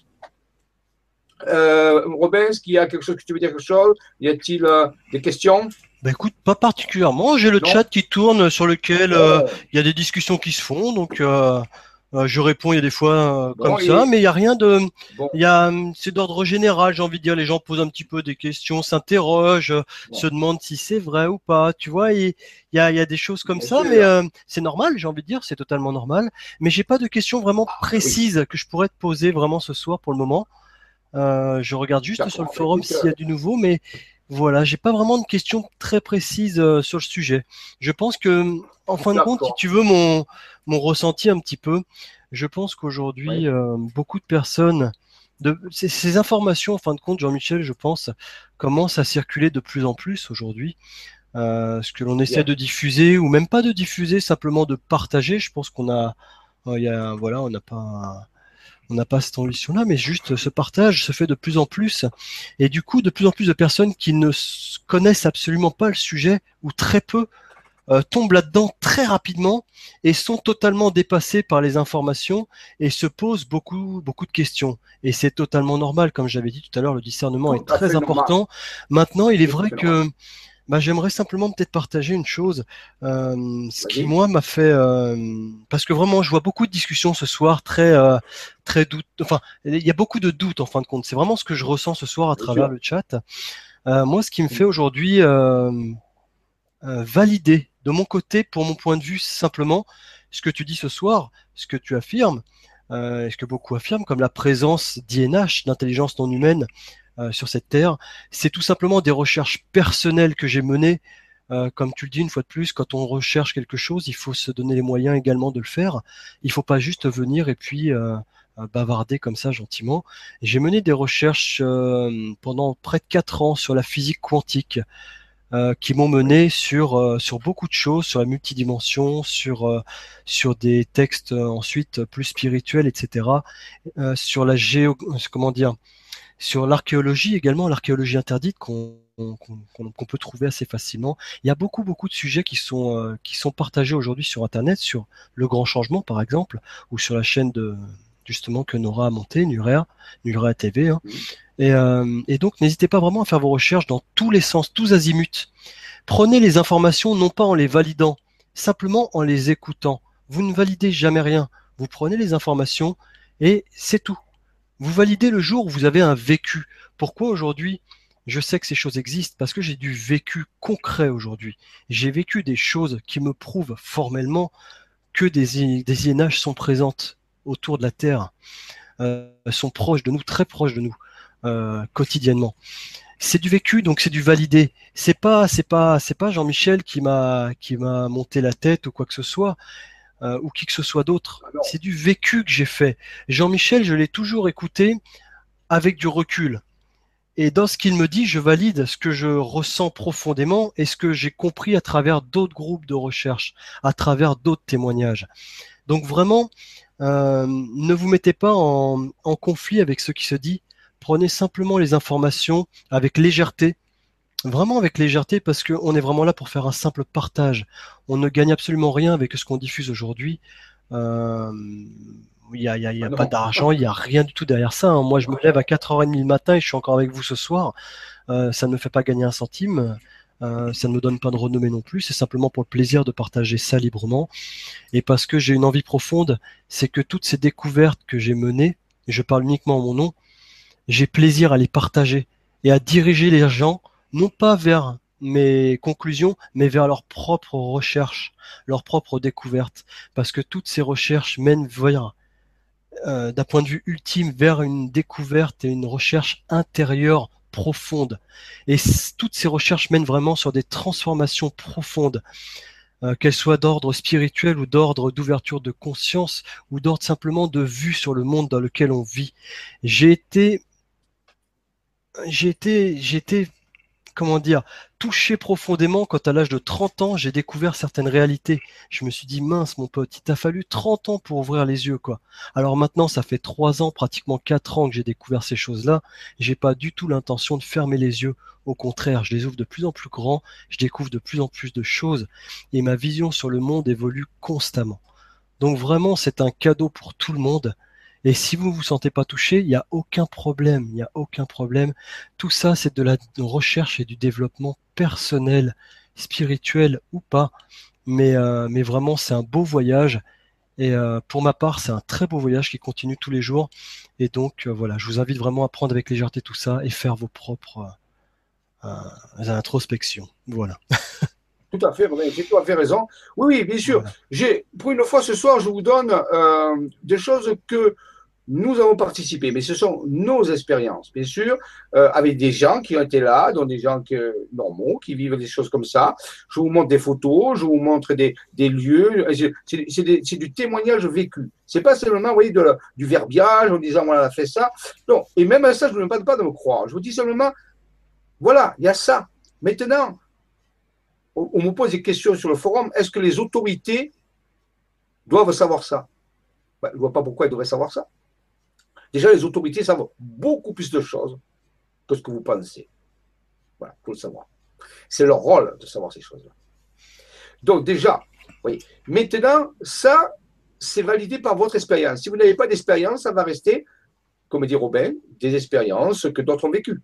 S2: Euh, Robin, est-ce qu'il y a quelque chose que tu veux dire quelque chose? Y a-t-il euh, des questions?
S1: Ben écoute, pas particulièrement. J'ai le chat qui tourne sur lequel euh, il y a des discussions qui se font, donc euh, euh, je réponds, il y a des fois euh, comme ça, mais il y a rien de, il y a, c'est d'ordre général, j'ai envie de dire, les gens posent un petit peu des questions, s'interrogent, se demandent si c'est vrai ou pas, tu vois, il y a, il y a des choses comme ça, mais euh, c'est normal, j'ai envie de dire, c'est totalement normal, mais j'ai pas de questions vraiment ah, précises que je pourrais te poser vraiment ce soir pour le moment. je regarde juste sur le forum s'il y a du nouveau, mais voilà, j'ai pas vraiment de questions très précises sur le sujet. Je pense que, en fin de compte, si tu veux mon mon ressenti un petit peu. Je pense qu'aujourd'hui, euh, beaucoup de personnes, de, ces, informations, en fin de compte, Jean-Michel, je pense, commencent à circuler de plus en plus aujourd'hui. Euh, ce que l'on essaie de diffuser, ou même pas de diffuser, simplement de partager. Je pense qu'on a, euh, il y a, voilà, on n'a pas, on n'a pas cette ambition-là, mais juste ce partage se fait de plus en plus. Et du coup, de plus en plus de personnes qui ne connaissent absolument pas le sujet, ou très peu, euh, tombent là-dedans très rapidement et sont totalement dépassés par les informations et se posent beaucoup beaucoup de questions. Et c'est totalement normal, comme j'avais dit tout à l'heure, le discernement est très important. Maintenant, il est vrai que bah, j'aimerais simplement peut-être partager une chose, euh, ce qui moi m'a fait, euh, parce que vraiment je vois beaucoup de discussions ce soir très très doute, enfin il y a beaucoup de doutes en fin de compte. C'est vraiment ce que je ressens ce soir à travers le chat. moi, ce qui me fait aujourd'hui valider de mon côté, pour mon point de vue, simplement, ce que tu dis ce soir, ce que tu affirmes, euh, ce que beaucoup affirment, comme la présence d'INH, d'intelligence non humaine, euh, sur cette terre, c'est tout simplement des recherches personnelles que j'ai menées. Euh, comme tu le dis une fois de plus, quand on recherche quelque chose, il faut se donner les moyens également de le faire. Il faut pas juste venir et puis bavarder comme ça gentiment. J'ai mené des recherches pendant près de quatre ans sur la physique quantique, euh, qui m'ont mené sur euh, sur beaucoup de choses, sur la multidimension, sur euh, sur des textes ensuite plus spirituels, etc. sur la géo, comment dire, sur l'archéologie également, l'archéologie interdite qu'on qu'on peut trouver assez facilement. Il y a beaucoup beaucoup de sujets qui sont qui sont partagés aujourd'hui sur Internet, sur le grand changement par exemple, ou sur la chaîne de justement que Nora a monté, Nurea, Nurea TV. Hein. Euh, et, donc, n'hésitez pas vraiment à faire vos recherches dans tous les sens, tous azimuts. Prenez les informations non pas en les validant, simplement en les écoutant. Vous ne validez jamais rien. Vous prenez les informations et c'est tout. Vous validez le jour où vous avez un vécu. Pourquoi aujourd'hui je sais que ces choses existent? Parce que j'ai du vécu concret aujourd'hui. J'ai vécu des choses qui me prouvent formellement que des, des INH sont présentes autour de la Terre, euh, sont proches de nous, très proches de nous. Euh, quotidiennement. C'est du vécu, donc c'est du validé. C'est pas, c'est pas, Jean-Michel qui m'a, qui m'a monté la tête ou quoi que ce soit, euh, ou qui que ce soit d'autre. C'est du vécu que j'ai fait. Jean-Michel, je l'ai toujours écouté avec du recul. Et dans ce qu'il me dit, je valide ce que je ressens profondément et ce que j'ai compris à travers d'autres groupes de recherche, à travers d'autres témoignages. Donc vraiment, ne vous mettez pas en, en conflit avec ce qui se dit. Prenez simplement les informations avec légèreté vraiment avec légèreté parce qu'on est vraiment là pour faire un simple partage. On ne gagne absolument rien avec ce qu'on diffuse aujourd'hui. Euh, il n'y a, y a, y a ah pas d'argent, il n'y a rien du tout derrière ça. Hein. Moi, je me lève à 4h30 le matin et je suis encore avec vous ce soir. Euh, ça ne me fait pas gagner un centime. Euh, ça ne me donne pas de renommée non plus. C'est simplement pour le plaisir de partager ça librement. Et parce que j'ai une envie profonde, c'est que toutes ces découvertes que j'ai menées, et je parle uniquement en mon nom, j'ai plaisir à les partager et à diriger les gens non pas vers mes conclusions, mais vers leurs propres recherches, leurs propres découvertes, parce que toutes ces recherches mènent vers, euh, d'un point de vue ultime, vers une découverte et une recherche intérieure profonde. Et toutes ces recherches mènent vraiment sur des transformations profondes, euh, qu'elles soient d'ordre spirituel ou d'ordre d'ouverture de conscience ou d'ordre simplement de vue sur le monde dans lequel on vit. J'ai été, j'ai été, j'ai été comment dire, touché profondément quand à l'âge de 30 ans, j'ai découvert certaines réalités. Je me suis dit, mince, mon pote, il t'a fallu 30 ans pour ouvrir les yeux, quoi. Alors maintenant, ça fait 3 ans, pratiquement 4 ans que j'ai découvert ces choses-là. J'ai pas du tout l'intention de fermer les yeux. Au contraire, je les ouvre de plus en plus grands, je découvre de plus en plus de choses et ma vision sur le monde évolue constamment. Donc vraiment, c'est un cadeau pour tout le monde. Et si vous vous sentez pas touché, il n'y a aucun problème, il n'y a aucun problème. Tout ça, c'est de la recherche et du développement personnel, spirituel ou pas. Mais, euh, mais vraiment, c'est un beau voyage. Et euh, pour ma part, c'est un très beau voyage qui continue tous les jours. Et donc, euh, voilà, je vous invite vraiment à prendre avec légèreté tout ça et faire vos propres introspections. Voilà.
S2: Tout à fait, j'ai tout à fait raison. Oui, oui, bien sûr. J'ai, pour une fois ce soir, je vous donne des choses que nous avons participé, mais ce sont nos expériences, bien sûr, euh, avec des gens qui ont été là, dont des gens normaux, qui vivent des choses comme ça. Je vous montre des photos, je vous montre des, lieux. C'est du témoignage vécu. C'est pas seulement, vous voyez, du verbiage en disant, voilà, on a fait ça. Non. Et même à ça, je ne demande pas de me croire. Je vous dis seulement, voilà, il y a ça. Maintenant, on me pose des questions sur le forum. Est-ce que les autorités doivent savoir ça? Ben, Je ne vois pas pourquoi elles devraient savoir ça. Déjà, les autorités savent beaucoup plus de choses que ce que vous pensez. Voilà, il faut le savoir. C'est leur rôle de savoir ces choses-là. Donc déjà, oui. Maintenant, ça, c'est validé par votre expérience. Si vous n'avez pas d'expérience, ça va rester, comme dit Robin, des expériences que d'autres ont vécues.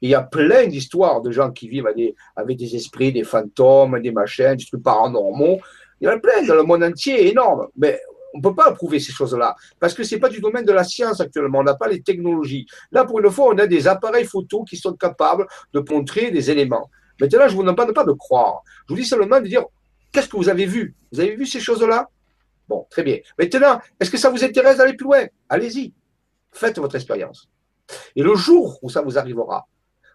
S2: Il y a plein d'histoires de gens qui vivent avec des, avec des, esprits, des fantômes, des machins, des trucs paranormaux. Il y en a plein dans le monde entier, énorme. Mais on ne peut pas prouver ces choses-là, parce que ce n'est pas du domaine de la science actuellement, on n'a pas les technologies. Là, pour une fois, on a des appareils photo qui sont capables de montrer des éléments. Maintenant, je ne vous demande pas de croire. Je vous dis seulement de dire, qu'est-ce que vous avez vu? Vous avez vu ces choses-là? Bon, très bien. Maintenant, est-ce que ça vous intéresse d'aller plus loin? Allez-y, faites votre expérience. Et le jour où ça vous arrivera,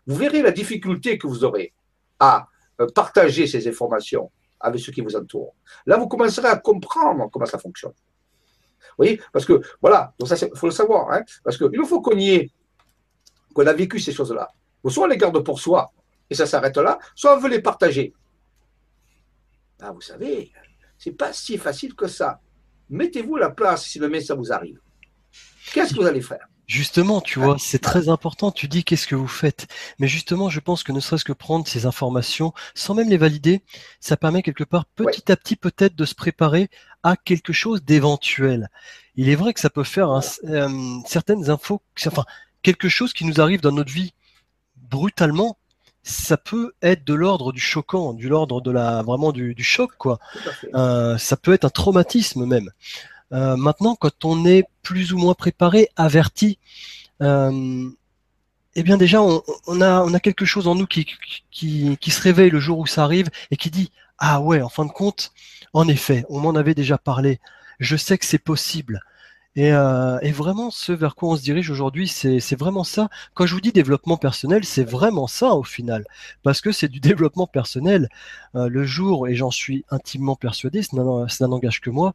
S2: vous verrez la difficulté que vous aurez à euh, partager ces informations avec ceux qui vous entourent. Là, vous commencerez à comprendre comment ça fonctionne. Vous voyez Parce que, voilà, donc ça, il faut le savoir. Hein parce qu'il faut qu'on y ait, qu'on a vécu ces choses-là. Soit on les garde pour soi, et ça s'arrête là, soit on veut les partager. Ah, vous savez, c'est pas si facile que ça. Mettez-vous la place si le ça vous arrive. Qu'est-ce que vous allez faire?
S1: Justement, tu vois, c'est très important. Tu dis qu'est-ce que vous faites. Mais justement, je pense que ne serait-ce que prendre ces informations sans même les valider, ça permet quelque part petit à petit peut-être de se préparer à quelque chose d'éventuel. Il est vrai que ça peut faire euh, certaines infos, enfin quelque chose qui nous arrive dans notre vie brutalement. Ça peut être de l'ordre du choquant, du l'ordre de la vraiment du, choc quoi. Euh, ça peut être un traumatisme même. Euh, maintenant, quand on est plus ou moins préparé, averti, euh, eh bien déjà, on, a, quelque chose en nous qui, qui, qui se réveille le jour où ça arrive et qui dit ah ouais, en fin de compte, en effet, on m'en avait déjà parlé. Je sais que c'est possible. Euh, et, vraiment, ce vers quoi on se dirige aujourd'hui, c'est vraiment ça. Quand je vous dis développement personnel, c'est vraiment ça au final, parce que c'est du développement personnel. Euh, le jour, et j'en suis intimement persuadé, ça n'engage que moi,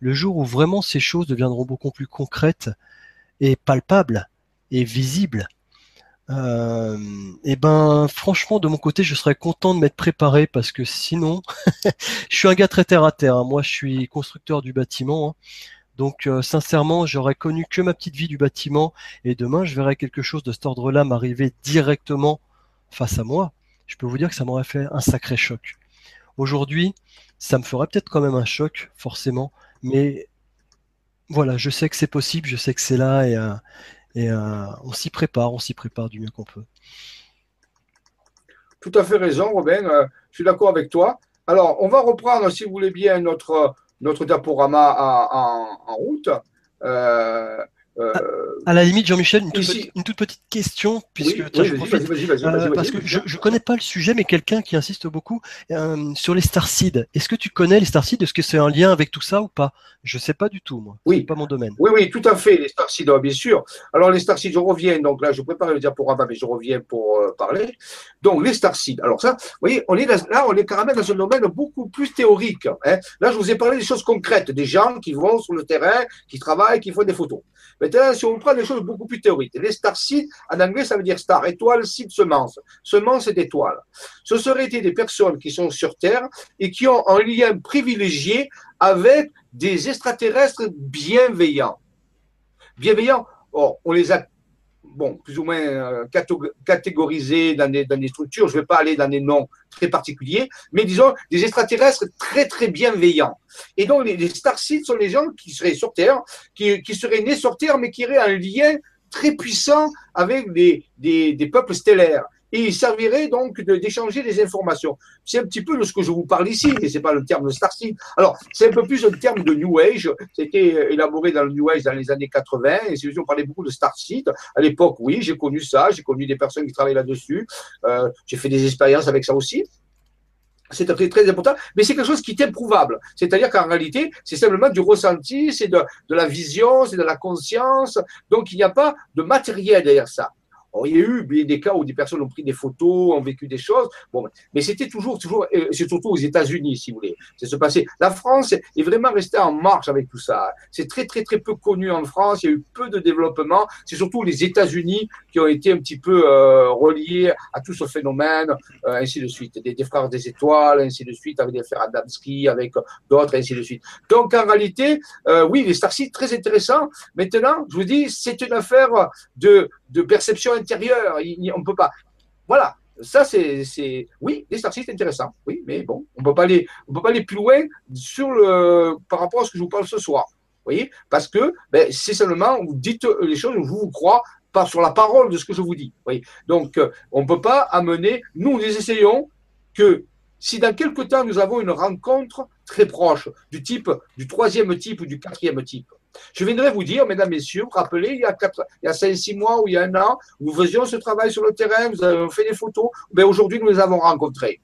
S1: le jour où vraiment ces choses deviendront beaucoup plus concrètes et palpables et visibles, euh, et ben franchement de mon côté je serais content de m'être préparé parce que sinon je suis un gars très terre à terre hein. moi je suis constructeur du bâtiment hein. Donc euh, sincèrement, j'aurais connu que ma petite vie du bâtiment et demain je verrais quelque chose de cet ordre-là m'arriver directement face à moi. Je peux vous dire que ça m'aurait fait un sacré choc. Aujourd'hui, ça me ferait peut-être quand même un choc, forcément, mais voilà, je sais que c'est possible, je sais que c'est là et, euh, euh, on s'y prépare, on s'y prépare du mieux qu'on peut.
S2: Tout à fait raison, Robin, je suis d'accord avec toi. Alors, on va reprendre, si vous voulez bien, notre notre diaporama en, route.
S1: Euh, euh, à, la limite, Jean-Michel, une, toute petite question, puisque parce que je ne connais pas le sujet, mais quelqu'un qui insiste beaucoup euh, sur les starseeds. Est-ce que tu connais les starseeds Est-ce que c'est un lien avec tout ça ou pas? Je ne sais pas du tout, moi.
S2: Oui.
S1: pas mon domaine.
S2: Oui, oui, tout à fait, les starseeds, bien sûr. Alors, les starseeds, je reviens. Donc là, je prépare le diaporama, mais je reviens pour parler. Donc, les starseeds. Alors, ça, vous voyez, on est là, on est carrément dans un domaine beaucoup plus théorique. Hein. Là, je vous ai parlé des choses concrètes, des gens qui vont sur le terrain, qui travaillent, qui font des photos. Maintenant, si on prend des choses beaucoup plus théoriques, les star seeds, en anglais, ça veut dire star, étoile, seed, semence. Semence et étoile. Ce seraient des personnes qui sont sur Terre et qui ont un lien privilégié avec des extraterrestres bienveillants. Bienveillants, on les a bon, plus ou moins euh, catégorisés dans des, structures. Je ne vais pas aller dans des noms très particuliers, mais disons des extraterrestres très très bienveillants. Et donc les, les sont les gens qui seraient sur Terre, qui, seraient nés sur Terre, mais qui auraient un lien très puissant avec des peuples stellaires et il servirait donc d'échanger des informations. C'est un petit peu de ce que je vous parle ici, et c'est pas le terme de Starseed. Alors, c'est un peu plus un terme de New Age. C'était élaboré dans le New Age dans les années 80, et si on parlait beaucoup de Starseed. À l'époque, oui, j'ai connu ça, j'ai connu des personnes qui travaillent là-dessus. Euh, j'ai fait des expériences avec ça aussi. C'est très, très important, mais c'est quelque chose qui est improuvable. C'est-à-dire qu'en réalité, c'est simplement du ressenti, c'est de la vision, c'est de la conscience. Donc, il n'y a pas de matériel derrière ça il y a eu des cas où des personnes ont pris des photos, ont vécu des choses. Bon, mais c'était toujours, toujours, euh, c'est surtout aux États-Unis, si vous voulez. C'est se passer. La France est vraiment restée en marche avec tout ça. C'est très, très, très peu connu en France. Il y a eu peu de développement. C'est surtout les États-Unis qui ont été un petit peu euh, reliés à tout ce phénomène, euh, ainsi de suite. Des, des, frères des étoiles, ainsi de suite, avec des frères Adamski, avec d'autres, ainsi de suite. Donc, en réalité, oui, les Starseeds, très intéressants. Maintenant, je vous dis, c'est une affaire de, de perception intérieure. on ne peut pas. Voilà. Ça, c'est, oui, les c'est intéressant. Oui, mais bon, on on peut pas aller plus loin sur le, par rapport à ce que je vous parle ce soir. Vous voyez? Parce que ben, c'est seulement, vous dites les choses, je vous crois pas sur la parole de ce que je vous dis. Donc, euh, on ne peut pas amener, nous, nous essayons que si dans quelque temps nous avons une rencontre très proche, du type, du troisième type ou du quatrième type, je viendrai vous dire, mesdames, messieurs, vous rappelez, il y a, quatre, il y a 5, 6 mois ou il y a un an, nous faisions ce travail sur le terrain, vous avez fait des photos, ben aujourd'hui, nous les avons rencontrés.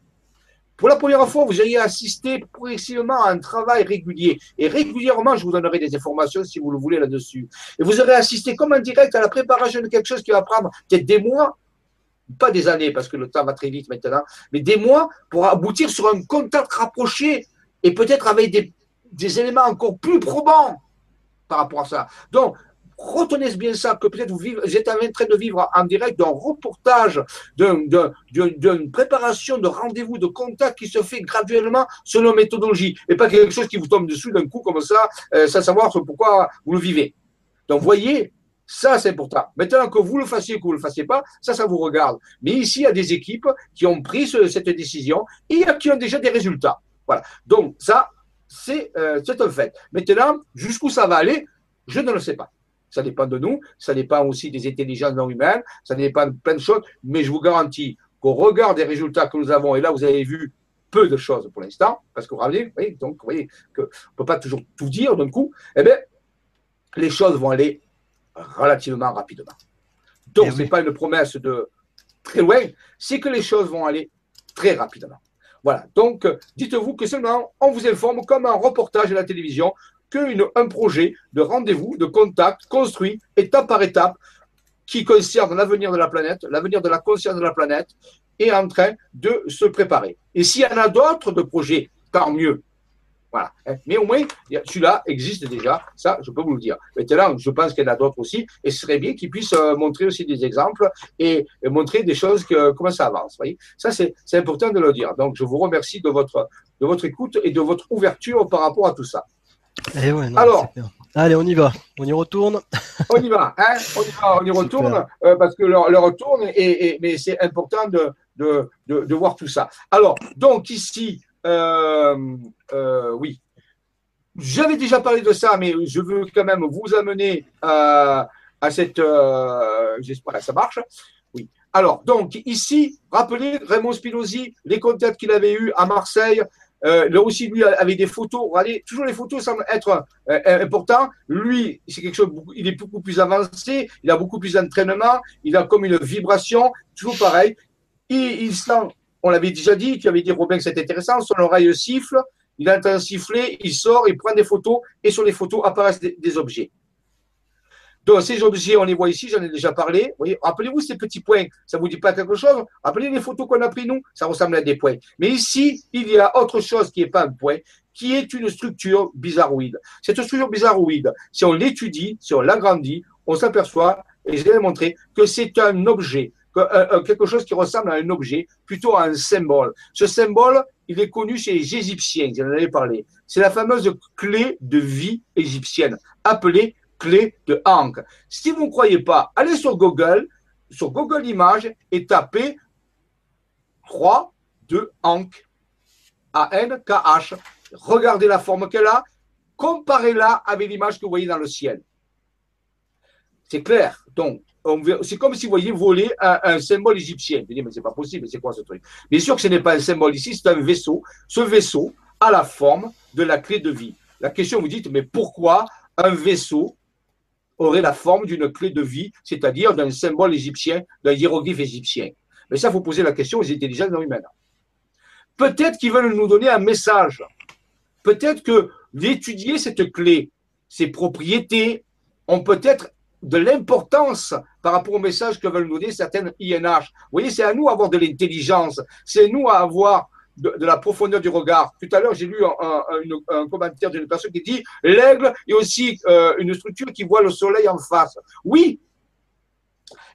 S2: Pour la première fois, vous auriez assisté progressivement à un travail régulier. Et régulièrement, je vous donnerai des informations si vous le voulez là-dessus. Et vous aurez assisté comme en direct à la préparation de quelque chose qui va prendre peut-être des mois, pas des années parce que le temps va très vite maintenant, mais des mois pour aboutir sur un contact rapproché et peut-être avec des éléments encore plus probants par rapport à ça. Donc, retenez bien ça, que peut-être vous, vivez, êtes en train de vivre en direct d'un reportage, d'une préparation de rendez-vous, de contact qui se fait graduellement selon méthodologie, et pas quelque chose qui vous tombe dessus d'un coup comme ça, euh, sans savoir pourquoi vous le vivez. Donc, voyez, ça, c'est important. Maintenant que vous le fassiez ou que vous ne le fassiez pas, ça, ça vous regarde. Mais ici, il y a des équipes qui ont pris cette décision et qui ont déjà des résultats. Voilà. Donc, ça, euh, c'est un fait. Maintenant, jusqu'où ça va aller, je ne le sais pas. Ça dépend de nous, ça dépend aussi des intelligences non humaines, ça dépend de plein de choses, mais je vous garantis qu'au regard des résultats que nous avons, et là vous avez vu peu de choses pour l'instant, parce que vous voyez, donc vous voyez qu'on ne peut pas toujours tout dire d'un coup, eh bien, les choses vont aller relativement rapidement. Donc, eh ce n'est pas une promesse de très loin, c'est que les choses vont aller très rapidement. Voilà. Donc, dites-vous que seulement on vous informe comme un reportage à la télévision qu'un projet de rendez-vous, de contact construit étape par étape qui concerne l'avenir de la planète, l'avenir de la conscience de la planète, est en train de se préparer. Et s'il y en a d'autres de projets, tant mieux. Voilà. Hein. Mais au moins, celui-là existe déjà, ça, je peux vous le dire. Maintenant, je pense qu'il y en a d'autres aussi, et ce serait bien qu'ils puissent euh, montrer aussi des exemples et, montrer des choses, que, comment ça avance. Voyez ça, c'est important de le dire. Donc, je vous remercie de votre, de votre écoute et de votre ouverture par rapport à tout ça.
S1: Eh ouais,
S2: Alors,
S1: Allez, on y va. On y retourne.
S2: on y va, hein on y va, on y retourne euh, parce que le, retourne et, mais c'est important de, de, de, voir tout ça. Alors, donc ici, oui, j'avais déjà parlé de ça, mais je veux quand même vous amener à, à cette. J'espère que ça marche. Oui. Alors, donc ici, rappelez Raymond Spinozzi, les contacts qu'il avait eus à Marseille, euh, là aussi, lui avait des photos. Regardez, toujours les photos semblent être euh, importants. Lui, c'est quelque chose, il est beaucoup plus avancé, il a beaucoup plus d'entraînement, il a comme une vibration, toujours pareil. Il, il sent, on l'avait déjà dit, tu avais dit Robin que c'était intéressant, son oreille siffle, il entend siffler, il sort, il prend des photos et sur les photos apparaissent des objets. Donc, ces objets, on les voit ici, j'en ai déjà parlé. Rappelez-vous ces petits points, ça ne vous dit pas quelque chose? Rappelez les photos qu'on a prises, nous, ça ressemble à des points. Mais ici, il y a autre chose qui n'est pas un point, qui est une structure bizarroïde. Cette structure bizarroïde, si on l'étudie, si on l'agrandit, on s'aperçoit, et je vais le montrer, que c'est un objet, quelque chose qui ressemble à un objet, plutôt à un symbole. Ce symbole, il est connu chez les Égyptiens, j'en avais parlé. C'est la fameuse clé de vie égyptienne, appelée clé de Hank. Si vous ne croyez pas, allez sur Google, sur Google Images et tapez 3 de Hank. A-N-K-H. Regardez la forme qu'elle a, comparez-la avec l'image que vous voyez dans le ciel. C'est clair. Donc, c'est comme si vous voyez voler un, symbole égyptien. Vous dites, mais c'est pas possible, c'est quoi ce truc? Bien sûr que ce n'est pas un symbole ici, c'est un vaisseau. Ce vaisseau a la forme de la clé de vie. La question, vous dites, mais pourquoi un vaisseau aurait la forme d'une clé de vie, c'est-à-dire d'un symbole égyptien, d'un hiéroglyphe égyptien? Mais ça, vous posez la question aux intelligences humaines. Peut-être qu'ils veulent nous donner un message. Peut-être que d'étudier cette clé, ses propriétés, ont peut-être de l'importance par rapport au message que veulent nous donner certaines INH. Vous voyez, c'est à nous d'avoir de l'intelligence, c'est nous à avoir de, la profondeur du regard. Tout à l'heure, j'ai lu un, commentaire d'une personne qui dit l'aigle est aussi euh, une structure qui voit le soleil en face. Oui,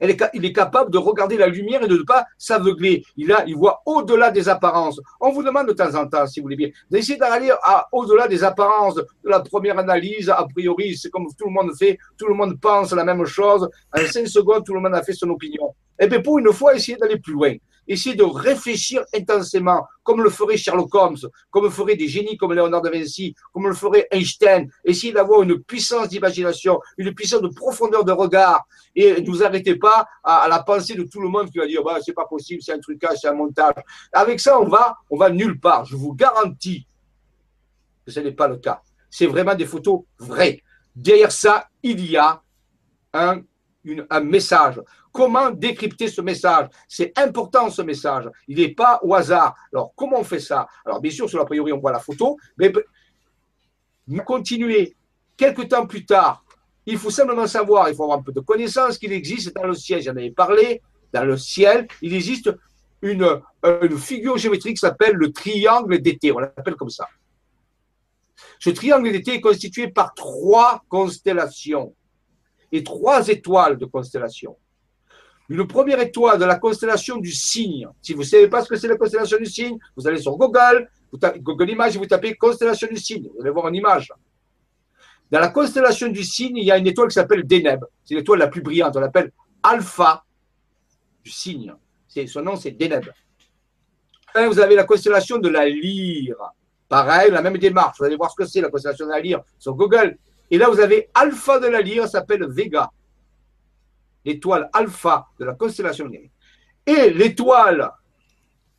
S2: il est capable de regarder la lumière et de ne pas s'aveugler. Il, voit au-delà des apparences. On vous demande de temps en temps, si vous voulez bien, d'essayer d'aller au-delà des apparences de la première analyse. A priori, c'est comme tout le monde fait, tout le monde pense la même chose. En cinq secondes, tout le monde a fait son opinion. Et eh bien, pour une fois, essayez d'aller plus loin essayer de réfléchir intensément, comme le ferait Sherlock Holmes, comme le ferait des génies comme Léonard de Vinci, comme le ferait Einstein, essayer d'avoir une puissance d'imagination, une puissance de profondeur de regard, et ne vous arrêtez pas à, la pensée de tout le monde qui va dire, bah, c'est pas possible, c'est un trucage, c'est un montage. Avec ça, on va, on va nulle part. Je vous garantis que ce n'est pas le cas. C'est vraiment des photos vraies. Derrière ça, il y a un, un message. Comment décrypter ce message? C'est important ce message. Il n'est pas au hasard. Alors, comment on fait ça? Alors, bien sûr, sur la priori, on voit la photo, mais continuer quelques temps plus tard. Il faut simplement savoir, il faut avoir un peu de connaissance qu'il existe dans le ciel. J'en avais parlé. Dans le ciel, il existe une, une figure géométrique qui s'appelle le triangle d'été. On l'appelle comme ça. Ce triangle d'été est constitué par trois constellations et trois étoiles de constellations une première étoile de la constellation du cygne. Si vous ne savez pas ce que c'est la constellation du cygne, vous allez sur Google, Google Images et vous tapez constellation du cygne. Vous allez voir une image. Dans la constellation du cygne, il y a une étoile qui s'appelle Deneb. C'est l'étoile la plus brillante. On l'appelle Alpha du cygne. Son nom, c'est Deneb. vous avez la constellation de la lyre. Pareil, la même démarche. Vous allez voir ce que c'est la constellation de la lyre sur Google. Et là, vous avez Alpha de la lyre, s'appelle Vega l'étoile alpha de la constellation Et l'étoile,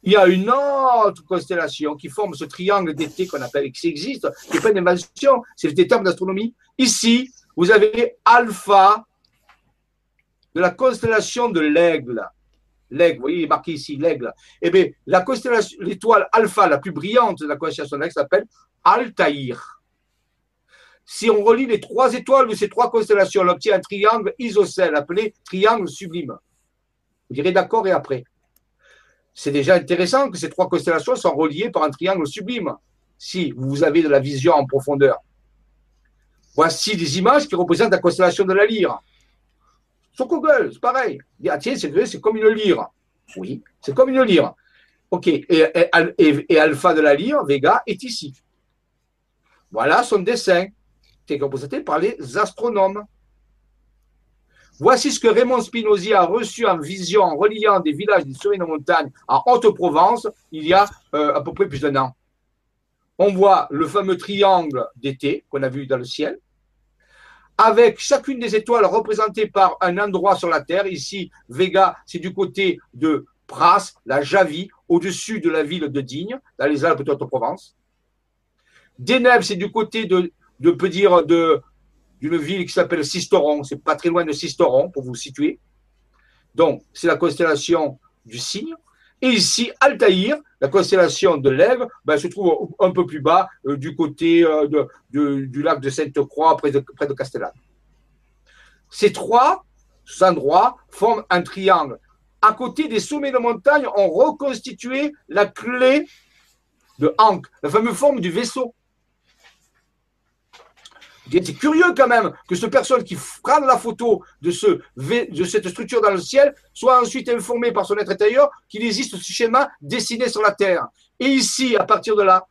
S2: il y a une autre constellation qui forme ce triangle d'été qu'on appelle, qui existe, qui n'est pas une invention, c'est des termes d'astronomie. Ici, vous avez alpha de la constellation de l'aigle. L'aigle, vous voyez, il est marqué ici, l'aigle. Eh bien, l'étoile alpha la plus brillante de la constellation de l'aigle s'appelle Altaïr si on relie les trois étoiles de ces trois constellations, on obtient un triangle isocèle appelé triangle sublime. Vous direz d'accord et après. C'est déjà intéressant que ces trois constellations soient reliées par un triangle sublime, si vous avez de la vision en profondeur. Voici des images qui représentent la constellation de la lyre. Sur Google, c'est pareil. Ah, tiens, c'est comme une lyre. Oui, c'est comme une lyre. OK. Et, Alpha de la lyre, Vega, est ici. Voilà son dessin. Été par les astronomes. Voici ce que Raymond Spinozzi a reçu en vision en reliant des villages des sommets de montagne en Haute-Provence il y a euh, à peu près plus d'un an. On voit le fameux triangle d'été qu'on a vu dans le ciel, avec chacune des étoiles représentées par un endroit sur la Terre. Ici, Vega, c'est du côté de Pras, la Javie, au-dessus de la ville de Digne, dans les Alpes de Haute-Provence. Deneb, c'est du côté de, de peut dire, de, d'une ville qui s'appelle Sisteron. C'est pas très loin de Sisteron, pour vous situer. Donc, c'est la constellation du Cygne. Et ici, Altaïr, la constellation de l'Ève, ben, se trouve un peu plus bas, euh, du côté euh, de, du lac de Sainte-Croix, près de, près de Castellane. Ces trois endroits forment un triangle. À côté des sommets de montagne, on reconstitué la clé de Ankh, la fameuse forme du vaisseau. C'est curieux quand même que cette personne qui prend la photo de, ce, de cette structure dans le ciel soit ensuite informée par son être intérieur qu'il existe ce schéma dessiné sur la Terre. Et ici, à partir de là,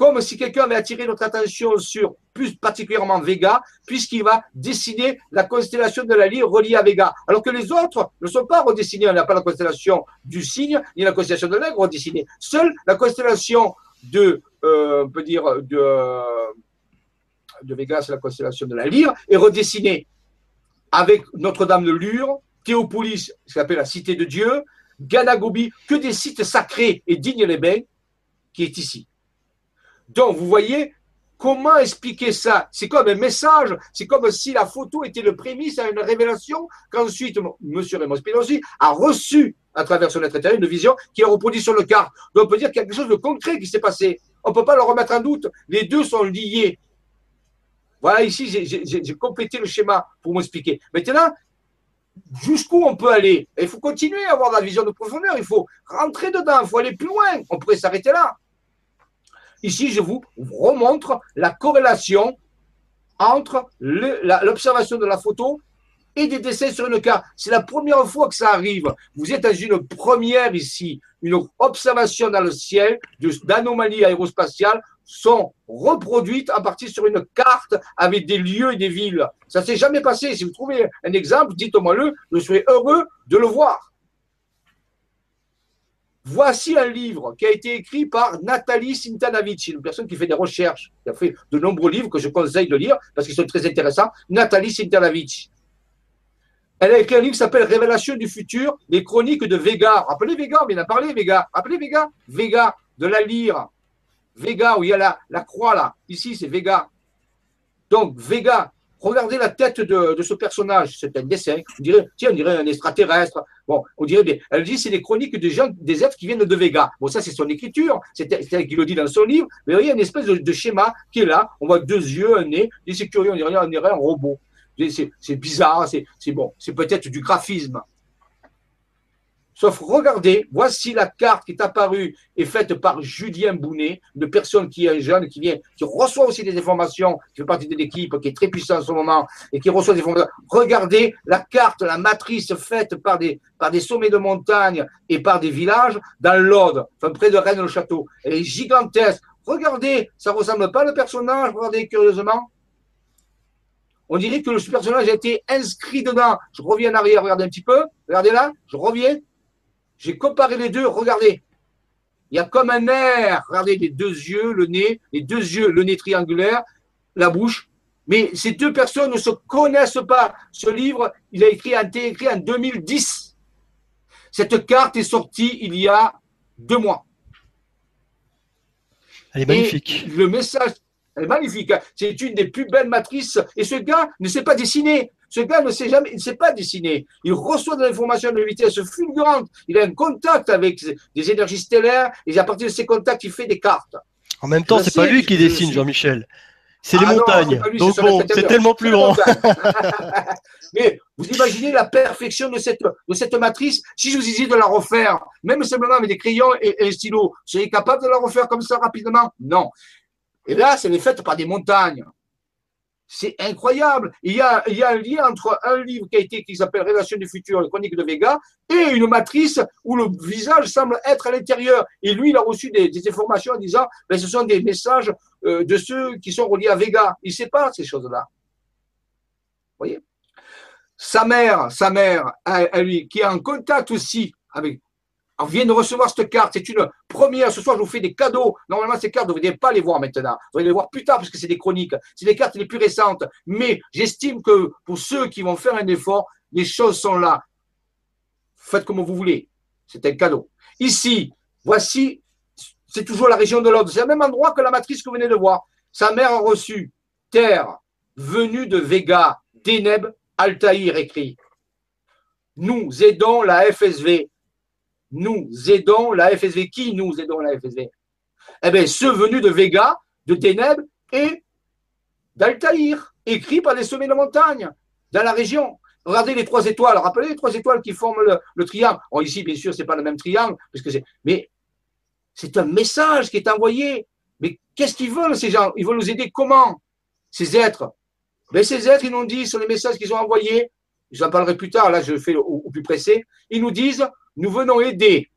S2: comme si quelqu'un avait attiré notre attention sur plus particulièrement Vega, puisqu'il va dessiner la constellation de la lyre reliée à Vega. Alors que les autres ne sont pas redessinés. On n'a pas la constellation du cygne, ni la constellation de l'aigle redessinée. Seule la constellation de, euh, on peut dire, de, de Vega, c'est la constellation de la lyre, est redessinée avec Notre-Dame de Lure, Théopolis, ce qu'on appelle la cité de Dieu, Ganagobi, que des sites sacrés et dignes les bains, qui est ici. Donc, vous voyez, comment expliquer ça C'est comme un message, c'est comme si la photo était le prémisse à une révélation qu'ensuite M. Raymond Spinozzi a reçu à travers son être une vision qui est reproduite sur le carte. Donc, on peut dire qu'il y a quelque chose de concret qui s'est passé. On ne peut pas le remettre en doute. Les deux sont liés. Voilà, ici, j'ai complété le schéma pour m'expliquer. Maintenant, jusqu'où on peut aller? Il faut continuer à avoir la vision de profondeur, il faut rentrer dedans, il faut aller plus loin. On pourrait s'arrêter là. Ici, je vous remontre la corrélation entre l'observation de la photo et des dessins sur une carte. C'est la première fois que ça arrive. Vous êtes dans une première ici, une observation dans le ciel d'anomalies aérospatiales sont reproduites à partir sur une carte avec des lieux et des villes. Ça s'est jamais passé. Si vous trouvez un exemple, dites-moi-le. Je serai heureux de le voir. Voici un livre qui a été écrit par Nathalie Sintanavich, une personne qui fait des recherches, qui a fait de nombreux livres que je conseille de lire parce qu'ils sont très intéressants. Nathalie Sintanavich. Elle a écrit un livre qui s'appelle Révélation du futur, les chroniques de Vega. Rappelez Vega, on vient d'en parler, Vega. Rappelez Vega Vega, de la lyre. Vega, où il y a la, croix là. Ici, c'est Vega. Donc, Vega, regardez la tête de, ce personnage. C'est un dessin. On dirait, tiens, on dirait un extraterrestre. Bon, on dirait bien. Elle dit, c'est les chroniques des gens, des êtres qui viennent de Vega. Bon, ça, c'est son écriture. C'est elle qui le dit dans son livre. Mais il y a une espèce de, schéma qui est là. On voit deux yeux, un nez. Et c'est curieux, on dirait, on dirait un robot. C'est bizarre, c'est bon, c'est peut-être du graphisme. Sauf regardez, voici la carte qui est apparue et faite par Julien Bounet, une personne qui est jeune, qui vient, qui reçoit aussi des informations, qui fait partie de l'équipe, qui est très puissante en ce moment et qui reçoit des informations. Regardez la carte, la matrice faite par des, sommets de montagne et par des villages dans l'Aude, près de Rennes-le-Château. Elle est gigantesque. Regardez, ça ressemble pas le personnage, regardez curieusement. On dirait que le personnage a été inscrit dedans. Je reviens en arrière, regardez un petit peu. Regardez là, je reviens. J'ai comparé les deux, regardez. Il y a comme un air, regardez les deux yeux, le nez, les deux yeux, le nez triangulaire, la bouche. Mais ces deux personnes ne se connaissent pas. Ce livre, il a écrit, été écrit en 2010. Cette carte est sortie il y a deux mois.
S1: Elle est magnifique.
S2: le message, elle est magnifique. Hein. C'est une des plus belles matrices. Et ce gars ne sait pas dessiner. Ce gars ne sait jamais, il ne sait pas dessiner. Il reçoit de l'information de vitesse fulgurante. Il a un contact avec des énergies stellaires et à partir de ces contacts, il fait des cartes.
S1: En même temps, c'est pas lui qui dessine, Jean-Michel. C'est les ah montagnes. Donc bon, c'est tellement plus grand.
S2: Mais vous imaginez la perfection de cette, de cette matrice Si je vous disais de la refaire, même simplement avec des crayons et, un stylo, seriez capable de la refaire comme ça rapidement? Non. Et là, c'est fait par des montagnes. C'est incroyable. Il y, a, un lien entre un livre qui a été qui s'appelle Relation du futur, les chroniques de Vega, et une matrice où le visage semble être à l'intérieur. Et lui, il a reçu des, informations en disant, ben, ce sont des messages euh, de ceux qui sont reliés à Vega. Il ne sait pas ces choses-là. Vous voyez? Sa mère, sa mère, lui, qui est en contact aussi avec vient de recevoir cette carte. C'est une première. Ce soir, je vous fais des cadeaux. Normalement, ces cartes, vous ne devriez pas les voir maintenant. Vous allez les voir plus tard parce que c'est des chroniques. C'est des cartes les plus récentes. Mais j'estime que pour ceux qui vont faire un effort, les choses sont là. Faites comme vous voulez. C'est un cadeau. Ici, voici, c'est toujours la région de l'Aude. C'est le même endroit que la matrice que vous venez de voir. Sa mère a reçu terre venue de Vega, Deneb, Altaïr écrit. Nous aidons la FSV nous aidons la FSV. Qui nous aidons la FSV Eh bien, ceux venus de Vega, de Ténèbres et d'Altaïr, écrits par les sommets de montagne, dans la région. Regardez les trois étoiles. Rappelez les trois étoiles qui forment le, triangle. ici, bien sûr, ce n'est pas le même triangle, puisque c'est. Mais c'est un message qui est envoyé. Mais qu'est-ce qu'ils veulent, ces gens? Ils veulent nous aider comment? Ces êtres. Mais ces êtres, ils nous disent sur les messages qu'ils ont envoyés, j'en parlerai plus tard, là je fais au plus pressé, ils nous disent nous venons aider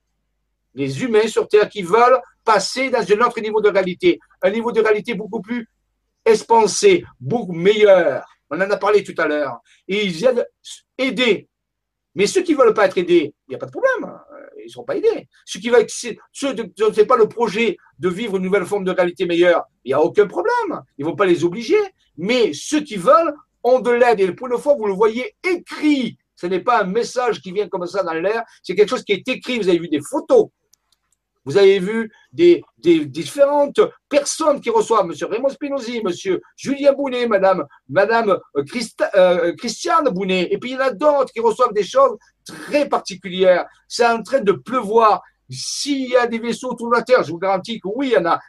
S2: les humains sur Terre qui veulent passer dans un autre niveau de réalité, un niveau de réalité beaucoup plus expansé, beaucoup meilleur. On en a parlé tout à l'heure. Et ils viennent aider. Mais ceux qui ne veulent pas être aidés, il n'y a pas de problème. Ils ne seront pas aidés. Ceux qui ne pas le projet de vivre une nouvelle forme de réalité meilleure, il n'y a aucun problème. Ils ne vont pas les obliger. Mais ceux qui veulent ont de l'aide. Et pour une fois, vous le voyez écrit ce n'est pas un message qui vient comme ça dans l'air, c'est quelque chose qui est écrit. Vous avez vu des photos, vous avez vu des, différentes personnes qui reçoivent, M. Raymond Spinozzi, M. Julien Bounet, Madame, Madame euh, euh, Christiane Bounet, et puis il y en a d'autres qui reçoivent des choses très particulières. C'est en train de pleuvoir. S'il y a des vaisseaux autour de la Terre, je vous garantis que oui, il y en a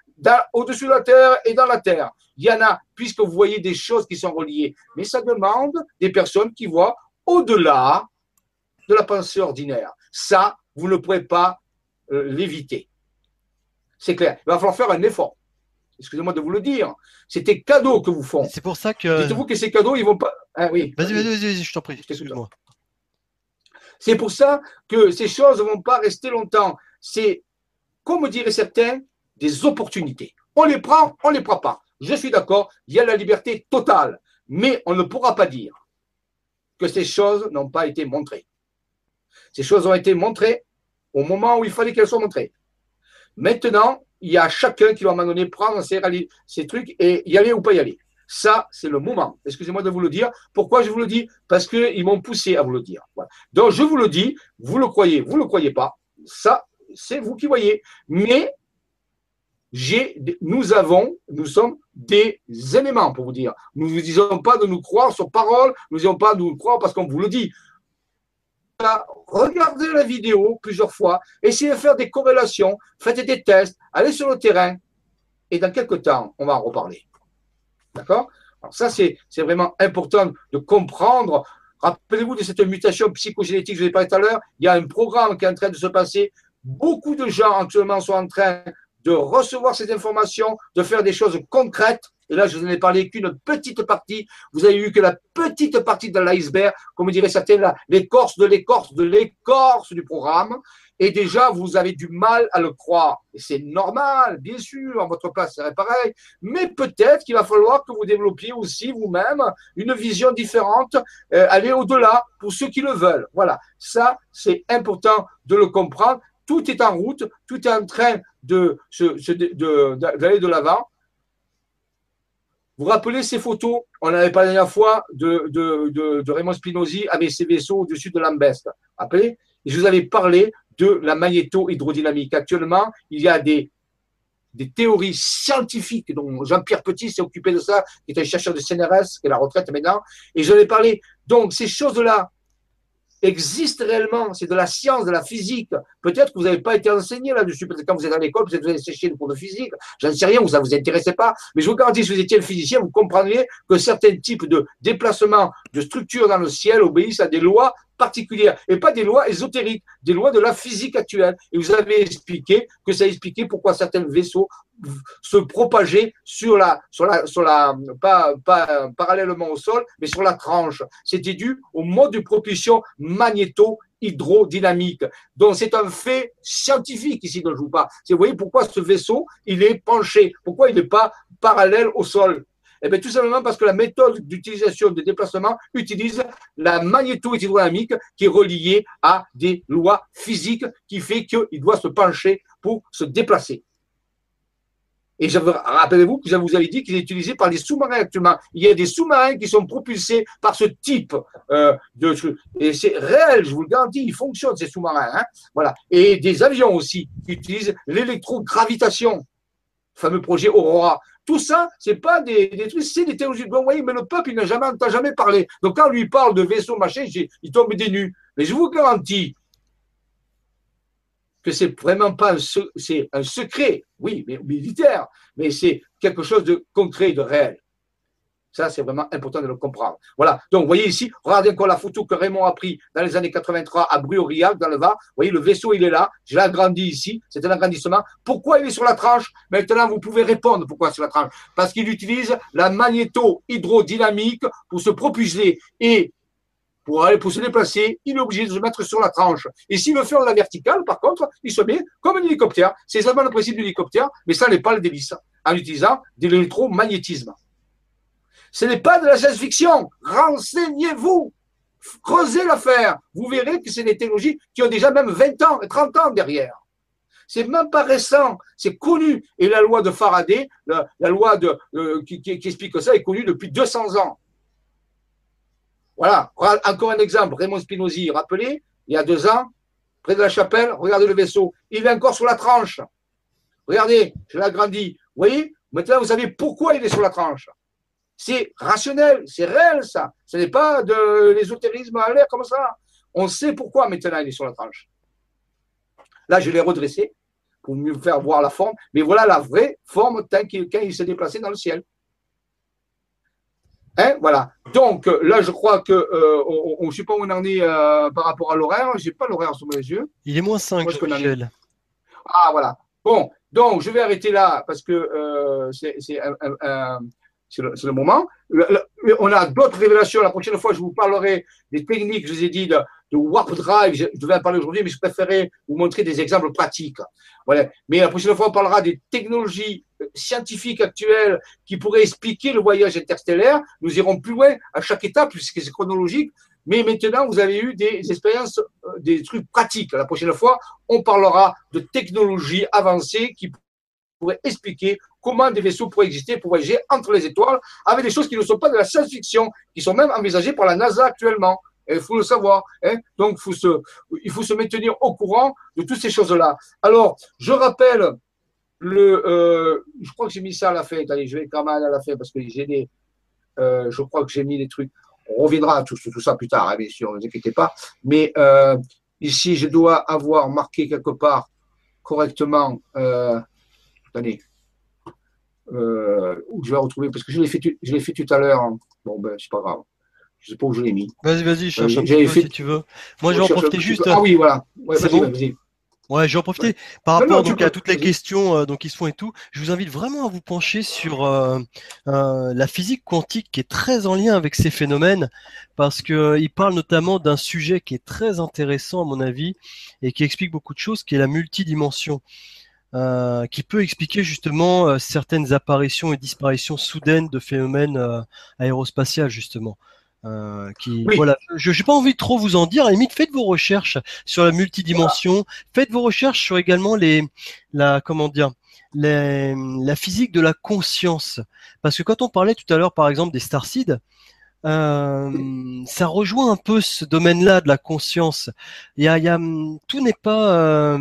S2: au-dessus de la Terre et dans la Terre. Il y en a, puisque vous voyez des choses qui sont reliées. Mais ça demande des personnes qui voient au-delà de la pensée ordinaire. Ça, vous ne pourrez pas euh, l'éviter. C'est clair. Il va falloir faire un effort. Excusez-moi de vous le dire. C'est des cadeaux que vous font.
S1: C'est pour ça que.
S2: Dites-vous que ces cadeaux, ils vont pas. Ah, oui.
S1: Vas-y, vas-y, vas-y, je t'en prie. Excuse-moi.
S2: C'est pour ça que ces choses ne vont pas rester longtemps. C'est, comme diraient certains, des opportunités. On les prend, on ne les prend pas. Je suis d'accord, il y a la liberté totale. Mais on ne pourra pas dire que ces choses n'ont pas été montrées. Ces choses ont été montrées au moment où il fallait qu'elles soient montrées. Maintenant, il y a chacun qui va à un moment donné prendre ces, trucs et y aller ou pas y aller. Ça, c'est le moment. Excusez-moi de vous le dire. Pourquoi je vous le dis? Parce qu'ils m'ont poussé à vous le dire. Donc, je vous le dis, vous le croyez, vous ne le croyez pas. Ça, c'est vous qui voyez. Mais nous avons, nous sommes des éléments pour vous dire. Nous ne vous disons pas de nous croire sur parole, nous ne disons pas de nous croire parce qu'on vous le dit. Regardez la vidéo plusieurs fois, essayez de faire des corrélations, faites des tests, allez sur le terrain, et dans quelques temps, on va en reparler. D'accord? Alors ça, c'est vraiment important de comprendre. Rappelez-vous de cette mutation psychogénétique, je vous ai parlé tout à l'heure, il y a un programme qui est en train de se passer. Beaucoup de gens actuellement sont en train de recevoir ces informations, de faire des choses concrètes. Et là, je vous en ai parlé qu'une petite partie. Vous avez vu que la petite partie de l'iceberg, comme dirait certains, l'écorce de l'écorce de l'écorce du programme. Et déjà, vous avez du mal à le croire. Et c'est normal, bien sûr, à votre place, c'est pareil. Mais peut-être qu'il va falloir que vous développiez aussi vous-même une vision différente, euh, aller au-delà pour ceux qui le veulent. Voilà, ça, c'est important de le comprendre tout est en route, tout est en train de, d'aller de l'avant. Vous vous rappelez ces photos? On avait parlé la dernière fois de, de, Raymond Spinozzi avec ses vaisseaux au-dessus de. Rappelez? Je vous avais parlé de la magnéto-hydrodynamique. Actuellement, il y a des, théories scientifiques dont Jean-Pierre Petit s'est occupé de ça, qui est un chercheur de CNRS, qui est la retraite maintenant. Et je ai parlé. Donc, ces choses-là, existe réellement, c'est de la science, de la physique. Peut-être que vous n'avez pas été enseigné là-dessus, peut-être quand vous êtes à l'école, peut-être que vous avez séché le cours de physique, j'en sais rien, ça ne vous intéressait pas, mais je vous garantis, si vous étiez un physicien, vous comprendriez que certains types de déplacements de structures dans le ciel obéissent à des lois particulières et pas des lois ésotériques, des lois de la physique actuelle. Et vous avez expliqué que ça expliquait pourquoi certains vaisseaux se propageaient sur la, sur la, sur la, pas, pas parallèlement au sol, mais sur la tranche. C'était dû au mode de propulsion magnéto hydrodynamique. Donc c'est un fait scientifique ici dont je vous parle. Vous voyez pourquoi ce vaisseau, il est penché, pourquoi il n'est pas parallèle au sol. Eh bien, tout simplement parce que la méthode d'utilisation des déplacements utilise la magnéto-hydrodynamique qui est reliée à des lois physiques qui fait qu'il doit se pencher pour se déplacer. Et rappelez-vous que je vous avais dit qu'il est utilisé par les sous-marins actuellement. Il y a des sous-marins qui sont propulsés par ce type euh, de Et c'est réel, je vous le garantis, ils fonctionnent ces sous-marins. Hein. voilà. Et des avions aussi qui utilisent l'électrogravitation, fameux projet Aurora. Tout ça, c'est pas des, trucs, c'est des théologies. Bon, voyez, mais le peuple, il n'a jamais, jamais parlé. Donc quand on lui parle de vaisseaux, machin, il tombe des nus. Mais je vous garantis que c'est vraiment pas un secret, oui, mais militaire, mais c'est quelque chose de concret, de réel. Ça, c'est vraiment important de le comprendre. Voilà. Donc, voyez ici, regardez encore la photo que Raymond a pris dans les années 83 à Bruy-Aurillac, dans le Var. Vous voyez, le vaisseau, il est là. Je l'ai agrandi ici. C'est un agrandissement. Pourquoi il est sur la tranche? Maintenant, vous pouvez répondre pourquoi sur la tranche. Parce qu'il utilise la magnéto-hydrodynamique pour se propulser. Et pour aller pour se déplacer, il est obligé de se mettre sur la tranche. Et s'il veut faire la verticale, par contre, il se met comme un hélicoptère. C'est seulement le principe de l'hélicoptère, mais ça n'est pas le délice, en utilisant de l'électromagnétisme. Ce n'est pas de la science-fiction. Renseignez-vous. Creusez l'affaire. Vous verrez que c'est des technologies qui ont déjà même 20 ans et 30 ans derrière. C'est même pas récent, c'est connu. Et la loi de Faraday, la, loi euh, qui, qui, explique ça, est connue depuis 200 ans. Voilà, encore un exemple. Raymond Spinozzi, rappelez, il y a deux ans, près de la chapelle, regardez le vaisseau. Il est encore sur la tranche. Regardez, je l'ai agrandi. Vous voyez Maintenant, vous savez pourquoi il est sur la tranche. C'est rationnel, c'est réel, ça. Ce n'est pas de l'ésotérisme à l'air comme ça. On sait pourquoi maintenant il est sur la tranche. Là, je l'ai redressé pour mieux faire voir la forme. Mais voilà la vraie forme quand il s'est déplacé dans le ciel. Hein, voilà. Donc là, je crois que euh, on ne sait pas où on en est euh, par rapport à l'horaire. J'ai pas l'horaire sous mes yeux.
S1: Il est moins 5, Michel.
S2: Ah voilà. Bon, donc je vais arrêter là parce que euh, c'est un, c'est le, moment. on a d'autres révélations. La prochaine fois, je vous parlerai des techniques, je vous ai dit, de, Warp Drive. Je, devais en parler aujourd'hui, mais je préférais vous montrer des exemples pratiques. Voilà. Mais la prochaine fois, on parlera des technologies euh, scientifiques actuelles qui pourraient expliquer le voyage interstellaire. Nous irons plus loin à chaque étape, puisque c'est chronologique. Mais maintenant, vous avez eu des expériences, euh, des trucs pratiques. La prochaine fois, on parlera de technologies avancées qui pourraient expliquer comment des vaisseaux pourraient exister pour voyager entre les étoiles avec des choses qui ne sont pas de la science-fiction, qui sont même envisagées par la NASA actuellement. Il faut le savoir. Hein. Donc, il faut se maintenir au courant de toutes ces choses-là. Alors, je rappelle le. Euh, je crois que j'ai mis ça à la fin. Allez, je vais quand même à la fin parce que j'ai des. Euh, je crois que j'ai mis des trucs. On reviendra à tout, ça plus tard, hein, bien sûr, ne vous inquiétez pas. Mais euh, ici, je dois avoir marqué quelque part correctement. Attendez, euh, où je vais retrouver, parce que je l'ai fait, je l'ai fait tout à l'heure. Hein. Bon, ben, c'est pas grave. Je sais pas où je l'ai mis.
S1: Vas-y, vas-y, cherche euh, un fait... si tu veux. Moi, je vais en profiter juste.
S2: Ah oui, voilà. Ouais, vas-y, vas-y.
S1: Ouais, je vais en profiter par rapport donc, à toutes les questions euh, donc, qui se font et tout. Je vous invite vraiment à vous pencher sur euh, euh, la physique quantique qui est très en lien avec ces phénomènes parce que euh, il parle notamment d'un sujet qui est très intéressant à mon avis et qui explique beaucoup de choses, qui est la multidimension. Euh, qui peut expliquer justement euh, certaines apparitions et disparitions soudaines de phénomènes euh, aérospatiaux justement. qui voilà, je n'ai pas envie de trop vous en dire. À la limite, faites vos recherches sur la multidimension, faites vos recherches sur également les la comment dire les, la physique de la conscience. Parce que quand on parlait tout à l'heure, par exemple, des starseeds, euh, ça rejoint un peu ce domaine-là de la conscience. Il y a, il y a tout n'est pas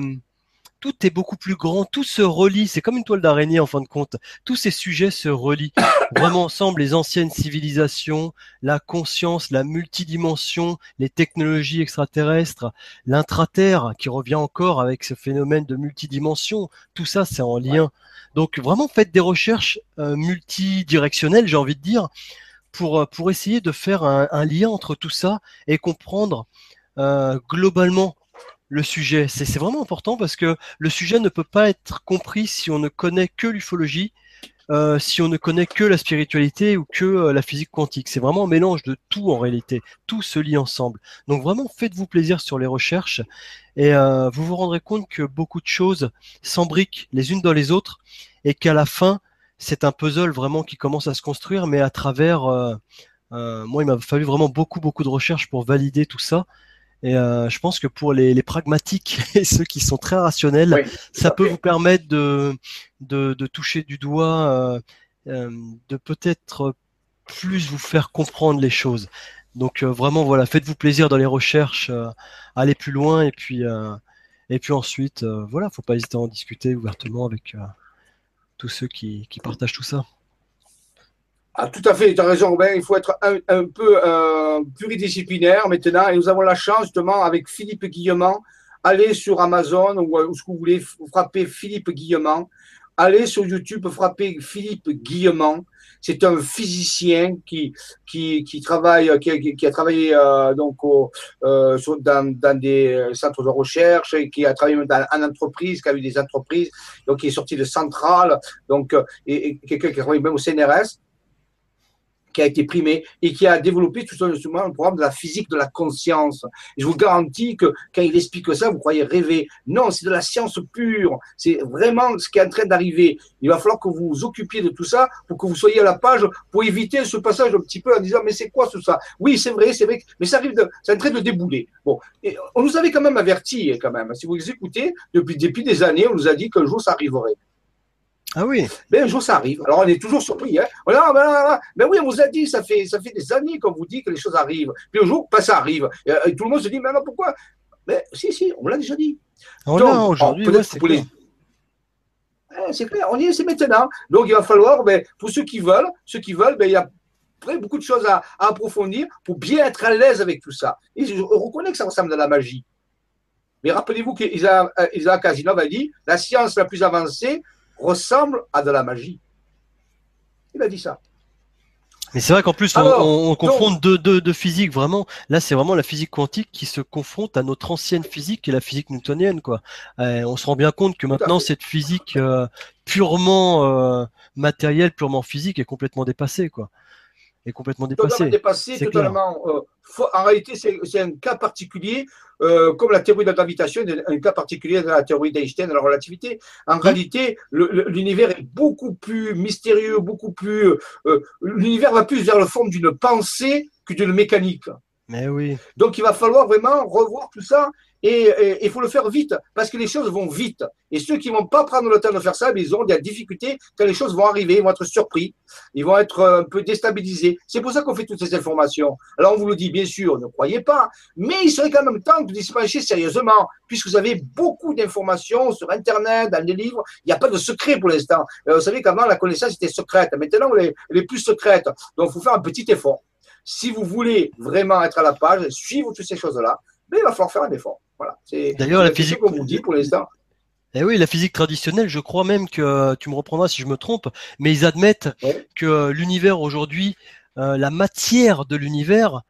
S1: tout est beaucoup plus grand, tout se relie, c'est comme une toile d'araignée en fin de compte. Tous ces sujets se relient vraiment ensemble, les anciennes civilisations, la conscience, la multidimension, les technologies extraterrestres, l'intraterre qui revient encore avec ce phénomène de multidimension, tout ça c'est en lien. Donc vraiment faites des recherches euh, multidirectionnelles, j'ai envie de dire, pour, pour essayer de faire un, lien entre tout ça et comprendre globalement le sujet. C'est vraiment important parce que le sujet ne peut pas être compris si on ne connaît que l'ufologie euh, si on ne connaît que la spiritualité ou que euh, la physique quantique. C'est vraiment un mélange de tout en réalité. Tout se lie ensemble. Donc vraiment, faites-vous plaisir sur les recherches et euh, vous vous rendrez compte que beaucoup de choses s'embriquent les unes dans les autres et qu'à la fin, c'est un puzzle vraiment qui commence à se construire, mais à travers... moi, il m'a fallu vraiment beaucoup, beaucoup de recherches pour valider tout ça. Et euh, je pense que pour les, les, pragmatiques et ceux qui sont très rationnels, ça peut vous permettre de, de, de, toucher du doigt, euh, euh de peut-être plus vous faire comprendre les choses. Donc euh, vraiment, voilà, faites-vous plaisir dans les recherches, allez plus loin et puis et puis ensuite, voilà, faut pas hésiter à en discuter ouvertement avec tous ceux qui, qui partagent tout ça.
S2: Ah, tout à fait, tu as raison, Robin. Il faut être un, peu euh, pluridisciplinaire maintenant. Et nous avons la chance, justement, avec Philippe Guillemant, aller sur Amazon ou, où ce que vous voulez, frapper Philippe Guillemant. Allez sur YouTube, frapper Philippe Guillemant. C'est un physicien qui, qui, qui travaille, qui, qui a travaillé euh, donc au, euh, dans, dans, des centres de recherche et qui a travaillé dans, en entreprise, qui a eu des entreprises, donc qui est sorti de Centrale, donc et, et quelqu'un qui a travaillé même au CNRS qui a été primé et qui a développé tout simplement un programme de la physique de la conscience. je vous garantis que quand il explique ça, vous croyez rêver. Non, c'est de la science pure. C'est vraiment ce qui est en train d'arriver. Il va falloir que vous vous occupiez de tout ça pour que vous soyez à la page pour éviter ce passage un petit peu en disant mais c'est quoi tout ça? Oui, c'est vrai, c'est vrai, mais ça arrive, c'est en train de débouler. Bon, on nous avait quand même averti quand même. Si vous écoutez, depuis, depuis des années, on nous a dit qu'un jour ça arriverait.
S1: Ah oui.
S2: Mais un jour, ça arrive. Alors, on est toujours surpris. Hein. Voilà, ben, ben oui, on vous a dit, ça fait, ça fait des années qu'on vous dit que les choses arrivent. Puis un jour, pas ben, ça arrive. Euh, et, tout le monde se dit, mais non, pourquoi? Mais si, si, on l'a déjà dit.
S1: On l'a aujourd'hui. c'est
S2: clair. c'est clair, on y est, c'est maintenant. Donc, il va falloir, ben, pour ceux qui veulent, ceux qui veulent, ben, il y a beaucoup de choses à, approfondir pour bien être à l'aise avec tout ça. Et je reconnais que ça ressemble à la magie. Mais rappelez-vous qu'Isaac euh, Asimov a dit la science la plus avancée, ressemble à de la magie. Il a dit ça.
S1: Mais c'est vrai qu'en plus, on, confronte deux, deux, physiques vraiment. Là, c'est vraiment la physique quantique qui se confronte à notre ancienne physique, qui est la physique newtonienne. Quoi. Euh, on se rend bien compte que maintenant, cette physique euh, purement euh, matérielle, purement physique, est complètement dépassée. Quoi est complètement dépassé.
S2: Totalement dépassé, totalement. Euh, en réalité, c'est un cas particulier, euh, comme la théorie de la gravitation, un cas particulier de la théorie d'Einstein de la relativité. En réalité, l'univers est beaucoup plus mystérieux, beaucoup plus. Euh, l'univers va plus vers la forme d'une pensée que d'une mécanique.
S1: Mais oui.
S2: Donc, il va falloir vraiment revoir tout ça et il faut le faire vite, parce que les choses vont vite. Et ceux qui vont pas prendre le temps de faire ça, ils auront des difficultés quand les choses vont arriver, ils vont être surpris, ils vont être un peu déstabilisés. C'est pour ça qu'on fait toutes ces informations. Alors on vous le dit, bien sûr, ne croyez pas, mais il serait quand même temps de se pencher sérieusement, puisque vous avez beaucoup d'informations sur Internet, dans des livres. Il n'y a pas de secret pour l'instant. Euh, vous savez qu'avant, la connaissance était secrète. Maintenant, elle est, plus secrète. Donc, il faut faire un petit effort. Si vous voulez vraiment être à la page, suivre toutes ces choses-là, mais il va falloir faire un effort. Voilà.
S1: D'ailleurs, la physique,
S2: comme on dit pour l'instant.
S1: Eh oui, la physique traditionnelle, je crois même que tu me reprendras si je me trompe, mais ils admettent que l'univers aujourd'hui, euh, la matière de l'univers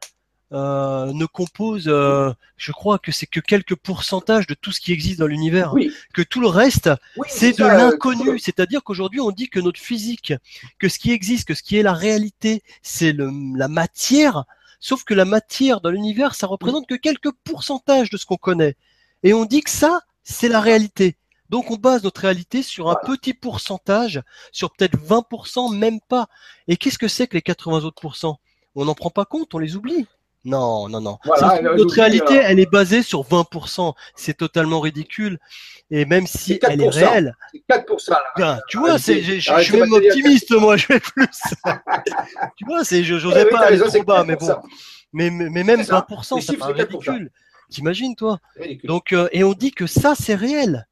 S1: euh, ne compose, euh, je crois que c'est que quelques pourcentages de tout ce qui existe dans l'univers. Que tout le reste, c'est de l'inconnu. C'est-à-dire qu'aujourd'hui, on dit que notre physique, que ce qui existe, que ce qui est la réalité, c'est la matière. Sauf que la matière dans l'univers, ça représente que quelques pourcentages de ce qu'on connaît. Et on dit que ça, c'est la réalité. Donc on base notre réalité sur un petit pourcentage, sur peut-être 20%, même pas. Et qu'est-ce que c'est que les 80 autres On n'en prend pas compte, on les oublie. Non, non, non. notre réalité, elle est basée sur 20%. C'est totalement ridicule. Et même si elle est réelle.
S2: 4%.
S1: Là. tu vois, c'est, je, suis même optimiste, moi, je vais plus. tu vois, c'est, je n'osais pas aller trop bas, mais bon. Mais, mais même 20%, c'est ridicule. T'imagines, toi? Donc, euh, et on dit que ça, c'est réel.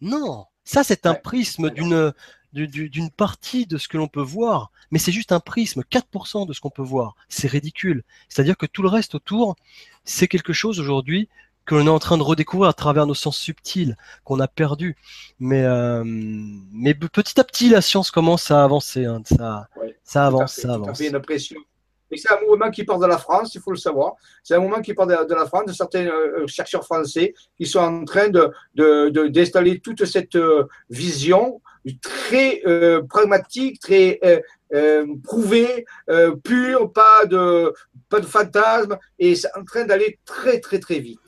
S1: Non. Ça, c'est un prisme d'une, d'une partie de ce que l'on peut voir, mais c'est juste un prisme, 4% de ce qu'on peut voir. C'est ridicule. C'est-à-dire que tout le reste autour, c'est quelque chose aujourd'hui que l'on est en train de redécouvrir à travers nos sens subtils qu'on a perdus. Mais, euh, mais petit à petit, la science commence à avancer. Hein, ça, ça avance, ça avance.
S2: Une pression, Et c'est un mouvement qui part de la France, il faut le savoir. C'est un mouvement qui part de, la France, de certains euh, chercheurs français qui sont en train d'installer de, toute cette vision très pragmatique, très prouvée, pure, pas de, pas de fantasme, et c'est en train d'aller très, très, très vite.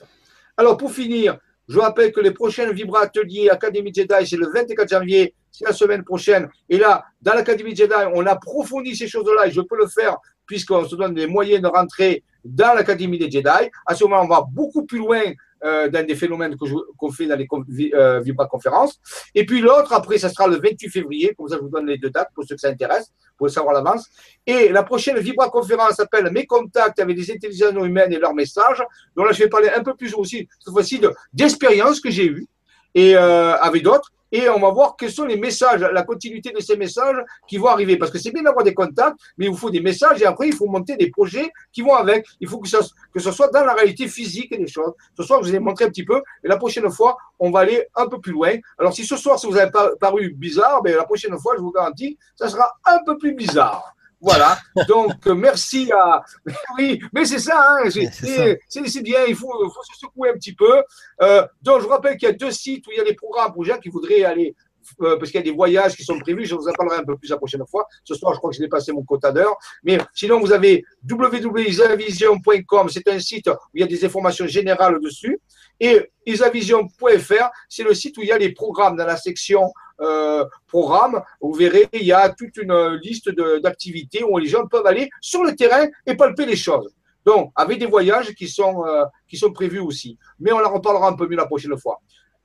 S2: Alors, pour finir, je rappelle que les prochains Vibra Ateliers Académie Jedi, c'est le 24 janvier, c'est la semaine prochaine. Et là, dans l'Académie Jedi, on approfondit ces choses-là et je peux le faire puisqu'on se donne des moyens de rentrer dans l'Académie des Jedi. À ce moment, on va beaucoup plus loin euh, dans des phénomènes qu'on fait dans les euh, vibra-conférences. Et puis l'autre, après, ça sera le 28 février, comme ça je vous donne les deux dates pour ceux que ça intéresse, pour savoir à l'avance. Et la prochaine vibra-conférence s'appelle Mes contacts avec les intelligences humaines et leurs messages. Donc là, je vais parler un peu plus aussi, cette fois-ci, d'expériences que j'ai eues et euh, avec d'autres et on va voir quels sont les messages, la continuité de ces messages qui vont arriver. Parce que c'est bien d'avoir des contacts, mais il vous faut des messages et après, il faut monter des projets qui vont avec. Il faut que, ça, que ce soit dans la réalité physique des choses. Ce soir, je vous ai montré un petit peu et la prochaine fois, on va aller un peu plus loin. Alors, si ce soir, ça vous a paru bizarre, ben, la prochaine fois, je vous garantis, ça sera un peu plus bizarre. Voilà. Donc, merci à. Oui, mais c'est ça, hein, c'est bien, il faut, faut, se secouer un petit peu. Euh, donc, je vous rappelle qu'il y a deux sites où il y a des programmes pour gens qui voudraient aller euh, parce qu'il y a des voyages qui sont prévus. Je vous en parlerai un peu plus la prochaine fois. Ce soir, je crois que j'ai dépassé mon quota d'heure. Mais sinon, vous avez www.isavision.com. C'est un site où il y a des informations générales dessus. Et isavision.fr, c'est le site où il y a les programmes dans la section euh, programme. Vous verrez, il y a toute une liste d'activités où les gens peuvent aller sur le terrain et palper les choses. Donc, avec des voyages qui sont, euh, qui sont prévus aussi. Mais on en reparlera un peu mieux la prochaine fois.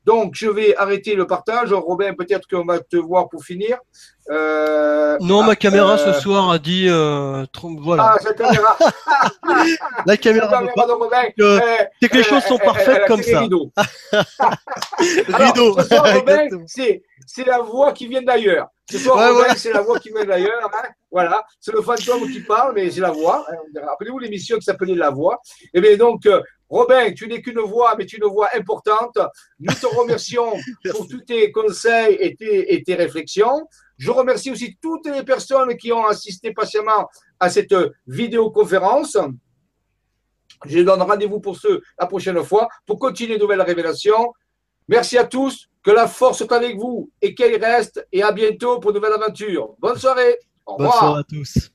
S2: Donc, je vais arrêter le partage. Robin, peut-être qu'on va te voir pour finir.
S1: Euh, non, ma caméra ce euh, soir a dit. Euh, voilà. Ah, caméra. la caméra. de Robin. c'est que les choses sont parfaites comme ça.
S2: Rideau. rideau. ce soir, Robin, c'est la voix qui vient d'ailleurs. Ce soir, Robin, c'est la voix qui vient d'ailleurs. Hein. Voilà, c'est le fantôme qui parle, mais c'est la voix. Rappelez-vous l'émission qui s'appelait La Voix. Et eh bien donc, Robin, tu n'es qu'une voix, mais tu es une voix importante. Nous te remercions pour tous tes conseils et tes, réflexions. Je remercie aussi toutes les personnes qui ont assisté patiemment à cette vidéoconférence. Je donne rendez-vous pour ceux la prochaine fois pour continuer de nouvelles révélations. Merci à tous, que la force soit avec vous et qu'elle reste. Et à bientôt pour de nouvelles aventures. Bonne soirée. Au revoir. Bonne soirée à tous.